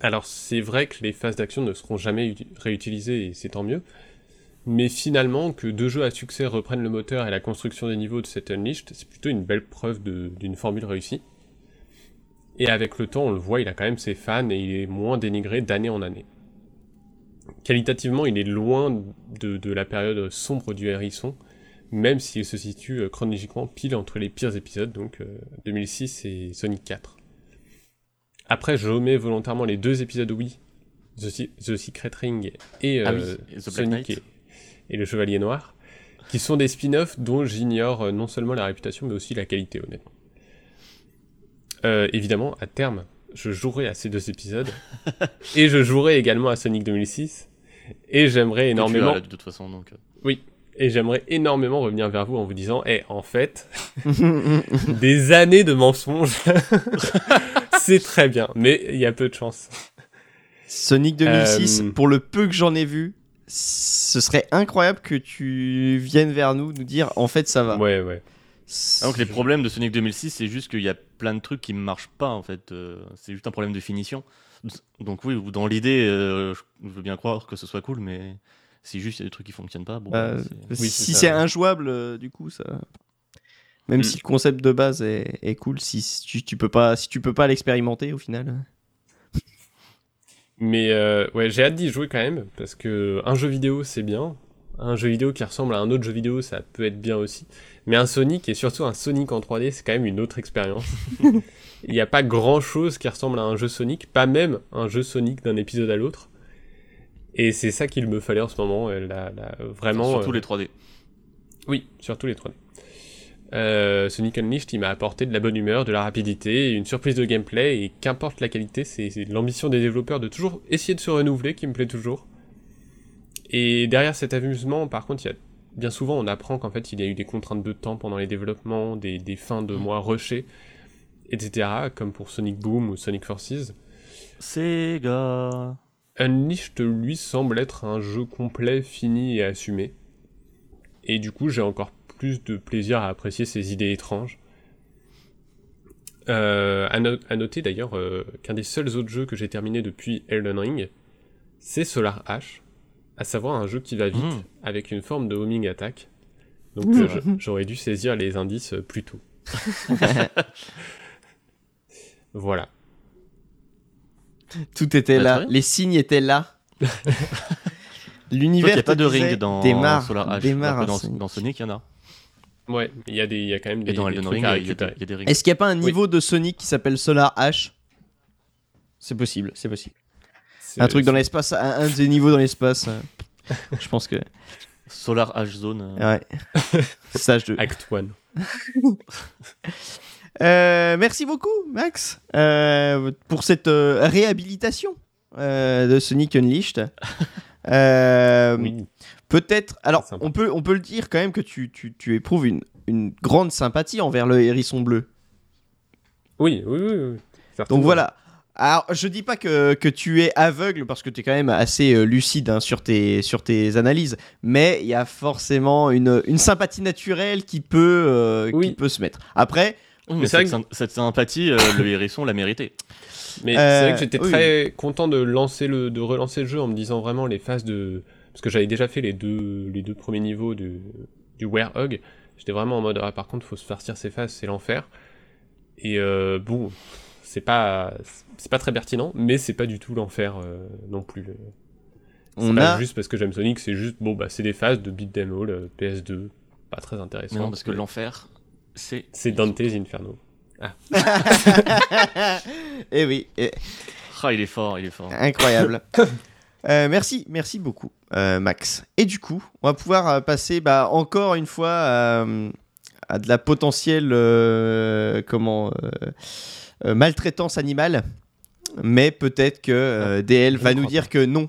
Alors c'est vrai que les phases d'action ne seront jamais uti- réutilisées et c'est tant mieux, mais finalement que deux jeux à succès reprennent le moteur et la construction des niveaux de cet Unleashed, c'est plutôt une belle preuve d'une formule réussie. Et avec le temps, on le voit, il a quand même ses fans et il est moins dénigré d'année en année. Qualitativement, il est loin de, de la période sombre du hérisson, même s'il se situe euh, chronologiquement pile entre les pires épisodes, donc euh, 2006 et Sonic 4. Après, je remets volontairement les deux épisodes Wii, The, The Secret Ring et, Ah euh, oui, et The Black Sonic et, et le Chevalier Noir, qui sont des spin-offs dont j'ignore euh, non seulement la réputation, mais aussi la qualité, honnêtement. Euh, évidemment, à terme, je jouerai à ces deux épisodes, et je jouerai également à Sonic 2006, et j'aimerais tu énormément, là, de toute façon, donc. euh, et j'aimerais énormément revenir vers vous en vous disant, eh, en fait, des années de mensonges, c'est très bien, mais il y a peu de chance. Sonic 2006, Euh, pour le peu que j'en ai vu, ce serait incroyable que tu viennes vers nous nous dire en fait ça va. Ouais, ouais. Ah, donc les problèmes de Sonic 2006, c'est juste qu'il y a plein de trucs qui ne marchent pas en fait. euh, c'est juste un problème de finition. Donc oui, dans l'idée, euh, je veux bien croire que ce soit cool, mais si juste il y a des trucs qui fonctionnent pas, bon. Bah, c'est- Oui, si c'est c'est injouable, euh, du coup, ça. Même Mm. si le concept de base est, est cool, si tu, tu peux pas, si tu peux pas l'expérimenter au final. Mais euh, ouais, j'ai hâte d'y jouer quand même, parce que un jeu vidéo c'est bien, un jeu vidéo qui ressemble à un autre jeu vidéo ça peut être bien aussi, mais un Sonic et surtout un Sonic en 3D c'est quand même une autre expérience. Il n'y a pas grand chose qui ressemble à un jeu Sonic, pas même un jeu Sonic d'un épisode à l'autre. Et c'est ça qu'il me fallait en ce moment, euh, vraiment. Surtout euh, les 3D. Oui, surtout les 3D. Euh, Sonic Unleashed, il m'a apporté de la bonne humeur, de la rapidité, une surprise de gameplay, et qu'importe la qualité, c'est l'ambition des développeurs de toujours essayer de se renouveler qui me plaît toujours. Et derrière cet amusement, par contre, il y a bien souvent, on apprend qu'en fait, il y a eu des contraintes de temps pendant les développements, des, des fins de mois rushées, etc., comme pour Sonic Boom ou Sonic Forces. Sega. Unleashed, lui, semble être un jeu complet, fini et assumé. Et du coup, j'ai encore plus de plaisir à apprécier ces idées étranges. Euh, à, no- à noter d'ailleurs euh, qu'un des seuls autres jeux que j'ai terminé depuis Elden Ring, c'est Solar Ash, à savoir un jeu qui va vite Mhm. avec une forme de homing attack. Donc Mmh. euh, je- j'aurais dû saisir les indices euh, plus tôt. voilà. Tout était là, les signes étaient là. L'univers il n'y a pas de ring dans démarre, Solar démarre un dans, Sonic. dans Sonic, il y en a. Ouais, il y, a des- il y a quand même des, Et dans des trucs Ring, à récupérer. Est-ce qu'il n'y a pas un Oui. niveau de Sonic qui s'appelle Solar H C'est possible, c'est possible. Un truc dans l'espace, un, un des niveaux dans l'espace. Je pense que. Solar Ash Zone. euh, Ouais. Stage 2. Act 1. Euh, merci beaucoup, Max, euh, pour cette euh, réhabilitation euh, de Sonic Unleashed. Euh, Oui. Peut-être. Alors, on peut, on peut le dire quand même que tu, tu, tu éprouves une, une grande sympathie envers le hérisson bleu. Oui, oui, oui. Donc voilà. Alors, je dis pas que, que tu es aveugle parce que tu es quand même assez euh, lucide hein, sur, tes, sur tes analyses, mais il y a forcément une, une sympathie naturelle qui peut, euh, qui Oui. peut se mettre. Après, Mais mais c'est vrai cette, sym- cette sympathie, euh, le hérisson l'a mérité. Mais Euh, c'est vrai que j'étais oui. très content de lancer le, de relancer le jeu en me disant vraiment les phases de, parce que j'avais déjà fait les deux, les deux premiers niveaux du, du Werehog. J'étais vraiment en mode ah par contre faut se farcir ces phases, c'est l'enfer. Et euh, bon, c'est pas, c'est pas très pertinent, mais c'est pas du tout l'enfer euh, non plus. C'est on pas a. juste parce que j'aime Sonic, c'est juste bon bah c'est des phases de beat them all, euh, PS2, pas très intéressant. Mais non, parce que l'enfer, c'est. c'est Dante's Inferno. Eh oui, eh, Ah, il est fort, il est fort. incroyable. Euh, merci, merci beaucoup, euh, Max. Et du coup, on va pouvoir euh, passer bah, encore une fois à de la potentielle euh, comment maltraitance animale, mais peut-être que euh, DL je va nous dire que non,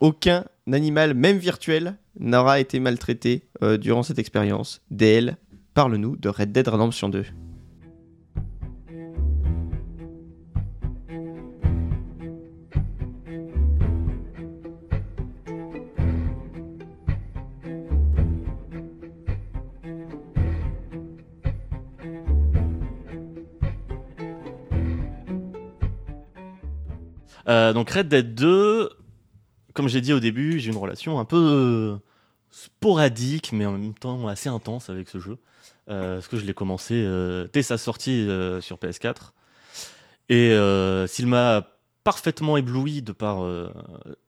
aucun animal, même virtuel, n'aura été maltraité euh, durant cette expérience. DL, parle-nous de Red Dead Redemption 2. Euh, donc Red Dead 2, comme j'ai dit au début, j'ai une relation un peu euh, sporadique, mais en même temps assez intense avec ce jeu. Euh, parce que je l'ai commencé dès sa sortie sur PS4. Et s'il m'a parfaitement ébloui de par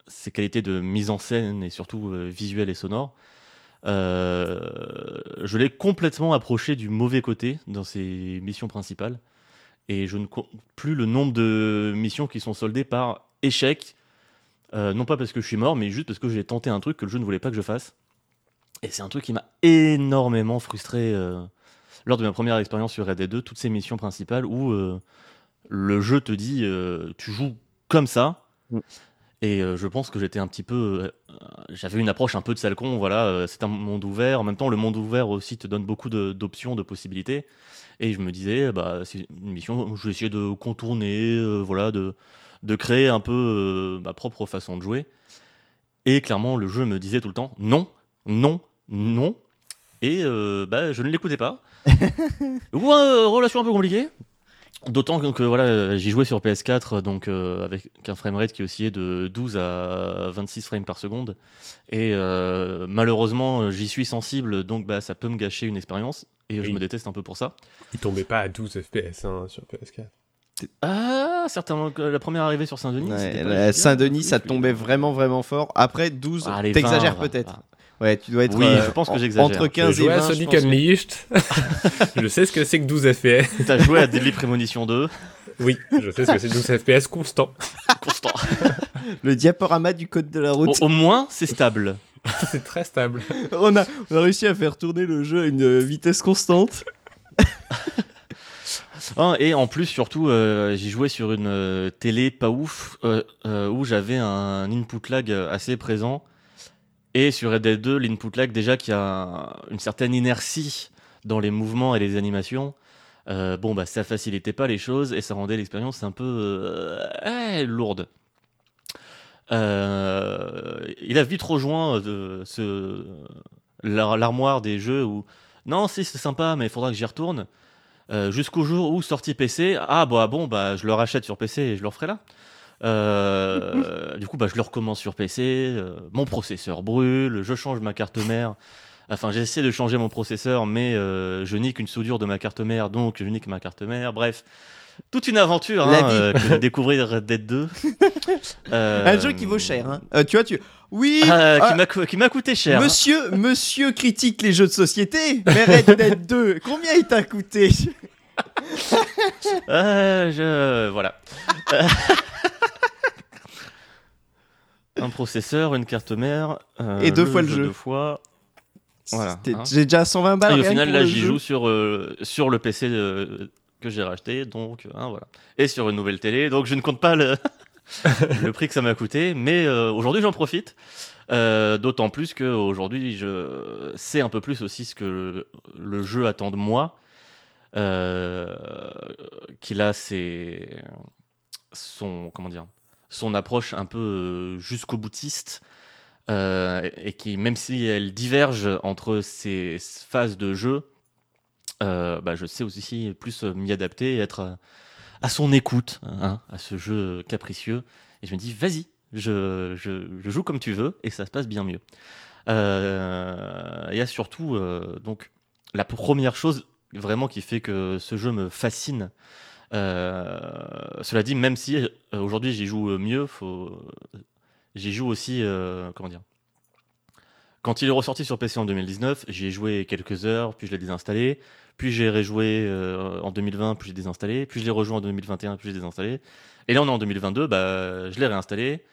ses qualités de mise en scène et surtout visuelle et sonore, je l'ai complètement approché du mauvais côté dans ses missions principales. Et je ne compte plus le nombre de missions qui sont soldées par échec. Euh, non pas parce que je suis mort, mais juste parce que j'ai tenté un truc que le jeu ne voulait pas que je fasse. Et c'est un truc qui m'a énormément frustré euh, lors de ma première expérience sur Red Dead 2, toutes ces missions principales où euh, le jeu te dit tu joues comme ça. Et euh, je pense que j'étais un petit peu. euh, J'avais une approche un peu de sale con, voilà. euh, c'est un monde ouvert. En même temps, le monde ouvert aussi te donne beaucoup d'options, de, possibilités. Et je me disais, bah, c'est une mission où je vais essayer de contourner, euh, voilà, de, de créer un peu euh, ma propre façon de jouer. Et clairement, le jeu me disait tout le temps non, non, non. Et euh, bah, je ne l'écoutais pas. Ou euh, relation un peu compliquée. D'autant que, que, voilà, euh, j'y jouais sur PS4, donc euh, avec un framerate qui oscillait de 12 à 26 frames par seconde. Et euh, malheureusement, euh, j'y suis sensible, donc bah, ça peut me gâcher une expérience. Et je me déteste un peu pour ça. Il tombait pas à 12 FPS hein, sur PS4. Ah, certainement que la première arrivée sur Saint-Denis. Ouais. Saint-Denis, ça tombait oui. vraiment, vraiment fort. Après, 12, Ah, t'exagères 20, peut-être. Ouais, tu dois être. Oui, euh, je pense que j'exagère. Entre Je 15 et jouais 20. à je Sonic que- Unleashed. je sais ce que c'est que 12 FPS. T'as joué à Deadly Premonition 2, Oui, je sais ce que c'est 12 FPS constant. constant. Le diaporama du code de la route. au moins, c'est stable. C'est très stable. on, a, on a réussi à faire tourner le jeu à une euh, vitesse constante. Hein, et en plus, surtout, euh, j'y jouais sur une euh, télé pas ouf, euh, euh, où j'avais un input lag assez présent. Et sur Red Dead 2, l'input lag, déjà, qui a une certaine inertie dans les mouvements et les animations, euh, bon, bah, ça facilitait pas les choses et ça rendait l'expérience un peu euh, eh, lourde. Euh, il a vite rejoint euh, ce, l'ar- l'armoire des jeux où Non, si, c'est sympa, mais il faudra que j'y retourne. Jusqu'au jour où sortie PC, ah bah bon, bah je le rachète sur PC et je le referai là. Euh, du coup, bah, je le recommence sur PC. euh, mon processeur brûle, je change ma carte mère. Enfin, j'essaie de changer mon processeur, mais euh, je nique une soudure de ma carte mère, donc je nique ma carte mère. Bref, toute une aventure La hein, vie. euh, que de découvrir Red Dead 2. Euh, Un jeu qui vaut cher. Hein. Euh, tu vois, tu. Oui. euh, ah, qui m'a qui m'a coûté cher. hein. Monsieur, monsieur critique les jeux de société, mais Red Dead 2, combien il t'a coûté? Euh, je... Voilà. Un processeur, une carte mère. euh, Et deux fois le jeu. Deux fois. Voilà, hein. J'ai déjà 120 balles. Et au final, là, j'y joue sur, euh, sur le PC euh, que j'ai racheté. Donc, hein, voilà. Et sur une nouvelle télé. Donc, je ne compte pas le, le prix que ça m'a coûté. Mais aujourd'hui, j'en profite. D'autant plus qu'aujourd'hui, je sais un peu plus aussi ce que le, le jeu attend de moi. Qu'il a ses, son, comment dire, son approche un peu euh, jusqu'au boutiste. euh, et qui, même si elle diverge entre ces phases de jeu, euh, bah, je sais aussi plus m'y adapter et être à, son écoute, hein, à ce jeu capricieux. Et je me dis, vas-y, je, je, joue comme tu veux et ça se passe bien mieux. Il y a surtout, donc, la première chose vraiment qui fait que ce jeu me fascine. Euh, cela dit, même si euh, aujourd'hui j'y joue euh, mieux, faut... j'y joue aussi, comment dire, quand il est ressorti sur PC en 2019, j'y ai joué quelques heures, puis je l'ai désinstallé, puis j'ai rejoué en 2020, puis j'ai désinstallé, puis je l'ai rejoint en 2021, puis j'ai désinstallé. Et là on est en 2022, bah, je l'ai réinstallé.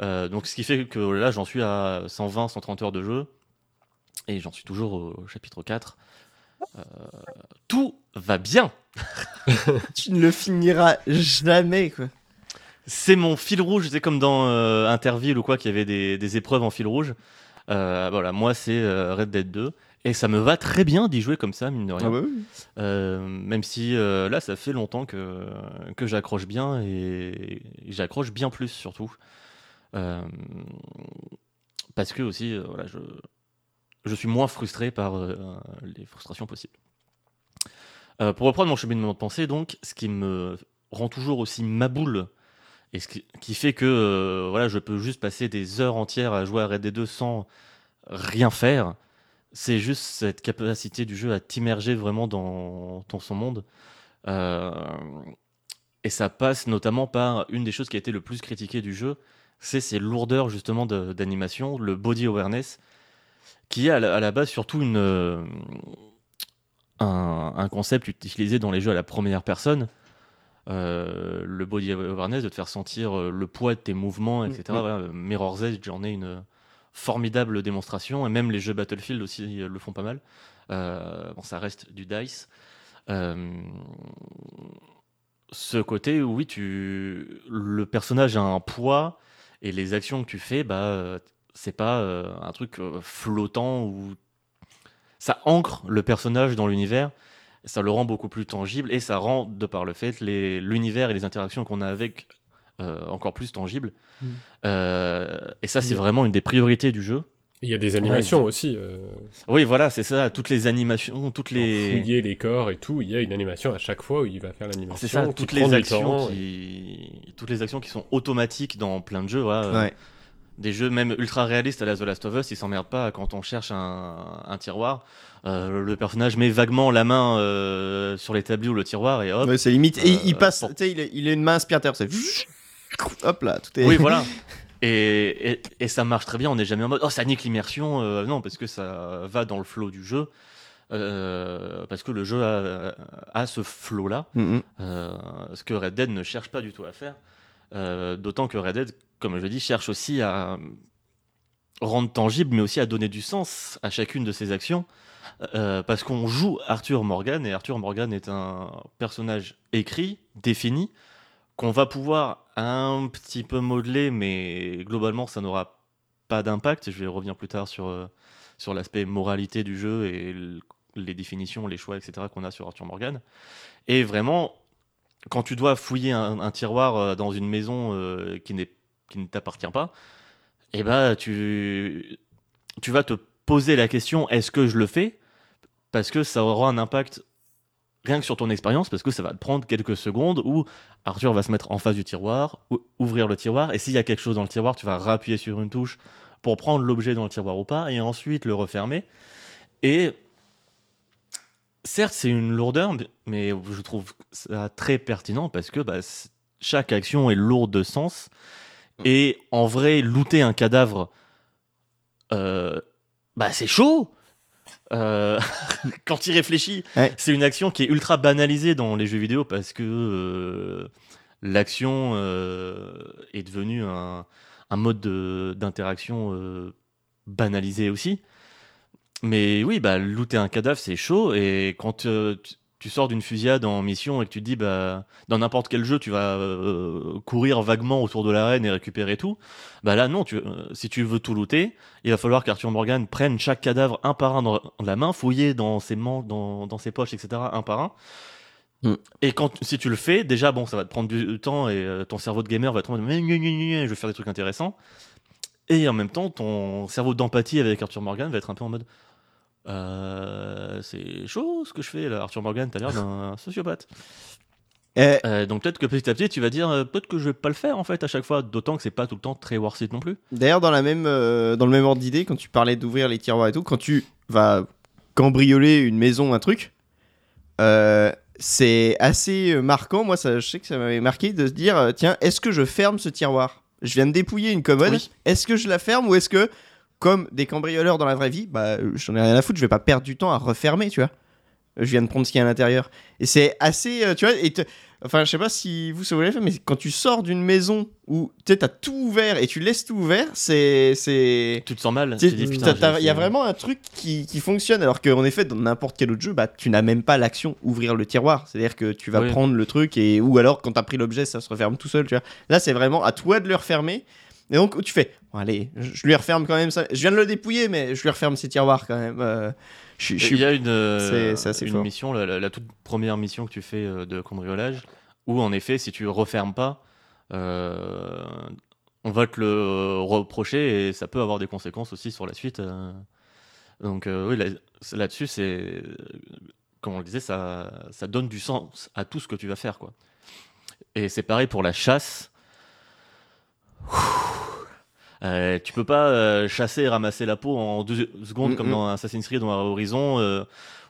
Donc ce qui fait que là j'en suis à 120, 130 heures de jeu, et j'en suis toujours au chapitre 4. Euh, tout va bien Tu ne le finiras jamais, quoi. C'est mon fil rouge, c'est comme dans euh, Interville ou quoi, qu'il y avait des, des épreuves en fil rouge. Euh, voilà, moi c'est euh, Red Dead 2. Et ça me va très bien d'y jouer comme ça, mine de rien. Ah oui. Même si là, ça fait longtemps que, que j'accroche bien et j'accroche bien plus surtout. Parce que aussi, voilà, je, je suis moins frustré par les frustrations possibles. Euh, pour reprendre mon cheminement de pensée, donc, ce qui me rend toujours aussi maboule et ce qui, fait que euh, voilà, je peux juste passer des heures entières à jouer à Red Dead 2 sans rien faire, c'est juste cette capacité du jeu à t'immerger vraiment dans, son monde. Euh, et ça passe notamment par une des choses qui a été le plus critiquée du jeu, c'est ces lourdeurs justement d'animation, le body awareness, qui est à la, base surtout une, un, un concept utilisé dans les jeux à la première personne. Euh, le body awareness, de te faire sentir euh, le poids de tes mouvements, etc. Mm, mm. Voilà, Mirror's Edge, j'en ai une formidable démonstration, et même les jeux Battlefield aussi euh, le font pas mal. Euh, bon, ça reste du dice. Euh, ce côté où oui, tu, le personnage a un poids et les actions que tu fais, bah, c'est pas un truc flottant où ça ancre le personnage dans l'univers, ça le rend beaucoup plus tangible et ça rend, de par le fait, l'univers et les interactions qu'on a avec euh, encore plus tangibles. Mm. Euh, et ça, c'est Mm. vraiment une des priorités du jeu. Il y a des animations aussi. euh, Oui, voilà, c'est ça, toutes les animations, toutes pour les. Fouiller les corps et tout, il y a une animation à chaque fois où il va faire l'animation. C'est ça, toutes les actions et- qui, toutes les actions qui sont automatiques dans plein de jeux. Voilà, euh, Ouais. Des jeux même ultra réalistes à la The Last of Us, ils s'emmerdent pas quand on cherche un, un tiroir. Euh, le personnage met vaguement la main euh, sur l'établi ou le tiroir et hop. Ouais, c'est limite. Et Euh, il passe, pour- tu sais, il, est- il a une main aspirateur, c'est. Hop là, tout est. Oui, voilà. Et, et, et ça marche très bien, on n'est jamais en mode oh ça nique l'immersion. Euh, non, parce que ça va dans le flow du jeu. Euh, parce que le jeu a, a ce flow là. Mhm. Euh, ce que Red Dead ne cherche pas du tout à faire. Euh, D'autant que Red Dead, comme je l'ai dit, cherche aussi à rendre tangible, mais aussi à donner du sens à chacune de ses actions. Euh, parce qu'on joue Arthur Morgan, et Arthur Morgan est un personnage écrit, défini, qu'on va pouvoir un petit peu modeler, mais globalement, ça n'aura pas d'impact. Je vais revenir plus tard sur, euh, sur l'aspect moralité du jeu et les définitions, les choix, etc. qu'on a sur Arthur Morgan. Et vraiment, quand tu dois fouiller un, tiroir euh, dans une maison qui, n'est- qui ne t'appartient pas, eh ben, tu, tu vas te poser la question est-ce que je le fais? Parce que ça aura un impact rien que sur ton expérience, parce que ça va te prendre quelques secondes où Arthur va se mettre en face du tiroir, ou- ouvrir le tiroir, et s'il y a quelque chose dans le tiroir, tu vas rappuyer sur une touche pour prendre l'objet dans le tiroir ou pas, et ensuite le refermer. Et certes, c'est une lourdeur, mais- je trouve ça très pertinent parce que bah, chaque action est lourde de sens. Et en vrai, looter un cadavre, euh, bah c'est chaud. Euh, quand réfléchis, Ouais. c'est une action qui est ultra banalisée dans les jeux vidéo parce que euh, l'action est devenue un, un mode de- d'interaction banalisé aussi. Mais oui, bah, looter un cadavre, c'est chaud. Et quand euh, tu, sors d'une fusillade en mission et que tu te dis, bah, dans n'importe quel jeu, tu vas euh, courir vaguement autour de l'arène et récupérer tout, bah là, non. Tu, euh, si tu veux tout looter, il va falloir qu'Arthur Morgan prenne chaque cadavre un par un dans la main, fouiller dans ses manches, dans, dans ses poches, etc., un par un. Mm. Et quand, si tu le fais, déjà, bon, ça va te prendre du temps et euh, ton cerveau de gamer va être en mode, Mais, gna, gna, gna, je vais faire des trucs intéressants. Et en même temps, ton cerveau d'empathie avec Arthur Morgan va être un peu en mode euh, C'est chaud ce que je fais là, Arthur Morgan, t'as l'air d'un sociopathe. Euh, Euh, donc peut-être que petit à petit, tu vas dire euh, Peut-être que je vais pas le faire en fait à chaque fois, d'autant que c'est pas tout le temps très worth it non plus. D'ailleurs, dans, la même, dans le même ordre d'idée, quand tu parlais d'ouvrir les tiroirs et tout, quand tu vas cambrioler une maison, un truc, c'est assez marquant. Moi, ça, je sais que ça m'avait marqué de se dire tiens, est-ce que je ferme ce tiroir? Je viens de dépouiller une commode. Oui. Est-ce que je la ferme ou est-ce que, comme des cambrioleurs dans la vraie vie, bah, euh, j'en ai rien à foutre, je vais pas perdre du temps à refermer, tu vois je viens de prendre ce qu'il y a à l'intérieur. Et c'est assez, euh, tu vois, et enfin, je sais pas si vous, ça vous l'avez fait, mais quand tu sors d'une maison où tu sais, t'as tout ouvert et tu laisses tout ouvert, c'est, c'est, Tu te sens mal. il y a vraiment un truc qui, qui fonctionne, alors qu'en effet, dans n'importe quel autre jeu, bah, tu n'as même pas l'action ouvrir le tiroir. C'est-à-dire que tu vas Oui. prendre le truc et, ou alors quand t'as pris l'objet, ça se referme tout seul, tu vois. Là, c'est vraiment à toi de le refermer. Et donc, tu fais, bon, allez, je lui referme quand même ça. Je viens de le dépouiller, mais je lui referme ses tiroirs quand même. Euh, je, je Il y a une, euh, c'est- c'est assez une fort. mission, la, la- la toute première mission que tu fais euh, de cambriolage, où en effet, si tu refermes pas, euh, on va te le reprocher et ça peut avoir des conséquences aussi sur la suite. Donc oui, là- là-dessus, c'est comme on le disait, ça, ça donne du sens à tout ce que tu vas faire, quoi. Et c'est pareil pour la chasse. Euh, tu peux pas euh, chasser et ramasser la peau en deux secondes Mm, comme mm. dans Assassin's Creed dans Horizon euh,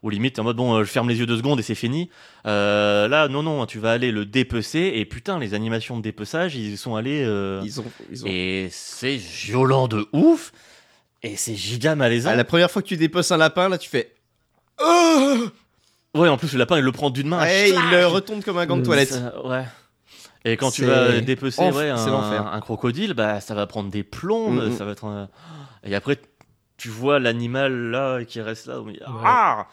où limite en mode bon euh, je ferme les yeux deux secondes et c'est fini là non non tu vas aller le dépecer et putain les animations de dépeçage ils sont allés Ils ont, ils ont- et c'est violent de ouf et c'est giga malaisant Ah, la première fois que tu déposes un lapin, là, tu fais. Oh ouais en plus le lapin il le prend d'une main Ouais, il retombe comme un gant de Mm, toilette. Ça- ouais. Et quand tu vas dépecer ouais, un, crocodile, bah ça va prendre des plombs, Mm, mm. ça va être un- et après tu vois l'animal là qui reste là, ah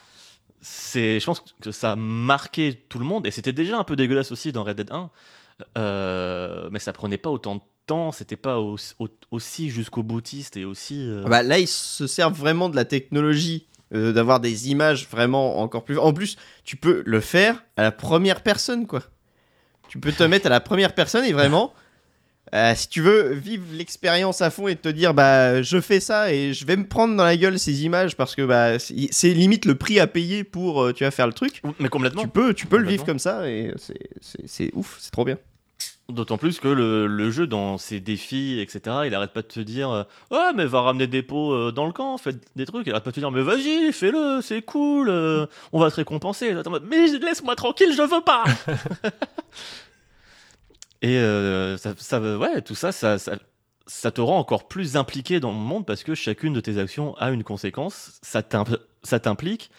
c'est je pense que ça a marqué tout le monde et c'était déjà un peu dégueulasse aussi dans Red Dead 1. Euh, mais ça prenait pas autant de temps, c'était pas au- au- aussi jusqu'au boutiste et aussi euh, Ah bah, là, ils se servent vraiment de la technologie, euh, d'avoir des images vraiment encore plus. En plus, tu peux le faire à la première personne, quoi. Tu peux te mettre à la première personne et vraiment. euh, si tu veux vivre l'expérience à fond et te dire bah je fais ça et je vais me prendre dans la gueule ces images parce que bah c'est limite le prix à payer pour euh, tu vas faire le truc mais complètement. tu peux tu peux le vivre comme ça et c'est ouf c'est trop bien D'autant plus que le, le jeu, dans ses défis, etc., il arrête pas de te dire euh, Ouais, mais va ramener des pots euh, dans le camp, faites des trucs. Il arrête pas de te dire Mais vas-y, fais-le, c'est cool, euh, on va te récompenser. Mais laisse-moi tranquille, je veux pas Et euh, ça, ça- ouais, tout ça, ça, ça, ça te rend encore plus impliqué dans le monde parce que chacune de tes actions a une conséquence, ça t'implique.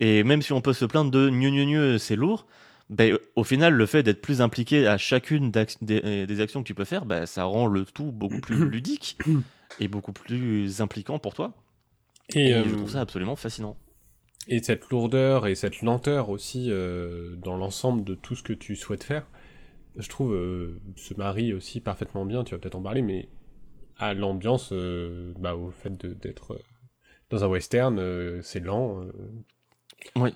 Et même si on peut se plaindre de gneu gneu gneu, c'est lourd, ben, au final, le fait d'être plus impliqué à chacune des, des actions que tu peux faire, ben, ça rend le tout beaucoup plus ludique et beaucoup plus impliquant pour toi. Et, Et, euh, je trouve ça absolument fascinant. et cette lourdeur et cette lenteur aussi euh, dans l'ensemble de tout ce que tu souhaites faire, je trouve euh, se marie aussi parfaitement bien, tu vas peut-être en parler, mais à l'ambiance, euh, bah, au fait d'être dans un western, c'est lent. Oui.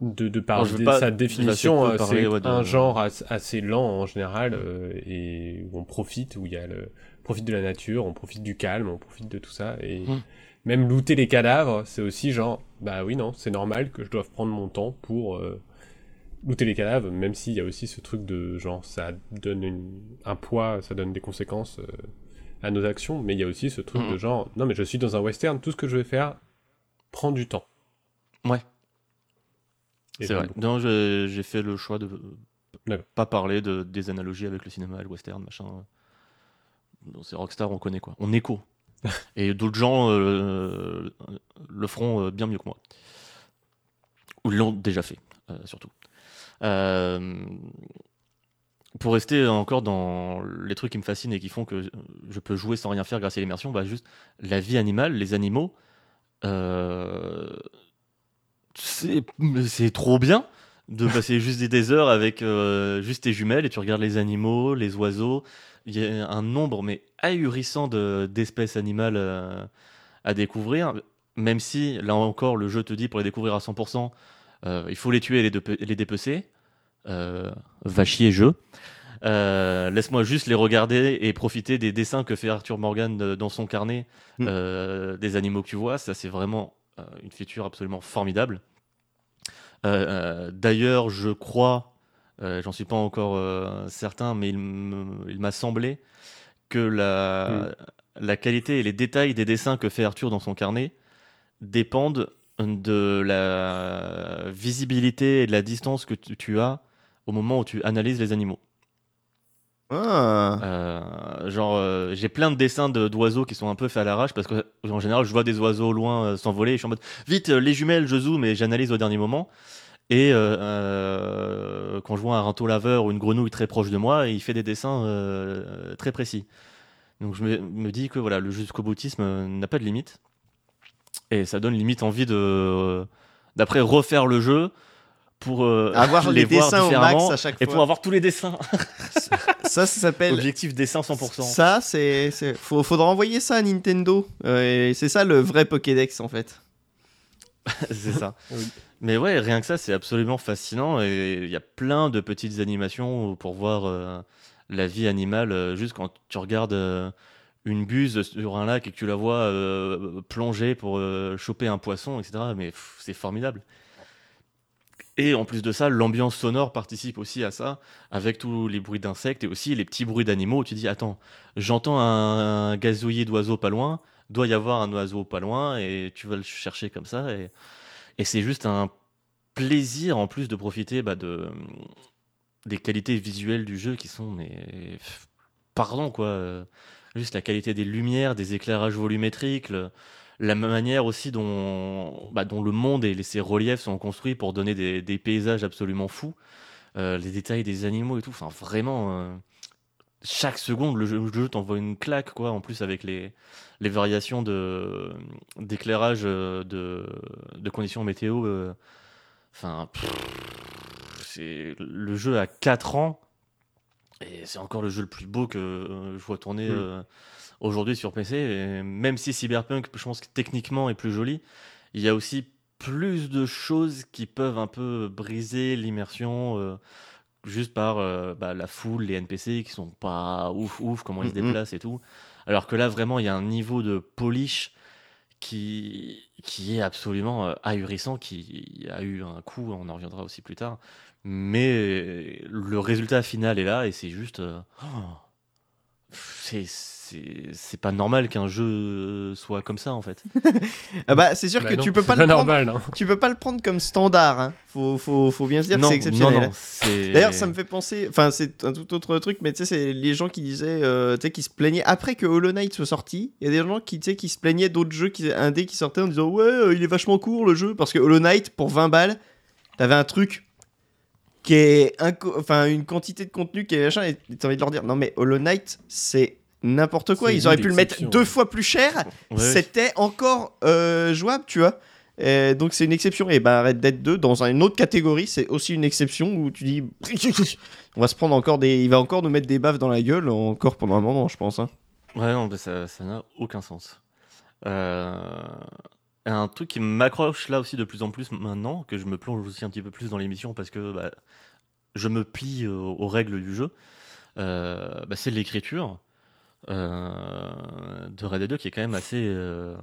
De, de par sa définition, euh, c'est ouais, un genre as- assez lent en général euh, et où on profite, où il y a le on profite de la nature, on profite du calme, on profite de tout ça. Et Mm. même looter les cadavres, c'est aussi genre, bah oui, non, c'est normal que je doive prendre mon temps pour euh, looter les cadavres, même s'il y a aussi ce truc de genre, ça donne une- un poids, ça donne des conséquences euh, à nos actions, mais il y a aussi ce truc de genre, non, mais je suis dans un western, tout ce que je vais faire prend du temps. Ouais. C'est vrai. beaucoup. Non, j'ai fait le choix de pas parler de, des analogies avec le cinéma, le western, machin. C'est Rockstar, on connaît quoi? On écho. Et d'autres gens euh, le feront euh, bien mieux que moi. Ou l'ont déjà fait, euh, surtout. Euh, pour rester encore dans les trucs qui me fascinent et qui font que je peux jouer sans rien faire grâce à l'immersion, bah juste la vie animale, les animaux, euh, c'est c'est trop bien de passer juste des, heures avec euh, juste tes jumelles et tu regardes les animaux, les oiseaux. Il y a un nombre mais ahurissant de- d'espèces animales euh, à découvrir. Même si, là encore, le jeu te dit pour les découvrir à 100%, euh, il faut les tuer et les, dépecer. Va chier jeu. Laisse-moi juste les regarder et profiter des dessins que fait Arthur Morgan dans son carnet Mm. euh, des animaux que tu vois. Ça, c'est vraiment une feature absolument formidable. Euh, euh, D'ailleurs, je crois, euh, j'en suis pas encore euh, certain, mais il m'a semblé que la, la qualité et les détails des dessins que fait Arthur dans son carnet dépendent de la visibilité et de la distance que tu, tu as au moment où tu analyses les animaux. Ah. Euh, genre, euh, j'ai plein de dessins de- d'oiseaux qui sont un peu faits à l'arrache parce que, en général, je vois des oiseaux au loin euh, s'envoler et je suis en mode vite, les jumelles, je zoome et j'analyse au dernier moment. Et quand je vois un rinceau laveur ou une grenouille très proche de moi, il fait des dessins très précis. Donc je me, dis que voilà, le jusqu'au boutisme n'a pas de limite. Et ça donne limite envie de d'après refaire le jeu pour euh, Avoir les, dessins au différemment max à chaque et pour avoir tous les dessins. Ça, ça s'appelle. Objectif dessin 100%. Ça, c'est. Faut, faudra envoyer ça à Nintendo. Euh, c'est ça le vrai Pokédex en fait. c'est ça. Oui. Mais ouais, rien que ça, c'est absolument fascinant. Et il y a plein de petites animations pour voir euh, la vie animale. juste quand tu regardes une buse sur un lac et que tu la vois plonger pour choper un poisson, etc. Mais c'est formidable. Et en plus de ça, l'ambiance sonore participe aussi à ça, avec tous les bruits d'insectes et aussi les petits bruits d'animaux. Tu dis, attends, j'entends un, gazouillis d'oiseaux pas loin, doit y avoir un oiseau pas loin, et tu vas le chercher comme ça. Et, c'est juste un plaisir en plus de profiter bah, de, des qualités visuelles du jeu qui sont, mais pardon quoi, juste la qualité des lumières, des éclairages volumétriques, la manière aussi dont, bah, dont le monde et les- ses reliefs sont construits pour donner des, des paysages absolument fous, euh, les détails des animaux et tout, enfin vraiment, euh, chaque seconde le jeu, le jeu t'envoie une claque quoi, en plus avec les, les variations de d'éclairage euh, de, de conditions météo. euh, Enfin, pff, c'est le jeu a 4 ans et c'est encore le jeu le plus beau que je vois tourner Mm. Aujourd'hui sur PC. Même si Cyberpunk, je pense que techniquement est plus joli, il y a aussi plus de choses qui peuvent un peu briser l'immersion. euh, juste par euh, bah, la foule, les NPC qui sont pas ouf ouf, comment ils se déplacent et tout. Alors que là, vraiment, il y a un niveau de polish qui, qui est absolument euh, ahurissant, qui a eu un coup, on en reviendra aussi plus tard. Mais le résultat final est là et c'est juste. oh, c'est- c'est pas normal qu'un jeu soit comme ça en fait. Ah bah, c'est sûr Bah que non, tu peux pas le prendre. normal. hein. Tu peux pas le prendre comme standard. Hein. Faut, faut, faut bien se dire que c'est exceptionnel. hein. D'ailleurs, ça me fait penser. Enfin, c'est un tout autre truc, mais tu sais, c'est les gens qui disaient, euh, tu sais, qui se plaignaient après que Hollow Knight soit sorti. Il y a des gens qui, tu sais, qui se plaignaient d'autres jeux qui, indés qui sortaient en disant ouais, euh, il est vachement court le jeu parce que Hollow Knight pour 20 balles, t'avais un truc qui est enfin une quantité de contenu qui est machin et t'as envie de leur dire non mais Hollow Knight c'est n'importe quoi. Ils auraient pu le mettre deux fois plus cher Ouais, c'était encore euh, jouable, tu vois. Donc c'est une exception. Et bah Red Dead 2, dans une autre catégorie, c'est aussi une exception où tu dis, on va se prendre encore des, il va encore nous mettre des baffes dans la gueule encore pendant un moment, je pense. hein. Ouais, non, ça ça n'a aucun sens. Euh, Un truc qui m'accroche là aussi de plus en plus maintenant, que je me plonge aussi un petit peu plus dans l'émission parce que bah, je me plie euh, aux règles du jeu, euh, bah, c'est l'écriture de Red Dead 2 qui est quand même assez, euh,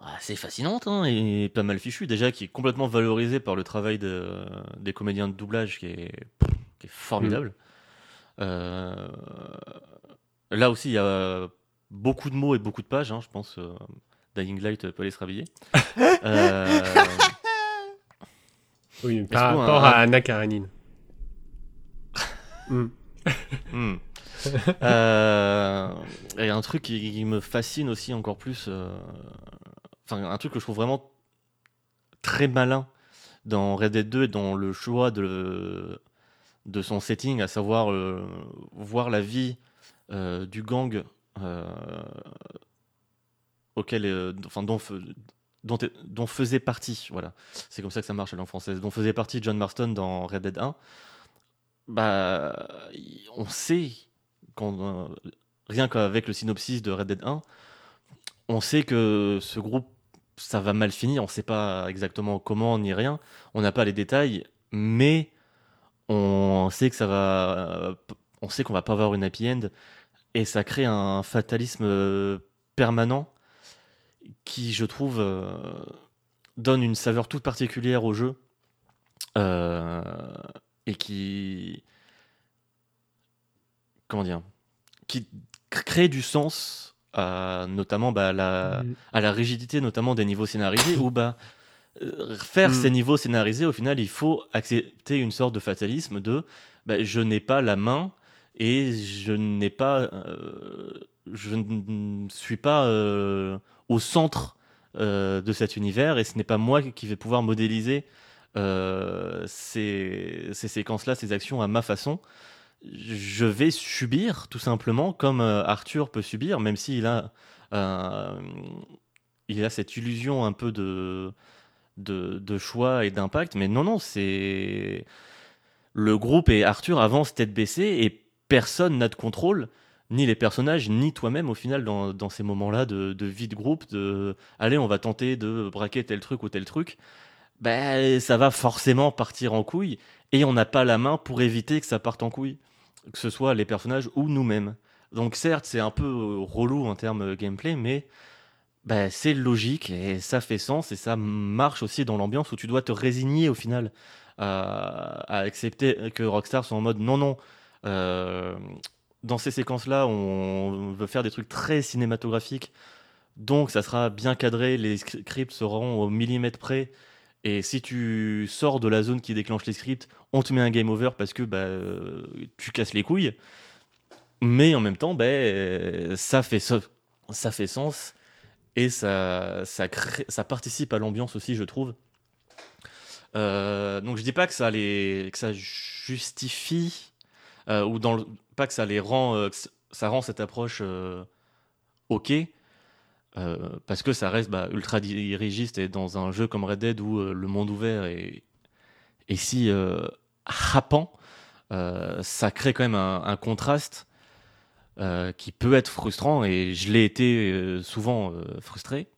assez fascinante hein, et pas mal fichue. Déjà, qui est complètement valorisée par le travail de- des comédiens de doublage qui est, qui est formidable. Euh, là aussi, il y a beaucoup de mots et beaucoup de pages. hein, je pense euh, Dying Light peut aller se réveiller. Euh, Oui, par rapport un- à Anna Karenine. Hmm. Hmm. Euh, et un truc qui, me fascine aussi encore plus, euh, enfin un truc que je trouve vraiment très malin dans Red Dead 2 et dans le choix de, de son setting, à savoir euh, voir la vie euh, du gang auquel, enfin dont, dont, faisait partie, voilà, c'est comme ça que ça marche la langue française, dont faisait partie John Marston dans Red Dead 1 bah, on sait, quand, euh, rien qu'avec le synopsis de Red Dead 1, on sait que ce groupe, ça va mal finir. On sait pas exactement comment ni rien. On n'a pas les détails, mais on sait que ça va. On sait qu'on va pas avoir une happy end, et ça crée un fatalisme euh, permanent qui, je trouve, euh, donne une saveur toute particulière au jeu. Et qui comment dire qui crée du sens à notamment bah, la, Mm. à la rigidité notamment des niveaux scénarisés où bah euh, faire Mm. ces niveaux scénarisés au final il faut accepter une sorte de fatalisme de bah, je n'ai pas la main et je n'ai pas euh, je ne suis pas euh, au centre euh, de cet univers et ce n'est pas moi qui vais pouvoir modéliser euh, ces, ces séquences-là, ces actions à ma façon. Je vais subir tout simplement comme euh, Arthur peut subir, même s'il a, euh, il a cette illusion un peu de, de, choix et d'impact. Mais non, non, c'est le groupe et Arthur avancent tête baissée et personne n'a de contrôle, ni les personnages, ni toi-même au final dans, dans ces moments-là de, de vie de groupe, de allez, on va tenter de braquer tel truc ou tel truc ben, ça va forcément partir en couille et on n'a pas la main pour éviter que ça parte en couille, que ce soit les personnages ou nous-mêmes. Donc certes, c'est un peu euh, relou en termes euh, gameplay, mais ben, c'est logique et ça fait sens et ça marche aussi dans l'ambiance où tu dois te résigner au final à, à accepter que Rockstar soit en mode non, non. euh, dans ces séquences-là, on veut faire des trucs très cinématographiques, donc ça sera bien cadré, les scripts seront au millimètre près. Et si tu sors de la zone qui déclenche les scripts, on te met un game over parce que bah, euh, tu casses les couilles. Mais en même temps, bah, euh, ça, fait ça fait sens et ça, ça, ça participe à l'ambiance aussi, je trouve. Euh, donc je dis pas que ça, les, que ça justifie ou dans pas que ça les rend, que ça rend cette approche ok. Euh, parce que ça reste bah, ultra dirigiste et dans un jeu comme Red Dead où euh, le monde ouvert est, si euh, euh, ça crée quand même un, contraste qui peut être frustrant et je l'ai été souvent frustré.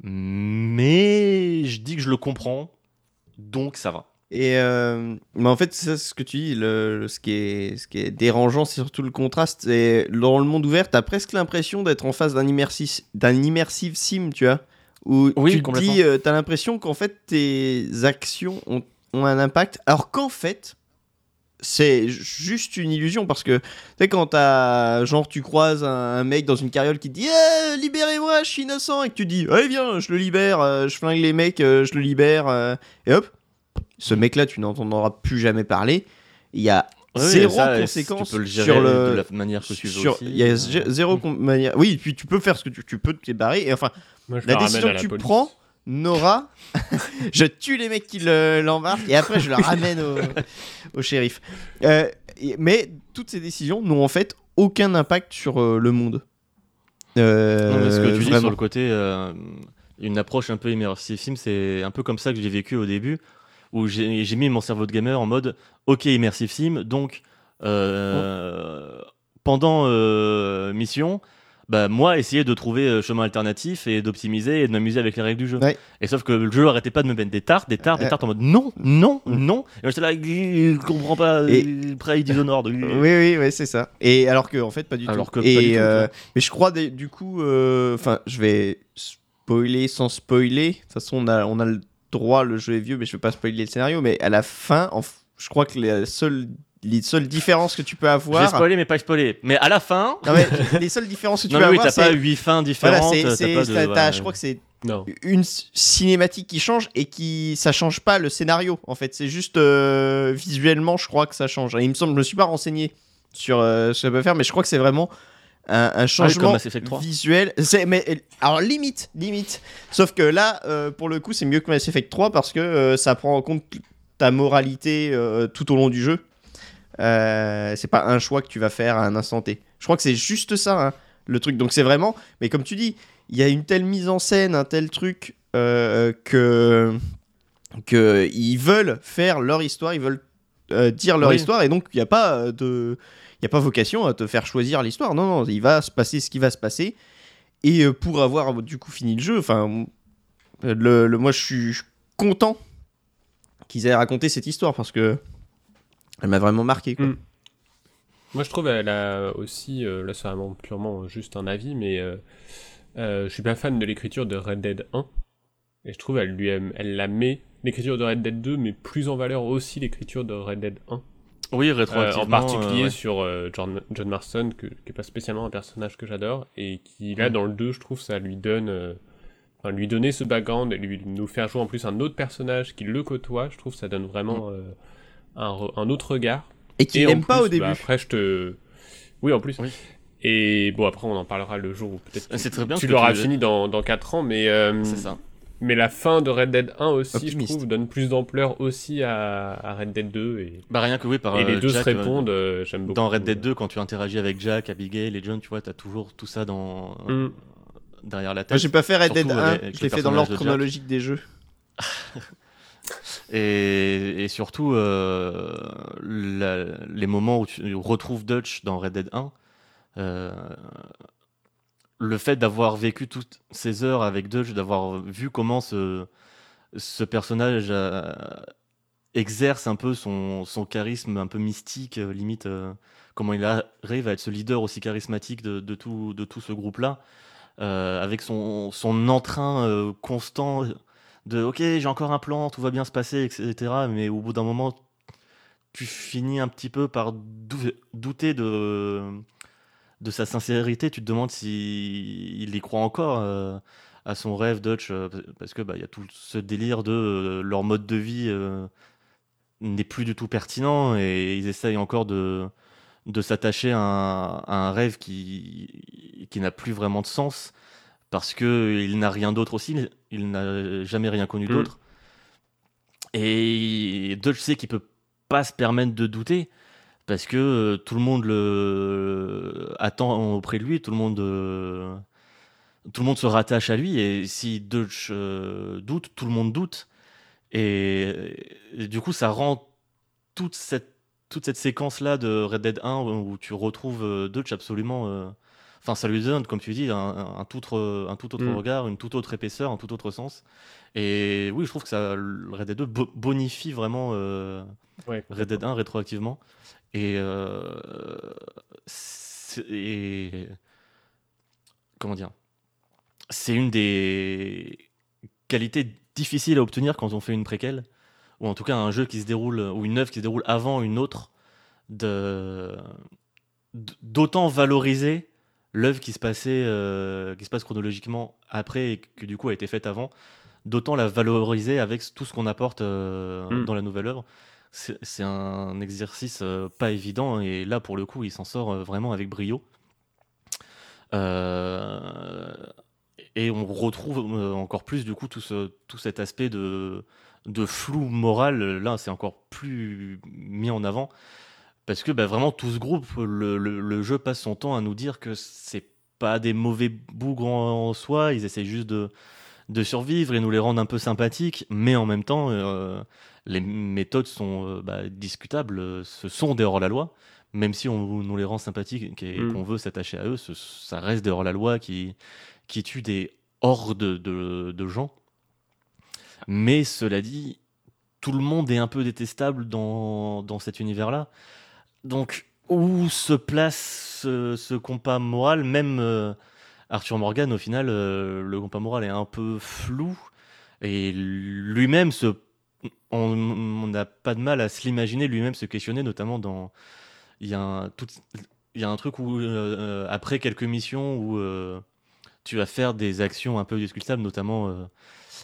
Mais je dis que je le comprends, donc ça va. Et euh, mais en fait, c'est ça ce que tu dis. Le, le- ce, qui est, ce qui est dérangeant, c'est surtout le contraste. Et dans le monde ouvert, t'as presque l'impression d'être en face d'un immersif, d'un immersive sim, tu vois. Où Oui, tu te dis, euh, t'as l'impression qu'en fait tes actions ont, ont un impact, alors qu'en fait, c'est juste une illusion parce que tu sais quand t'as genre tu croises un, un mec dans une carriole qui te dit Eh, libérez-moi je suis innocent et que tu dis allez viens je le libère euh, je flingue les mecs euh, je le libère euh, et hop ce mec là tu n'entendras plus jamais parler il y a zéro ça, conséquence tu peux le gérer sur le de la manière que tu veux sur- aussi. il y a Euh, zé- zéro com- manière oui puis tu peux faire ce que tu, tu peux te barrer et enfin Moi, je la décision que la tu police. prends n'aura je tue les mecs qui le- l'embarquent et après je le ramène au, au shérif Euh, mais toutes ces décisions n'ont en fait aucun impact sur euh, le monde Euh, Non, mais ce que tu dis vraiment. sur le côté, euh, une approche un peu immersive c'est un peu comme ça que j'ai vécu au début, où j'ai mis mon cerveau de gamer en mode, ok, immersive sim, donc euh, pendant euh, mission, bah, moi, essayer de trouver euh, chemin alternatif et d'optimiser et de m'amuser avec les règles du jeu. Ouais. Et sauf que le jeu arrêtait pas de me mettre des tartes, des tartes, des tartes en mode non, non, Mm. non. Et j'étais là, il comprend pas, Et- il Prey Dishonored. Oui, oui, oui, c'est ça. Et alors que, en fait, pas du Alors tout. que pas et, du tout, euh, quoi. mais je crois, des- du coup, euh, enfin, je vais spoiler sans spoiler. De toute façon, on a, on a le droit, le jeu est vieux, mais je vais pas spoiler le scénario. Mais à la fin, en f- je crois que les seules, les seules différences que tu peux J'ai avoir. spoilé, mais pas spoilé. Mais à la fin. Non, mais les seules différences que tu Non, peux mais oui, avoir, t'as pas huit fins Voilà, différentes. t'as c'est- ouais. je crois que c'est Non. une cinématique qui change et qui ça change pas le scénario en fait c'est juste euh, visuellement je crois que ça change il me semble je me suis pas renseigné sur euh, ce que ça peut faire mais je crois que c'est vraiment un, un changement Ah 3. visuel. C'est mais alors limite limite. Sauf que là euh, pour le coup c'est mieux que Mass Effect 3 parce que euh, ça prend en compte ta moralité euh, tout au long du jeu. C'est pas un choix que tu vas faire à un instant T. Je crois que c'est juste ça hein, le truc. Donc c'est vraiment mais comme tu dis il y a une telle mise en scène, un tel truc que que ils veulent faire leur histoire, ils veulent dire leur Oui. histoire et donc il n'y a pas de il y a pas vocation à te faire choisir l'histoire. Non non, il va se passer ce qui va se passer et euh, pour avoir du coup fini le jeu, enfin le, moi je suis content qu'ils aient raconté cette histoire parce que elle m'a vraiment marqué. Mm. Moi, je trouve elle a aussi, euh, là, c'est vraiment purement juste un avis, mais euh, euh, je suis pas fan de l'écriture de Red Dead 1. Et je trouve elle lui elle, elle la met l'écriture de Red Dead 2, mais plus en valeur aussi l'écriture de Red Dead 1. Oui, Euh, rétroactivement. en particulier euh, ouais. sur euh, John, John Marston, que- qui est pas spécialement un personnage que j'adore, et qui là Mm. dans le 2, je trouve ça lui donne, euh, enfin, lui donner ce background et lui nous faire jouer en plus un autre personnage qui le côtoie, je trouve ça donne vraiment euh, un, un autre regard. Et qu'il n'aime pas au début. bah, après, je te. Oui, en plus. Oui. Et bon, après, on en parlera le jour où peut-être C'est très bien tu l'auras fini dans, dans 4 ans, mais, euh, C'est ça. Mais la fin de Red Dead 1 aussi, Optimiste. je trouve, donne plus d'ampleur aussi à, à Red Dead 2. Et, Bah rien que oui, par et les euh, deux Jack, se euh, répondent, euh, j'aime beaucoup. Dans Red Dead 2, quand tu interagis avec Jack, Abigail et John, tu vois, t'as toujours tout ça dans Mm. derrière la Moi tête. j'ai pas fait Red Dead Surtout 1, avec je l'ai fait dans l'ordre de chronologique des jeux. Et, et surtout, euh, la- les moments où tu retrouves Dutch dans Red Dead 1, euh, le fait d'avoir vécu toutes ces heures avec Dutch, d'avoir vu comment ce, ce personnage euh, exerce un peu son, son charisme un peu mystique, euh, limite, euh, comment il arrive à être ce leader aussi charismatique de, de tout, de tout ce groupe-là, avec son, son entrain constant de ok j'ai encore un plan tout va bien se passer etc mais au bout d'un moment tu finis un petit peu par dou- douter de de sa sincérité tu te demandes si il y croit encore euh, à son rêve Dutch euh, parce que bah y a tout ce délire de euh, leur mode de vie n'est plus du tout pertinent et ils essayent encore de de s'attacher à, un- à un rêve qui qui n'a plus vraiment de sens parce que il n'a rien d'autre aussi, il- il n'a jamais rien connu Mm. d'autre. Et Dutch sait qu'il peut pas se permettre de douter parce que euh, tout le monde le attend auprès de lui, tout le monde euh, tout le monde se rattache à lui et si euh, doute, tout le monde doute et, et du coup ça rend toute cette toute cette séquence là de Red Dead 1 où tu retrouves Dutch absolument euh, Enfin, ça lui donne, comme tu dis, un, tout autre, un tout autre Mm. regard, une toute autre épaisseur, un tout autre sens. Et oui, je trouve que ça, Red Dead 2 bo- bonifie vraiment Ouais, Red Dead 1 rétroactivement. Et, euh, c'est- et- comment dire? C'est une des qualités difficiles à obtenir quand on fait une préquelle, ou en tout cas un jeu qui se déroule, ou une œuvre qui se déroule avant une autre, de d'autant valoriser l'œuvre qui se passait, euh, qui se passe chronologiquement après et que du coup a été faite avant, d'autant la valoriser avec tout ce qu'on apporte euh, Mm. dans la nouvelle œuvre. C'est un exercice euh, pas évident et là pour le coup il s'en sort euh, vraiment avec brio. Euh, et on retrouve encore plus du coup tout, ce, tout cet aspect de, de flou moral. Là c'est encore plus mis en avant parce que bah, vraiment tout ce groupe, le, le- jeu passe son temps à nous dire que c'est pas des mauvais bougres en, soi, ils essayent juste de, de survivre et nous les rendre un peu sympathiques, mais en même temps, les méthodes sont euh, bah, discutables, ce sont des hors-la-loi, même si on nous les rend sympathiques et Mm. qu'on veut s'attacher à eux, ce- ça reste des hors-la-loi qui, qui tuent des hordes de, de gens. Mais cela dit, tout le monde est un peu détestable dans, dans cet univers-là. Donc, où se place ce, ce compas moral, même euh, Arthur Morgan, au final, euh, le compas moral est un peu flou. Et lui-même, se... on n'a pas de mal à se l'imaginer lui-même se questionner, notamment dans. Il y a un, tout... Il y a un truc où, euh, euh, après quelques missions, où euh, tu vas faire des actions un peu discutables, notamment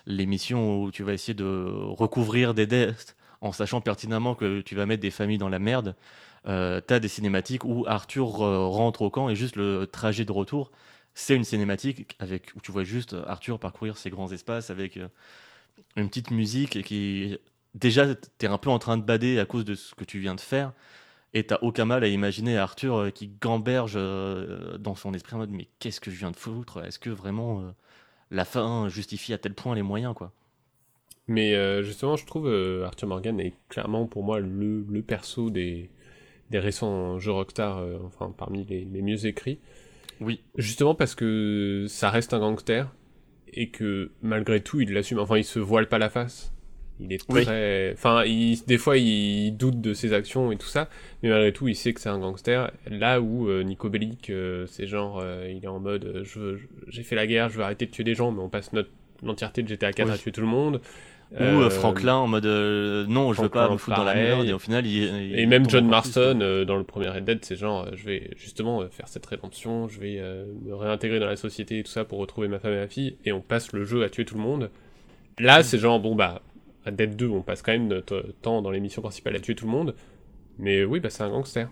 les missions où tu vas essayer de recouvrir des dettes en sachant pertinemment que tu vas mettre des familles dans la merde. T'as des cinématiques où Arthur rentre au camp et juste le trajet de retour, c'est une cinématique avec où tu vois juste Arthur parcourir ces grands espaces avec une petite musique qui déjà t'es un peu en train de bader à cause de ce que tu viens de faire et t'as aucun mal à imaginer Arthur euh, qui gamberge euh, dans son esprit en mode mais qu'est-ce que je viens de foutre? Est-ce que vraiment euh, la fin justifie à tel point les moyens quoi? Mais euh, justement, je trouve euh, Arthur Morgan est clairement pour moi le, le perso des, des récents jeux Rockstar, enfin parmi les, les mieux écrits. Oui. Justement parce que ça reste un gangster et que malgré tout il l'assume. Enfin, il se voile pas la face. Il est Oui. très. Enfin, il, des fois il doute de ses actions et tout ça, mais malgré tout il sait que c'est un gangster. Là où euh, Nico Bellic, euh, c'est genre, euh, il est en mode je j'ai fait la guerre, je veux arrêter de tuer des gens, mais on passe notre l'entièreté de GTA 4 Oui. à tuer tout le monde. Ou euh, Franklin en mode non, je veux pas me foutre dans la merde et au final il, il- Et même John. Marston dans le premier Red Dead, c'est genre, je vais justement faire cette rédemption, je vais me réintégrer dans la société et tout ça pour retrouver ma femme et ma fille, et on passe le jeu à tuer tout le monde. Mm. Là, c'est genre, bon bah, Red Dead 2, on passe quand même notre temps dans les missions principales à tuer tout le monde, mais oui, bah c'est un gangster.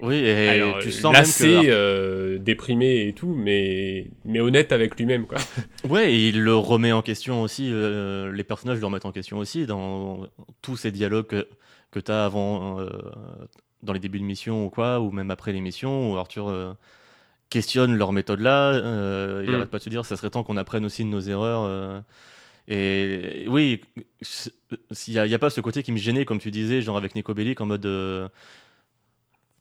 Oui, et Alors, tu sens même que euh, déprimé et tout, mais, mais honnête avec lui-même, quoi. Ouais, et il le remet en question aussi, euh, les personnages le remettent en question aussi dans tous ces dialogues que, que tu as avant, euh, dans les débuts de mission ou quoi, ou même après les missions, où Arthur questionne leur méthode là, il Mm. arrête pas de se dire ça serait temps qu'on apprenne aussi de nos erreurs. Et oui, il n'y a, pas ce côté qui me gênait, comme tu disais, genre avec Nico Bellic en mode. euh,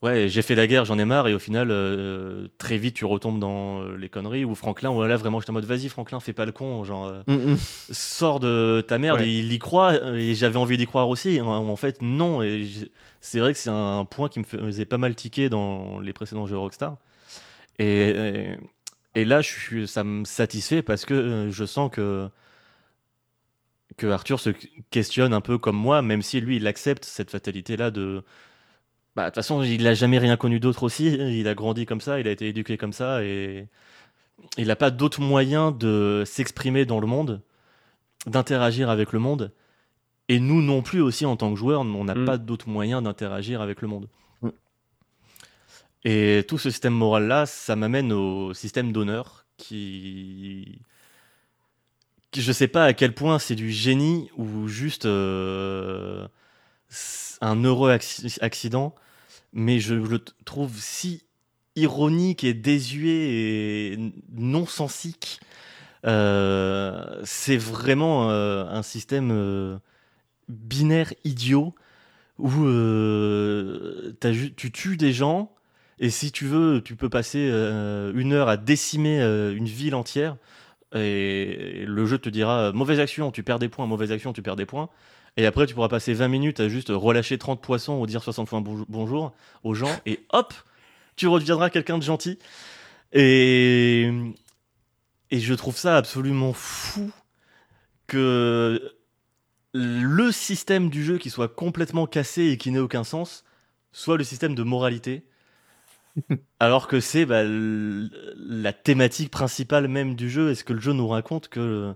Ouais, j'ai fait la guerre, j'en ai marre, et au final, euh, très vite, tu retombes dans euh, les conneries. Ou Franklin, où là, vraiment, j'étais en mode, vas-y, Franklin, fais pas le con, genre, Mm, mm. sors de ta merde, Ouais. et il y croit, et j'avais envie d'y croire aussi. En, en fait, non, et c'est vrai que c'est un point qui me faisait pas mal tiquer dans les précédents jeux Rockstar. Et, et, et là, je suis, ça me satisfait parce que je sens que que Arthur se questionne un peu comme moi, même si lui, il accepte cette fatalité-là de... Bah, de toute façon, il n'a jamais rien connu d'autre aussi. Il a grandi comme ça, il a été éduqué comme ça, et il n'a pas d'autre moyen de s'exprimer dans le monde, d'interagir avec le monde. Et nous non plus aussi, en tant que joueurs, on n'a Mm. pas d'autre moyen d'interagir avec le monde. Mm. Et tout ce système moral-là, ça m'amène au système d'honneur qui... Je sais pas à quel point c'est du génie ou juste euh, un heureux acci- accident, mais je le trouve si ironique et désuet et non sensique. Euh, c'est vraiment euh, un système binaire idiot où tu tues des gens et si tu veux, tu peux passer une heure à décimer une ville entière et le jeu te dira euh, mauvaise action, tu perds des points, mauvaise action, tu perds des points. Et après, tu pourras passer 20 minutes à juste relâcher 30 poissons ou dire 60 fois bonjour- aux gens et hop, tu redeviendras quelqu'un de gentil. Et, et je trouve ça absolument fou que le système du jeu qui soit complètement cassé et qui n'ait aucun sens soit le système de moralité. Alors que c'est bah, la thématique principale même du jeu. Est-ce que le jeu nous raconte que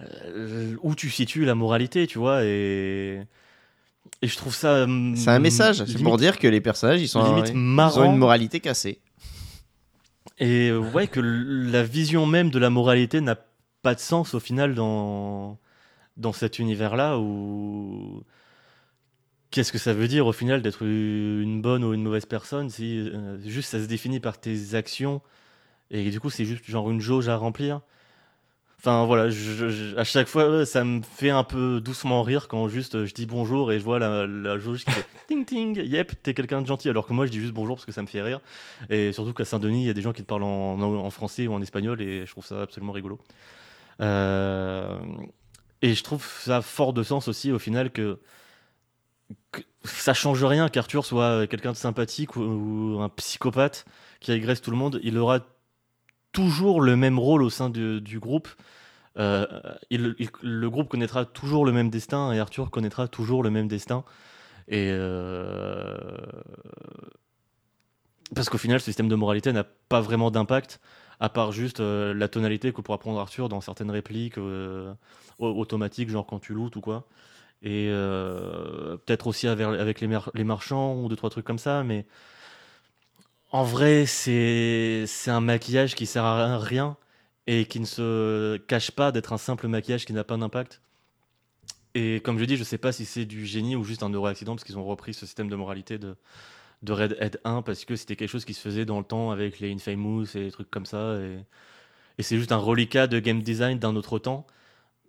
euh, où tu situes la moralité, tu vois et et je trouve ça. hum, C'est un message, c'est pour dire que les personnages ils sont limite ils marrant. ont une moralité cassée. Et ouais, que la vision même de la moralité n'a pas de sens au final dans, dans cet univers-là où. Qu'est-ce que ça veut dire au final d'être une bonne ou une mauvaise personne si euh, juste ça se définit par tes actions et du coup c'est juste genre une jauge à remplir? Enfin voilà, à chaque fois ça me fait un peu doucement rire quand juste je dis bonjour et je vois la, jauge qui fait ting ting, yep, t'es quelqu'un de gentil alors que moi je dis juste bonjour parce que ça me fait rire. Et surtout qu'à Saint-Denis, il y a des gens qui te parlent en, français ou en espagnol et je trouve ça absolument rigolo. Euh, et je trouve ça fort de sens aussi au final que ça change rien qu'Arthur soit quelqu'un de sympathique ou, un psychopathe qui agresse tout le monde. Il aura toujours le même rôle au sein du, groupe. Euh, le groupe connaîtra toujours le même destin et Arthur connaîtra toujours le même destin. Et euh, parce qu'au final, ce système de moralité n'a pas vraiment d'impact, à part juste euh, la tonalité que pourra prendre Arthur dans certaines répliques au- automatiques, genre quand tu lootes ou quoi. Et euh, peut-être aussi avec, les, les marchands ou deux, trois trucs comme ça, mais en vrai, c'est un maquillage qui sert à rien et qui ne se cache pas d'être un simple maquillage qui n'a pas d'impact. Et comme je dis, je sais pas si c'est du génie ou juste un heureux accident parce qu'ils ont repris ce système de moralité de, de Red Dead 1 parce que c'était quelque chose qui se faisait dans le temps avec les Infamous et des trucs comme ça. Et, et c'est juste un reliquat de game design d'un autre temps,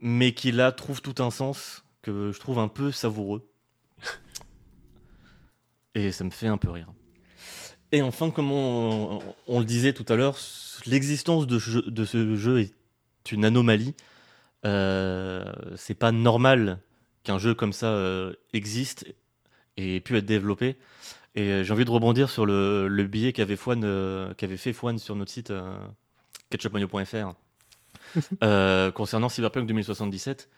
mais qui là trouve tout un sens que je trouve un peu savoureux. Et ça me fait un peu rire. Et enfin, comme on, le disait tout à l'heure, l'existence de, ce jeu est une anomalie. Euh, c'est pas normal qu'un jeu comme ça euh, existe et ait pu être développé. Et euh, j'ai envie de rebondir sur le, le billet qu'avait euh, qu'avait fait Fouane sur notre site euh, ketchupmagno.fr euh, concernant Cyberpunk 2077.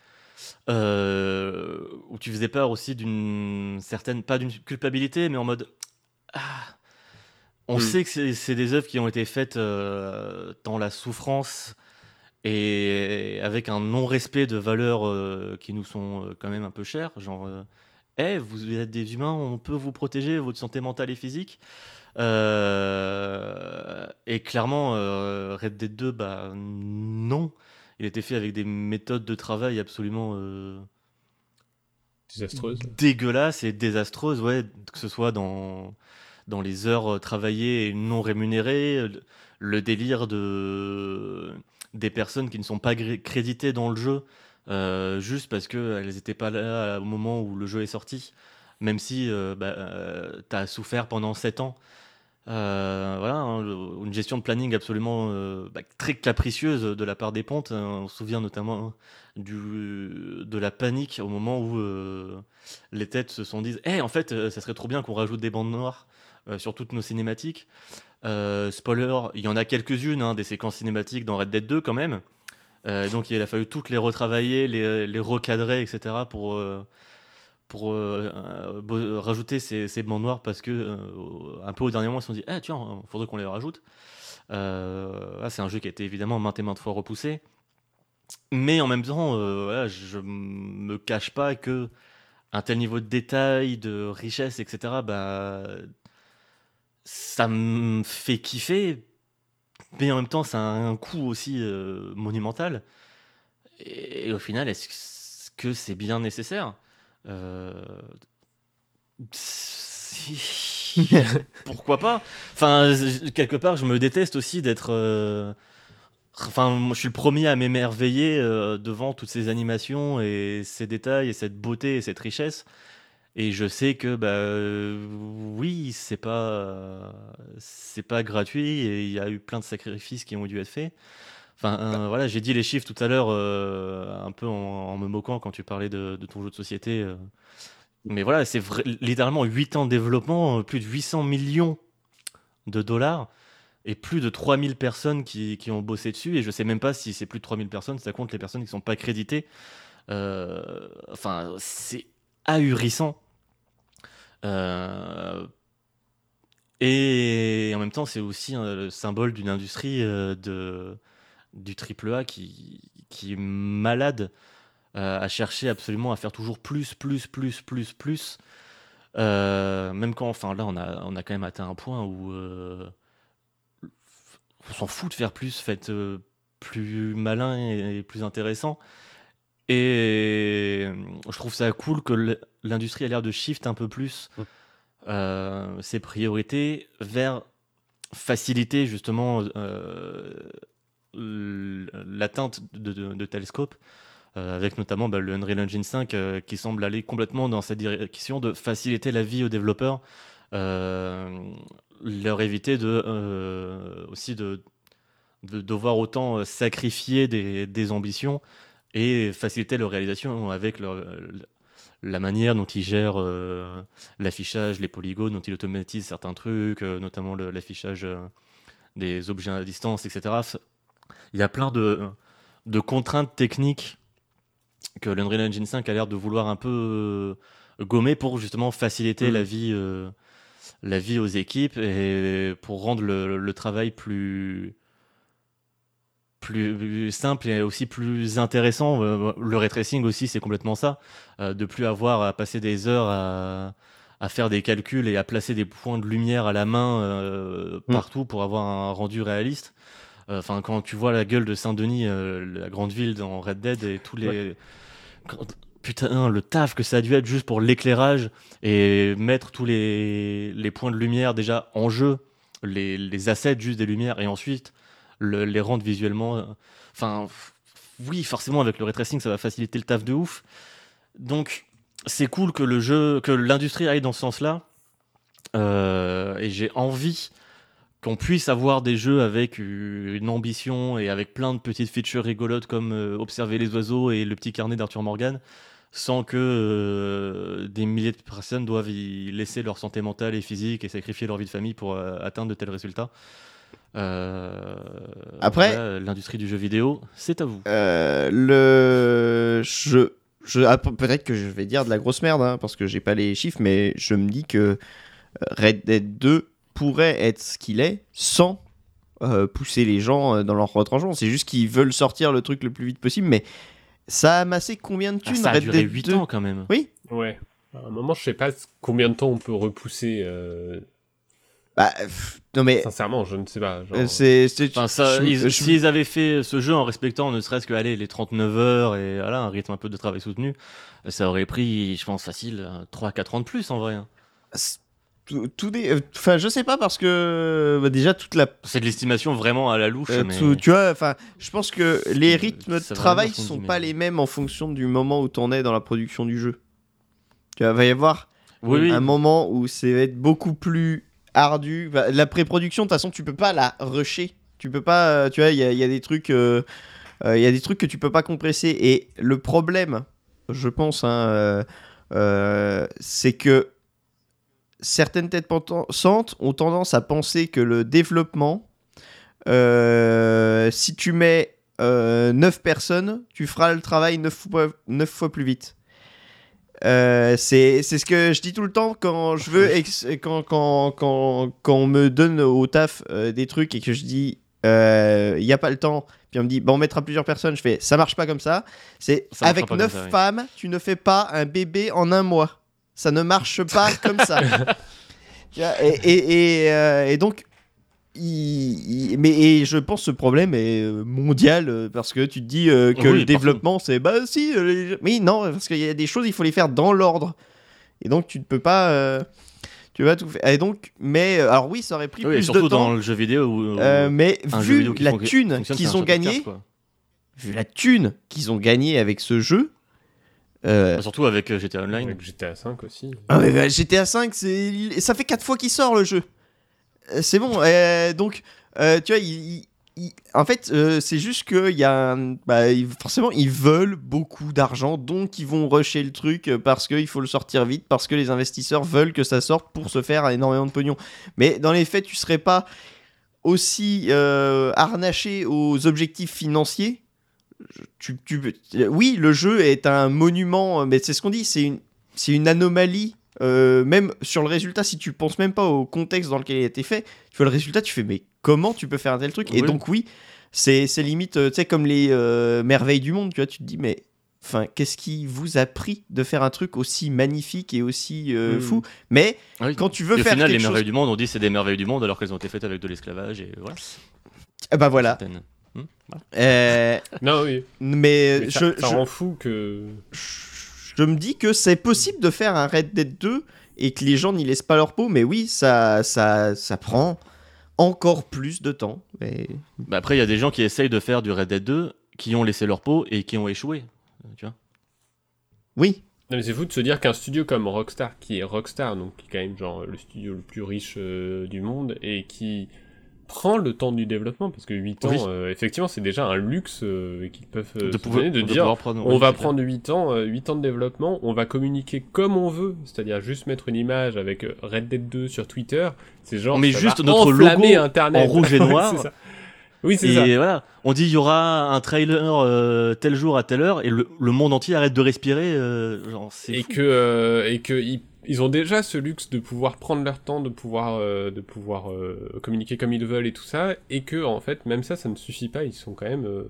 Euh, où tu faisais peur aussi d'une certaine, pas d'une culpabilité, mais en mode ah, on Mm. sait que c'est- des œuvres qui ont été faites euh, dans la souffrance et avec un non-respect de valeurs euh, qui nous sont quand même un peu chères, genre Eh, vous êtes des humains, on peut vous protéger votre santé mentale et physique. Euh, et clairement, euh, Red Dead 2, bah non. Il était fait avec des méthodes de travail absolument euh, Désastreuse. dégueulasses et désastreuses, ouais, que ce soit dans, dans les heures euh, travaillées et non rémunérées, le, le délire de, des personnes qui ne sont pas créditées dans le jeu euh, juste parce qu'elles n'étaient pas là au moment où le jeu est sorti, même si euh, bah, tu as souffert pendant 7 ans. Euh, voilà, hein, une gestion de planning absolument euh, bah, très capricieuse de la part des pontes. hein. On se souvient notamment du, de la panique au moment où euh, les têtes se sont dit Eh, en fait, euh, ça serait trop bien qu'on rajoute des bandes noires euh, sur toutes nos cinématiques. Euh, spoiler, il y en a quelques-unes, hein, des séquences cinématiques dans Red Dead 2 quand même. Euh, donc il a fallu toutes les retravailler, les, les recadrer, etc. pour, euh, pour euh, euh, bo- rajouter ces, ces bandes noires parce que euh, un peu au dernier moment ils se sont dit, ah tiens, il faudrait qu'on les rajoute. Euh, là, c'est un jeu qui a été évidemment maintes et maintes fois repoussé. Mais en même temps, euh, voilà, je me cache pas que un tel niveau de détail, de richesse, etc., bah, ça me fait kiffer. Mais en même temps, ça a un coût aussi euh, monumental. Et, au final, est-ce que c'est bien nécessaire? Euh, Pourquoi pas? Enfin, quelque part, je me déteste aussi d'être. euh, Enfin, moi, je suis le premier à m'émerveiller euh, devant toutes ces animations et ces détails et cette beauté et cette richesse. Et je sais que, bah, euh, oui, c'est pas, euh, c'est pas gratuit et il y a eu plein de sacrifices qui ont dû être faits. Enfin, euh, voilà, j'ai dit les chiffres tout à l'heure, euh, un peu en, en me moquant quand tu parlais de, de ton jeu de société. euh. Mais voilà, c'est littéralement 8 ans de développement, plus de 800 millions de dollars et plus de 3000 personnes qui, qui ont bossé dessus. Et je sais même pas si c'est plus de 3000 personnes, ça compte les personnes qui sont pas créditées. Enfin, c'est ahurissant. Et en même temps, c'est aussi le symbole d'une industrie de, du triple A qui, qui est malade euh, à chercher absolument à faire toujours plus, plus, plus, plus, plus. Euh, même quand, enfin là, on a, on a quand même atteint un point où euh, on s'en fout de faire plus, faites euh, plus malin et, et plus intéressant. Et je trouve ça cool que l'industrie a l'air de shift un peu plus Mm. ses priorités vers faciliter justement l'atteinte de, de, télescopes, euh, avec notamment bah, le Unreal Engine 5 euh, qui semble aller complètement dans cette direction de faciliter la vie aux développeurs, euh, leur éviter de, aussi de, de devoir autant sacrifier des, ambitions et faciliter leur réalisation avec la manière dont ils gèrent l'affichage, les polygones, dont ils automatisent certains trucs, notamment l'affichage des objets à distance, etc. Il y a plein de, de contraintes techniques que l'Unreal Engine 5 a l'air de vouloir un peu euh, gommer pour justement faciliter Mm. la vie euh, la vie aux équipes et pour rendre le, le travail plus plus simple et aussi plus intéressant. Euh, Le ray tracing aussi, c'est complètement ça. Euh, de plus avoir à passer des heures à, à faire des calculs et à placer des points de lumière à la main euh, Mm. partout pour avoir un rendu réaliste. Enfin, quand tu vois la gueule de Saint-Denis, euh, la grande ville dans Red Dead et tous les. quand- Putain, le taf que ça a dû être juste pour l'éclairage et mettre tous les, les points de lumière déjà en jeu, les, les assets juste des lumières et ensuite le- les rendre visuellement. euh, Enfin, oui, forcément, avec le ray tracing, ça va faciliter le taf de ouf. Donc, c'est cool que le jeu, que l'industrie aille dans ce sens-là. Euh, et j'ai envie qu'on puisse avoir des jeux avec une ambition et avec plein de petites features rigolotes comme euh, observer les oiseaux et le petit carnet d'Arthur Morgan, sans que euh, des milliers de personnes doivent y laisser leur santé mentale et physique et sacrifier leur vie de famille pour euh, atteindre de tels résultats. Euh, Après- l'industrie du jeu vidéo, c'est à vous. Le je je ah, pe- peut-être que je vais dire de la grosse merde hein, parce que j'ai pas les chiffres mais je me dis que Red Dead 2 pourrait être ce qu'il est sans euh, pousser les gens euh, dans leur retranchement c'est juste qu'ils veulent sortir le truc le plus vite possible mais ça a amassé combien de Ah, thunes ça a Red duré Dead 8 2 ans quand même. Oui Ouais. À un moment, je sais pas combien de temps on peut repousser. euh, bah pff, non mais Sincèrement, je ne sais pas. genre, c'est c'est- Enfin, ça, je- ils- je- S'ils avaient fait ce jeu en respectant ne serait-ce que allez, les 39 heures et voilà, un rythme un peu de travail soutenu, ça aurait pris, je pense, facile 3-4 ans de plus en vrai. C'est- tout, tout des euh, enfin je sais pas parce que bah, déjà toute la C'est de l'estimation vraiment à la louche. Euh, mais... tout- tu vois, enfin, je pense que les rythmes de va travail sont pas les mêmes en fonction du moment où t'en es dans la production du jeu. Tu vois, va y avoir Oui, oui. un moment où ça va être beaucoup plus ardu. Bah, La pré-production, de toute façon, tu peux pas la rusher. Tu peux pas, euh, tu vois, il y, a- il y a des trucs, euh, euh, il y a des trucs que tu peux pas compresser. Et le problème, je pense, hein, c'est que certaines têtes pensantes ont tendance à penser que le développement, euh, si tu mets 9 personnes, tu feras le travail 9 fois, neuf fois plus vite. Euh, c'est ce que je dis tout le temps quand je veux ex- quand, quand, quand, quand on me donne au taf euh, des trucs et que je dis euh, il n'y a pas le temps puis on me dit bon on mettra plusieurs personnes je fais ça marche pas comme ça c'est avec pas 9 comme ça, oui. femmes tu ne fais pas un bébé en un mois ça ne marche pas comme ça. Tu vois, et, et, et, euh, et donc il- il- mais et je pense que ce problème est euh, mondial euh, parce que tu te dis euh, que Oui, le développement c'est bah si euh, mais non parce qu'il y a des choses il faut les faire dans l'ordre. Et donc tu ne peux pas euh, tu vas tout faire. Et donc mais alors oui ça aurait pris Oui, plus surtout de temps dans le jeu vidéo où, où mais vu vidéo la thune qu'ils ont château de gagné cartes, quoi. vu la thune qu'ils ont gagné avec ce jeu euh, Bah, surtout avec euh, GTA Online. Avec GTA 5 aussi. Ah mais bah, GTA 5, c'est ça fait 4 fois qu'il sort le jeu. Euh, C'est bon. euh, donc, euh, tu vois, il- il- il- en fait, euh, c'est juste que il y a un- bah, forcément ils veulent beaucoup d'argent, donc ils vont rusher le truc parce qu'il faut le sortir vite, parce que les investisseurs veulent que ça sorte pour se faire énormément de pognon. Mais dans les faits, tu serais pas aussi euh, harnaché aux objectifs financiers. Tu, tu- oui, le jeu est un monument, mais c'est ce qu'on dit, c'est une, c'est une anomalie. euh, même sur le résultat, si tu penses même pas au contexte dans lequel il a été fait, tu vois le résultat, tu fais mais comment tu peux faire un tel truc? Et donc oui, c'est c'est limite, euh, tu sais comme les euh, merveilles du monde, tu vois, tu te dis mais enfin qu'est-ce qui vous a pris de faire un truc aussi magnifique et aussi euh, Mm. fou? Mais oui. quand tu veux Et au faire final, les chose, merveilles du monde, on dit c'est des merveilles du monde alors qu'elles ont été faites avec de l'esclavage et voilà. Ah bah voilà. Certaines. Hmm, voilà. Euh, Non, oui. mais Mais ça, je, ça je- rend fou que. je me dis que c'est possible de faire un Red Dead 2 et que les gens n'y laissent pas leur peau, mais oui, ça, ça, ça prend encore plus de temps. Mais... Bah après, il y a des gens qui essayent de faire du Red Dead 2 qui ont laissé leur peau et qui ont échoué. Tu vois Oui, Non, mais c'est fou de se dire qu'un studio comme Rockstar, qui est Rockstar, donc qui est quand même genre le studio le plus riche euh, du monde, et qui prend le temps du développement parce que 8 ans, Oui. euh, effectivement, c'est déjà un luxe euh, qu'ils peuvent euh, de pouvoir, donner, de de dire prendre- on oui, va prendre 8 ans, euh, 8 ans de développement, on va communiquer comme on veut, c'est-à-dire juste mettre une image avec euh, Red Dead 2 sur Twitter, c'est genre On met juste notre logo Internet. en rouge et noir. c'est ça. Oui, c'est Et ça. voilà, on dit il y aura un trailer euh, tel jour à telle heure et le, le monde entier arrête de respirer. euh, genre, c'est Et fou. que euh, et que ils, ont déjà ce luxe de pouvoir prendre leur temps, de pouvoir euh, de pouvoir euh, communiquer comme ils veulent et tout ça, et que en fait même ça, ça ne suffit pas. Ils sont quand même euh,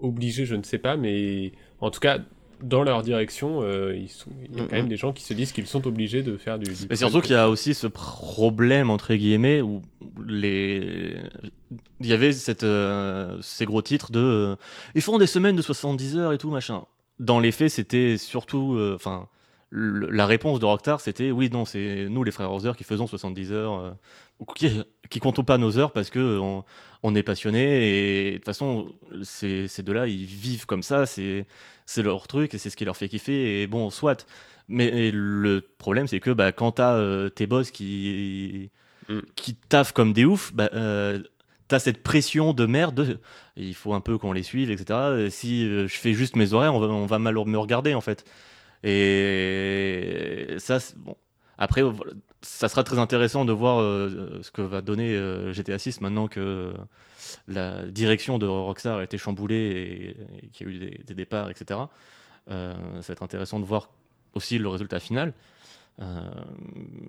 obligés, je ne sais pas, mais en tout cas dans leur direction, ils sont, il y a quand même des gens qui se disent qu'ils sont obligés de faire du. Et surtout qu'il y a aussi ce problème entre guillemets où les il y avait cette ces gros titres de ils font des semaines de 70 heures et tout machin. Dans les faits, c'était surtout enfin la réponse de Rockstar c'était oui non, c'est nous les frères Horser qui faisons 70 heures euh, qui qui comptons pas nos heures parce que on, on est passionné et de toute façon ces ces deux-là, ils vivent comme ça, c'est leur truc et c'est ce qui leur fait kiffer et bon soit mais le problème, c'est que bah, quand t'as euh, tes boss qui, Mm. qui taffent comme des oufs, bah, euh, t'as cette pression de merde. de- il faut un peu qu'on les suive, etc. Et si je fais juste mes horaires, on va, on va mal me regarder, en fait. Et ça, bon. Après, ça sera très intéressant de voir euh, ce que va donner euh, GTA 6 maintenant que la direction de Rockstar a été chamboulée et, et qu'il y a eu des, des départs, etc. Euh, ça va être intéressant de voir aussi le résultat final.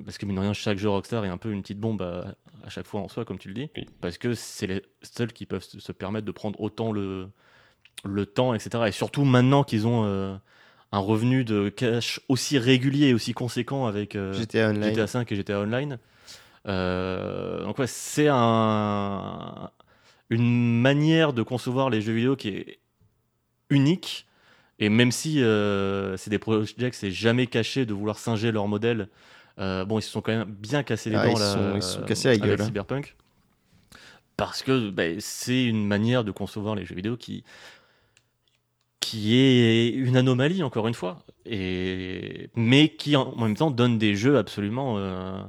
Parce que mine de rien, chaque jeu Rockstar est un peu une petite bombe à, à chaque fois en soi, comme tu le dis. Oui. Parce que c'est les seuls qui peuvent se permettre de prendre autant le, le temps, etc. Et surtout maintenant qu'ils ont un revenu de cash aussi régulier et aussi conséquent avec euh, GTA. GTA 5 et GTA Online. Euh, donc ouais, c'est un, une manière de concevoir les jeux vidéo qui est unique. Et même si euh, c'est des projets que c'est jamais caché de vouloir singer leur modèle, euh, bon, ils se sont quand même bien cassés les Ah, dents ils là, sont- ils sont cassés la avec gueule, hein. Cyberpunk. Parce que bah, c'est une manière de concevoir les jeux vidéo qui, qui est une anomalie, encore une fois, et, mais qui en même temps donne des jeux absolument euh,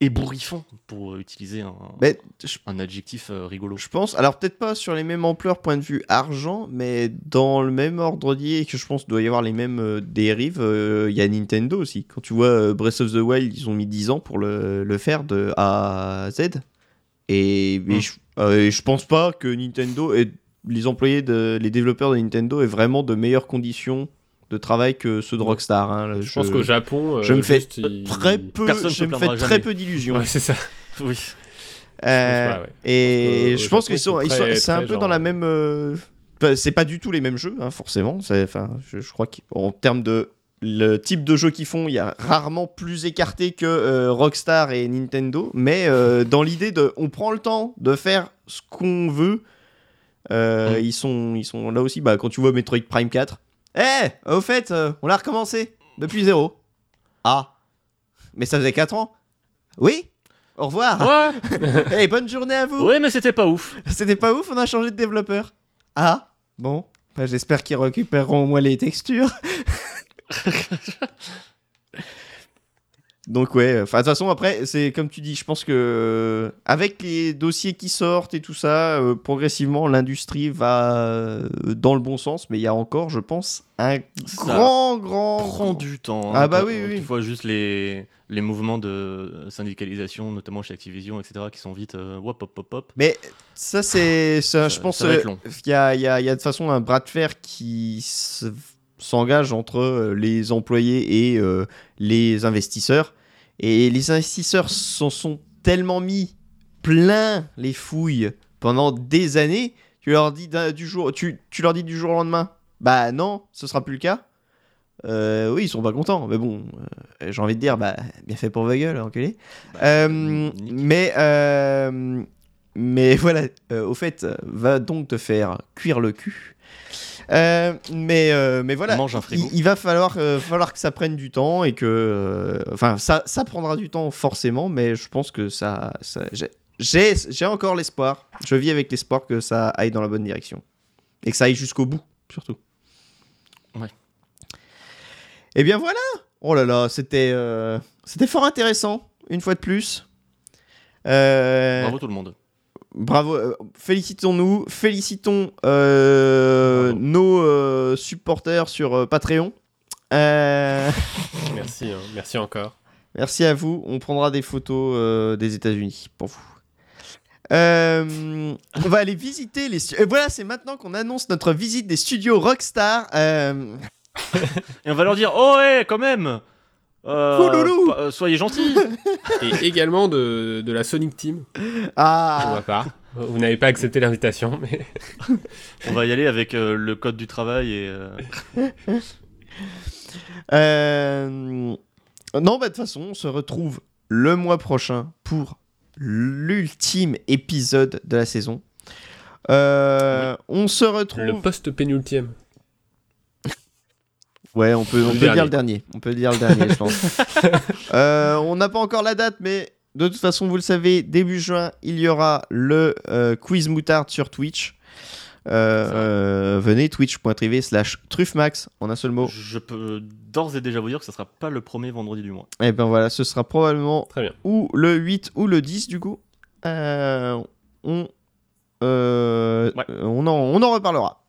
ébouriffants, pour utiliser un, Mais je un adjectif euh, rigolo. Je pense, alors peut-être pas sur les mêmes ampleurs point de vue argent, mais dans le même ordre d'idée, et que je pense doit y avoir les mêmes euh, dérives, il y a Nintendo aussi. Quand tu vois Breath of the Wild, ils ont mis 10 ans pour le, le faire de A à Z. Et, et Mm. je, je pense pas que Nintendo et les employés, de, les développeurs de Nintendo aient vraiment de meilleures conditions de travail que ceux de Rockstar. hein. Je pense qu'au Japon, euh, je me fais très peu, Personne je me fais très peu d'illusions. Ouais, c'est ça. Oui. Euh, ouais. Et je pense qu'ils sont, c'est un peu genre- dans la même. euh, enfin, c'est pas du tout les mêmes jeux, hein, forcément. Enfin, je, je crois qu'en termes de le type de jeu qu'ils font, il y a rarement plus écarté que euh, Rockstar et Nintendo. Mais euh, dans l'idée de, on prend le temps de faire ce qu'on veut. Euh, Mm. ils sont, ils sont là aussi. Bah, quand tu vois Metroid Prime 4, eh, au fait, euh, on l'a recommencé depuis zéro. Ah, mais ça faisait 4 ans. Oui. Au revoir. Ouais, Eh, bonne journée à vous. ouais, mais c'était pas ouf. C'était pas ouf, on a changé de développeur. Ah, bon. Bah, J'espère qu'ils récupéreront au moins les textures. Donc ouais, enfin de toute façon après c'est comme tu dis, je pense que euh, avec les dossiers qui sortent et tout ça, euh, progressivement l'industrie va euh, dans le bon sens, mais il y a encore, je pense, un Ça grand grand prend du temps. Ah hein, bah quand- oui, oui. Tu vois juste les, les mouvements de syndicalisation, notamment chez Activision, etc., qui sont vite euh, hop, hop, hop, hop. Mais ça, c'est. ça, je pense euh. Il y a, il y, a, y a de toute façon un bras de fer qui se- s'engage entre euh, les employés et euh, les investisseurs. Et les investisseurs s'en sont tellement mis plein les fouilles pendant des années. Tu leur dis du jour, tu, tu leur dis du jour au lendemain. Bah non, ce sera plus le cas. Euh, oui, ils sont pas contents, mais bon, euh, j'ai envie de dire, bah, bien fait pour vos gueules, enculé. Euh, nique. mais, euh, mais voilà, euh, au fait, euh, va donc te faire cuire le cul. Euh, mais, euh, mais voilà, Mange un frigo. il, il va falloir, euh, falloir que ça prenne du temps et que, enfin, ça, ça prendra du temps forcément, mais je pense que ça, ça j'ai- encore l'espoir. Je vis avec l'espoir que ça aille dans la bonne direction et que ça aille jusqu'au bout, surtout. Ouais. Et bien voilà. Oh là là, c'était c'était fort intéressant une fois de plus. Bravo tout le monde. Bravo, euh, félicitons-nous, félicitons euh, nos euh, supporters sur euh, Patreon. Euh, Merci, hein. merci encore. merci à vous, on prendra des photos euh, des États-Unis pour vous. Euh, on va aller visiter les. Et voilà, c'est maintenant qu'on annonce notre visite des studios Rockstar. Euh, Et on va leur dire Oh, ouais, quand même euh, pas- euh, Soyez gentils Et également de, de la Sonic Team, Ah, ma part. Vous n'avez pas accepté l'invitation, mais On va y aller avec euh, le code du travail et. euh, Euh, Non, bah de toute façon, on se retrouve le mois prochain pour l'ultime épisode de la saison. Euh, On se retrouve. le post-pénultième. Ouais, on peut, on Le peut dire le dernier. On peut dire le dernier, je pense. Euh, on n'a pas encore la date, mais de toute façon, vous le savez, début juin, il y aura le euh, quiz moutarde sur Twitch. Euh, venez, twitch.tv slash truffmax, en un seul mot. Je peux d'ores et déjà vous dire que ce sera pas le premier vendredi du mois. Et ben voilà, ce sera probablement Très bien. ou le 8 ou le 10 du coup. On, Ouais. on, en, on en reparlera.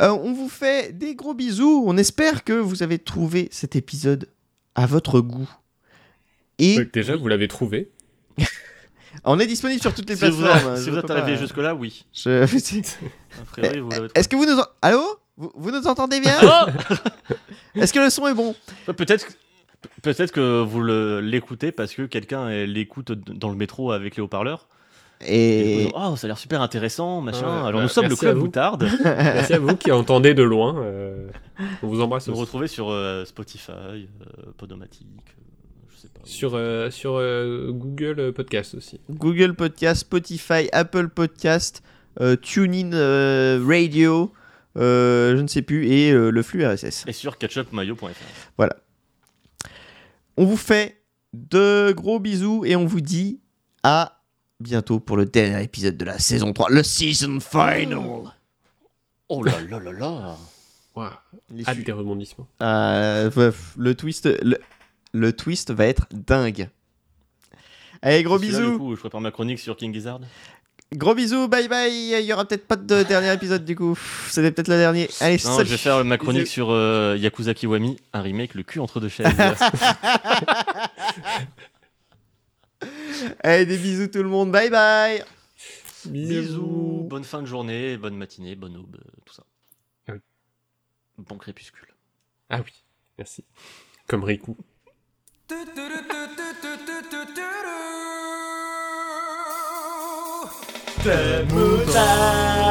Euh, on vous fait des gros bisous. On espère que vous avez trouvé cet épisode à votre goût. Et Donc, déjà, vous l'avez trouvé. on est disponible sur toutes les Si vous, plateformes. hein, si vous êtes pas- arrivé jusque-là, oui. Je- Est-ce que vous nous... en- Allô? Vous, vous nous entendez bien? Trouvé. Est-ce que le son est bon? Oh Peut-être que- peut-être que vous l'écoutez parce que quelqu'un euh, l'écoute dans le métro avec les haut-parleurs. Et... Oh, ça a l'air super intéressant, machin. Ouais, Alors bah, nous sommes le club. Moutarde. Merci à vous qui entendez de loin. euh, on vous embrasse Vous retrouvez sur euh, Spotify, euh, Podomatic, je sais pas. Sur, euh, sur euh, Google Podcast aussi. Google Podcast, Spotify, Apple Podcast, euh, TuneIn euh, Radio, euh, je ne sais plus, et euh, le flux RSS. Et sur ketchupmayo.fr. On vous fait de gros bisous et on vous dit à bientôt pour le dernier épisode de la saison 3, le season final. Oh là là là là Les Hâte des rebondissements. Ah, veuf, le twist, le, le twist va être dingue. Allez, gros Du bisous, coup, je prépare ma chronique sur King Gizzard. gros bisous, bye bye. Il y aura peut-être pas de dernier épisode du coup. C'était peut-être le dernier. Allez, Non, salut. je vais faire ma chronique Bisous. sur euh, Yakuza Kiwami, un remake le cul entre deux chaises. Allez, des bisous tout le monde. Bye bye. Bisous, bonne fin de journée, bonne matinée, bonne aube, euh, tout ça. Ah oui. Bon crépuscule. Ah oui, merci. Comme Riku. Crème moutarde.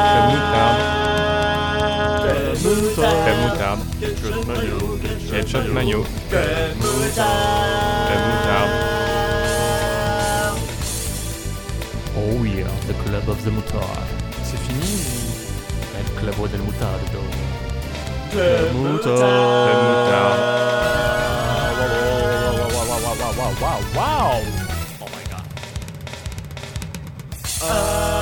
Ketchup mayo. Crème moutarde. The mutard. C'est fini El club del mutardo. Crème moutarde. Oh my god. Ah,